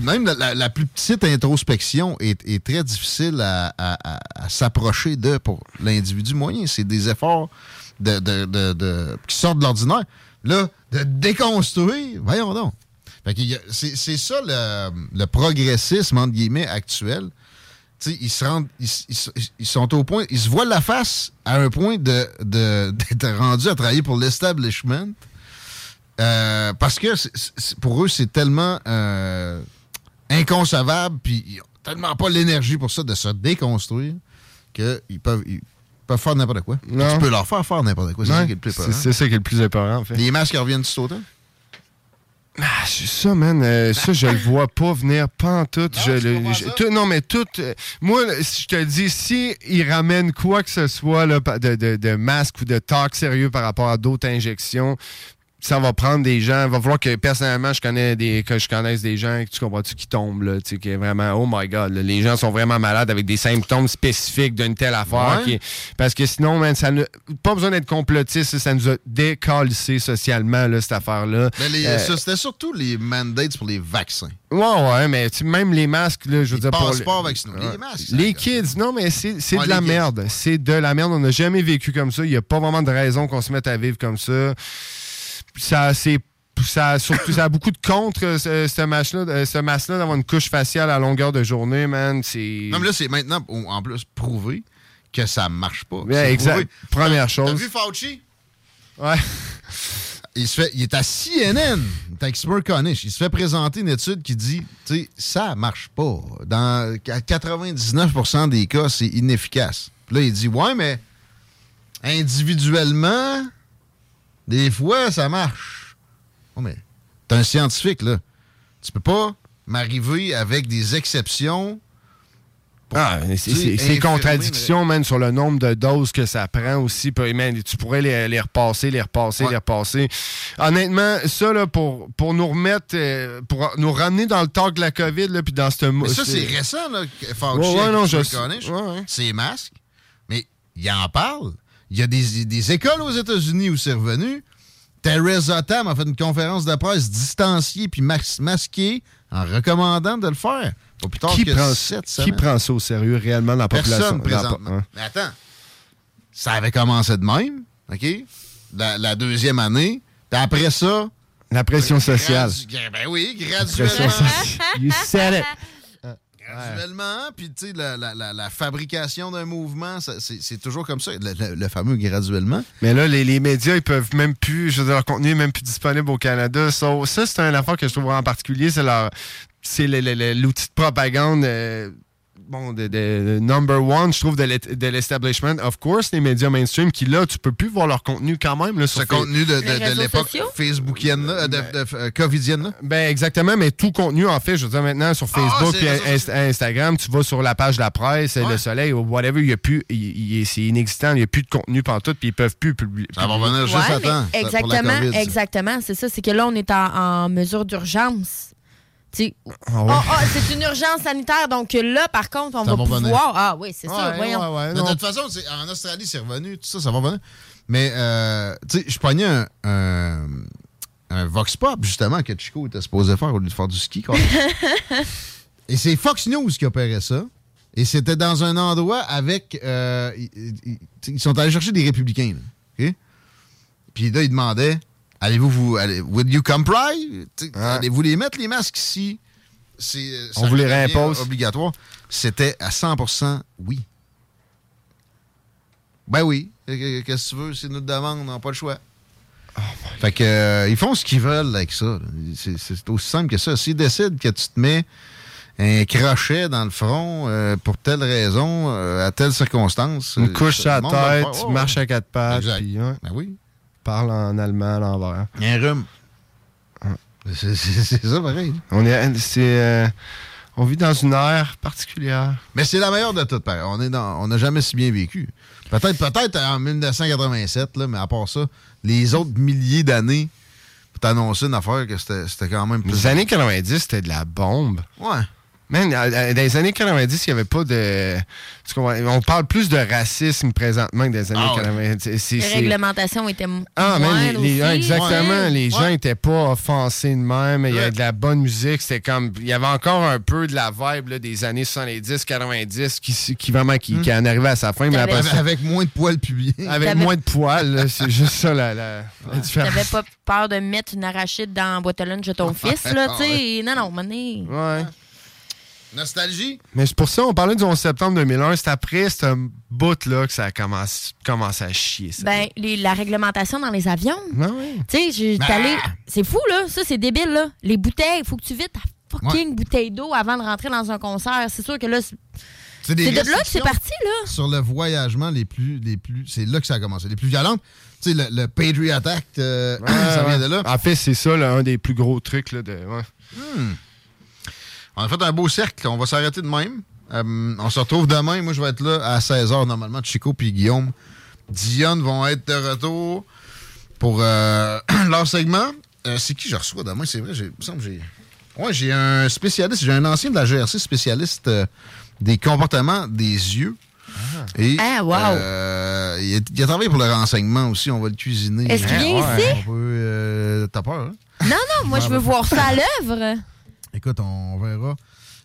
[SPEAKER 4] Même la, la- la plus petite introspection est, est très difficile à, à- à- à s'approcher de pour l'individu moyen. C'est des efforts de, de- de- de- qui sortent de l'ordinaire. Là, de déconstruire, voyons donc. C'est ça le, le progressisme, entre guillemets, actuel. Ils se rendent, ils, ils- ils sont au point, ils se voient la face à un point de, de- [LAUGHS] d'être rendus à travailler pour l'establishment. Euh, parce que pour eux, c'est tellement euh, inconcevable, puis ils ont tellement pas l'énergie pour ça de se déconstruire qu'ils peuvent, ils peuvent faire n'importe quoi. Tu peux leur faire faire n'importe quoi. C'est ça qui est le plus épeurant.
[SPEAKER 20] c'est ça qui est le plus épeurant, en fait.
[SPEAKER 4] Les masques reviennent tout autant?
[SPEAKER 20] Ah, c'est ça, man. euh, ça, je le vois pas venir pas en tout. Je le- je- tout- non, mais tout. euh, moi, si je te dis, si ils ramènent quoi que ce soit là, de, de, de masque ou de talk sérieux par rapport à d'autres injections, ça va prendre des gens. Il va falloir que personnellement, je connais des, que je connaisse des gens, tu comprends-tu, qui tombent, là, tu sais, qui est vraiment, oh my god, là, les gens sont vraiment malades avec des symptômes spécifiques d'une telle affaire.
[SPEAKER 4] Ouais.
[SPEAKER 20] qui est- parce que sinon, man, ça ne, pas besoin d'être complotiste, ça nous a décalissé socialement, là, cette affaire-là.
[SPEAKER 4] Mais les-
[SPEAKER 20] Euh,
[SPEAKER 4] c'était surtout les mandates pour les vaccins.
[SPEAKER 20] Ouais, ouais, mais tu- même les masques, là, je veux dire. pour le-
[SPEAKER 4] vaccinaux.
[SPEAKER 20] Ouais.
[SPEAKER 4] Les masques,
[SPEAKER 20] Les kids, non, mais c'est
[SPEAKER 4] Ouais,
[SPEAKER 20] de la
[SPEAKER 4] kids.
[SPEAKER 20] merde. C'est de la merde. On n'a jamais vécu comme ça. Il n'y a pas vraiment de raison qu'on se mette à vivre comme ça. Ça, c'est. Ça, surtout, ça a beaucoup de contre, euh, ce, ce masque-là, euh, d'avoir une couche faciale à longueur de journée, man. C'est.
[SPEAKER 4] Non, mais là, c'est maintenant, en plus, prouvé que ça marche pas.
[SPEAKER 20] Ouais, exact.
[SPEAKER 4] prouvé.
[SPEAKER 20] Première
[SPEAKER 4] T'as
[SPEAKER 20] chose.
[SPEAKER 4] vu Fauci?
[SPEAKER 20] Ouais.
[SPEAKER 4] Il, se fait, il est à CNN, il est avec Smirconish. Il se fait présenter une étude qui dit, tu sais, ça marche pas. Dans à 99% des cas, c'est inefficace. Puis là, il dit, ouais, mais individuellement, des fois, ça marche. Oh, mais t'es un scientifique, là. Tu peux pas m'arriver avec des exceptions.
[SPEAKER 20] Ah, c'est-
[SPEAKER 4] tu sais,
[SPEAKER 20] c'est c'est
[SPEAKER 4] infirmer,
[SPEAKER 20] contradiction, man, sur le nombre de doses que ça prend aussi. Man, tu pourrais les, les repasser, les repasser, les repasser. Honnêtement, ça, là, pour, pour nous remettre, euh, pour nous ramener dans le talk de la COVID, là, puis dans ce
[SPEAKER 4] Mais ça, c'est récent, là, Fauci
[SPEAKER 20] Ouais, ouais, non, je.
[SPEAKER 4] C'est masque. Mais il en parle. Il y a des, des écoles aux États-Unis où c'est revenu. Theresa Tam a fait une conférence de presse distanciée puis mas- masquée en recommandant de le faire. Pas plus tard
[SPEAKER 20] Qui
[SPEAKER 4] que
[SPEAKER 20] prend, qui ça au sérieux réellement dans la population?
[SPEAKER 4] Personne présentement.
[SPEAKER 20] hein?
[SPEAKER 4] Mais attends, ça avait commencé de même, OK? La, la deuxième année. Puis après ça...
[SPEAKER 20] La pression sociale.
[SPEAKER 4] gradu- Ben oui,
[SPEAKER 20] La pression
[SPEAKER 4] graduellement.
[SPEAKER 20] sociale. You said it. [LAUGHS]
[SPEAKER 4] graduellement, puis tu sais, la, la- la- la fabrication d'un mouvement, c'est toujours comme ça, le, le- le fameux graduellement.
[SPEAKER 20] Mais là, les, les médias, ils peuvent même plus, je veux dire, leur contenu est même plus disponible au Canada. So, ça, c'est une affaire que je trouve en particulier, c'est leur, c'est l'outil de propagande, euh, bon, de, de- de number one, je trouve, de l'et- de l'establishment. Of course, les médias mainstream, qui là, tu peux plus voir leur contenu quand même. Là, sur
[SPEAKER 4] Ce contenu de, de- de l'époque facebookienne, là, euh, de, de- euh, covidienne. là?
[SPEAKER 20] Ben exactement, mais tout contenu, en fait, je veux dire, maintenant, sur Facebook
[SPEAKER 4] les réseaux
[SPEAKER 20] Inst- Instagram, tu vas sur la page de la presse, Le Soleil, ou whatever, il y a plus, c'est inexistant, il n'y a plus de contenu partout, puis ils peuvent plus publier.
[SPEAKER 4] Ça va revenir juste
[SPEAKER 5] Ouais,
[SPEAKER 4] à temps.
[SPEAKER 5] Exactement,
[SPEAKER 4] COVID,
[SPEAKER 5] exactement. C'est ça, c'est que là, on est en, en mesure d'urgence.
[SPEAKER 20] Ah
[SPEAKER 5] oh, oh, c'est une urgence sanitaire, donc là, par contre, on
[SPEAKER 4] Ça
[SPEAKER 5] va pouvoir. Ah oui, c'est ça,
[SPEAKER 4] Ouais,
[SPEAKER 5] voyons.
[SPEAKER 4] ouais, ouais. Mais de toute façon, c'est- en Australie, c'est revenu, tout ça, ça va revenir. Mais, euh, tu sais, je pognais un, un, un Vox Pop, justement, que Chico était supposé faire au lieu de faire du ski. quoi. [LAUGHS] Et c'est Fox News qui opérait ça. Et c'était dans un endroit avec. euh, ils, ils- ils sont allés chercher des républicains. là, OK? Puis là, ils demandaient Allez-vous vous. Allez, will you comply? Sais, Allez-vous les mettre, les masques ici? C'est, euh,
[SPEAKER 20] On vous les réimpose.
[SPEAKER 4] Obligatoire? C'était à 100% oui. Ben oui. Qu'est-ce que tu veux? C'est notre demande, on n'a pas le choix. fait que, euh, ils font ce qu'ils veulent avec ça. C'est, c'est aussi simple que ça. S'ils décident que tu te mets un crochet dans le front euh, pour telle raison, euh, à telle circonstance.
[SPEAKER 20] Une couche sur la tête,
[SPEAKER 4] faire.
[SPEAKER 20] tu
[SPEAKER 4] Oh,
[SPEAKER 20] marches
[SPEAKER 4] ouais.
[SPEAKER 20] à quatre pattes,
[SPEAKER 4] Exact.
[SPEAKER 20] puis ouais,
[SPEAKER 4] Ben oui.
[SPEAKER 20] Parle en allemand à l'envers.
[SPEAKER 4] Il y a un rhume. C'est, ça, pareil.
[SPEAKER 20] On, est, c'est, euh, on vit dans une ère particulière.
[SPEAKER 4] Mais c'est la meilleure de toutes. On est dans, on n'a jamais si bien vécu. Peut-être, peut-être en 1987, là, mais à part ça, les autres milliers d'années pour t'annoncer une affaire que c'était, c'était quand même plus.
[SPEAKER 20] Les années 90, c'était de la bombe.
[SPEAKER 4] Ouais.
[SPEAKER 20] Man, dans les années 90, il n'y avait pas de. On parle plus de racisme présentement que dans les années
[SPEAKER 4] Ah ouais.
[SPEAKER 20] 90. C'est- c'est-
[SPEAKER 5] Les réglementations étaient
[SPEAKER 20] Ah, man,
[SPEAKER 5] moindres
[SPEAKER 20] les- les-
[SPEAKER 5] aussi.
[SPEAKER 20] exactement.
[SPEAKER 5] Ouais.
[SPEAKER 20] Les gens
[SPEAKER 5] Ouais.
[SPEAKER 20] n'étaient pas offensés de même. Il y avait de la bonne musique. C'était comme. Il y avait encore un peu de la vibe là, des années 70, 90 qui, vraiment qui, qui en arrivait à sa fin. Mais après
[SPEAKER 4] avec,
[SPEAKER 20] ça-
[SPEAKER 4] avec moins de poils publiés. [LAUGHS]
[SPEAKER 20] avec moins de poils, c'est juste ça la, la, la différence.
[SPEAKER 5] T'avais pas peur de mettre une arachide dans la boîte à lunch de ton [LAUGHS] fils, là, tu sais. Non, non, mané.
[SPEAKER 20] Ouais.
[SPEAKER 4] Nostalgie?
[SPEAKER 20] Mais c'est pour ça, on parlait du 11 septembre 2001. C'est après ce bout-là que ça a commencé, commencé à chier. Ça.
[SPEAKER 5] Ben, les- la réglementation dans les avions.
[SPEAKER 20] Ben oui.
[SPEAKER 5] Tu sais,
[SPEAKER 20] Ben.
[SPEAKER 5] allé. C'est fou, là. Ça, c'est débile, là. Les bouteilles, il faut que tu vides ta fucking bouteille d'eau avant de rentrer dans un concert. C'est sûr que là. C'est
[SPEAKER 4] C'est des
[SPEAKER 5] c'est de là que c'est parti, là.
[SPEAKER 4] Sur le voyagement les plus. Les plus c'est là que ça a commencé. Les plus violentes. Tu sais, le, le Patriot Act, euh, [CLEARS THROAT] ça vient de là.
[SPEAKER 20] En fait, c'est ça, là, un des plus gros trucs. Là, de, ouais.
[SPEAKER 4] Hmm. On a fait un beau cercle. On va s'arrêter de même. Euh, on se retrouve demain. Moi, je vais être là à 16h normalement. Chico puis Guillaume. Dionne vont être de retour pour euh, [CLEARS THROAT] leur segment. Euh, c'est qui je reçois demain? C'est vrai, j'ai, il me semble que j'ai. Ouais, j'ai un spécialiste, j'ai un ancien de la GRC spécialiste euh, des comportements des yeux. Et,
[SPEAKER 5] Ah, wow.
[SPEAKER 4] euh, il, a, il a travaillé pour le renseignement aussi, on va le cuisiner.
[SPEAKER 5] Est-ce qu'il vient ici?
[SPEAKER 4] Euh, t'as peur, hein?
[SPEAKER 5] Non, non, moi, je veux voir ça à l'œuvre.
[SPEAKER 4] Écoute, on verra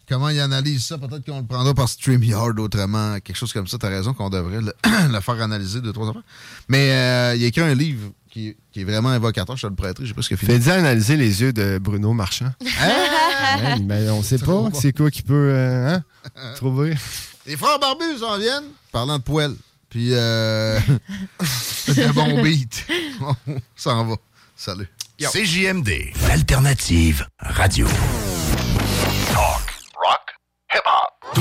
[SPEAKER 4] comment il analyse ça. Peut-être qu'on le prendra par StreamYard autrement, quelque chose comme ça. T'as raison qu'on devrait le, [CLEARS THROAT] le faire analyser deux, trois fois. Mais euh, il a écrit un livre qui, qui est vraiment évocateur. Je te le prêterai, je sais pas ce qu'il fait.
[SPEAKER 20] Fais-y analyser les yeux de Bruno Marchand. [LAUGHS] Ouais, ben, on sait pas c'est quoi qui peut euh, hein, [LAUGHS] trouver.
[SPEAKER 4] Les frères barbus s'en viennent, parlant de poêle. Puis, euh, c'est un bon beat. On s'en va. Salut.
[SPEAKER 15] CJMD, l'alternative radio.
[SPEAKER 23] ヒッ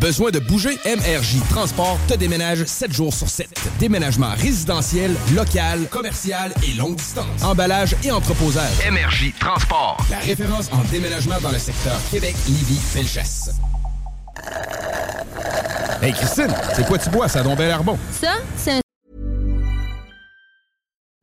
[SPEAKER 10] Besoin de bouger? MRJ Transport te déménage 7 jours sur 7. Déménagement résidentiel, local, commercial et longue distance. Emballage et entreposage.
[SPEAKER 21] MRJ Transport.
[SPEAKER 10] La référence en déménagement dans le secteur Québec, Lévis, Felchasse. Hey Christine, c'est quoi tu bois? Ça a donc bien l'air bon.
[SPEAKER 5] Ça, c'est un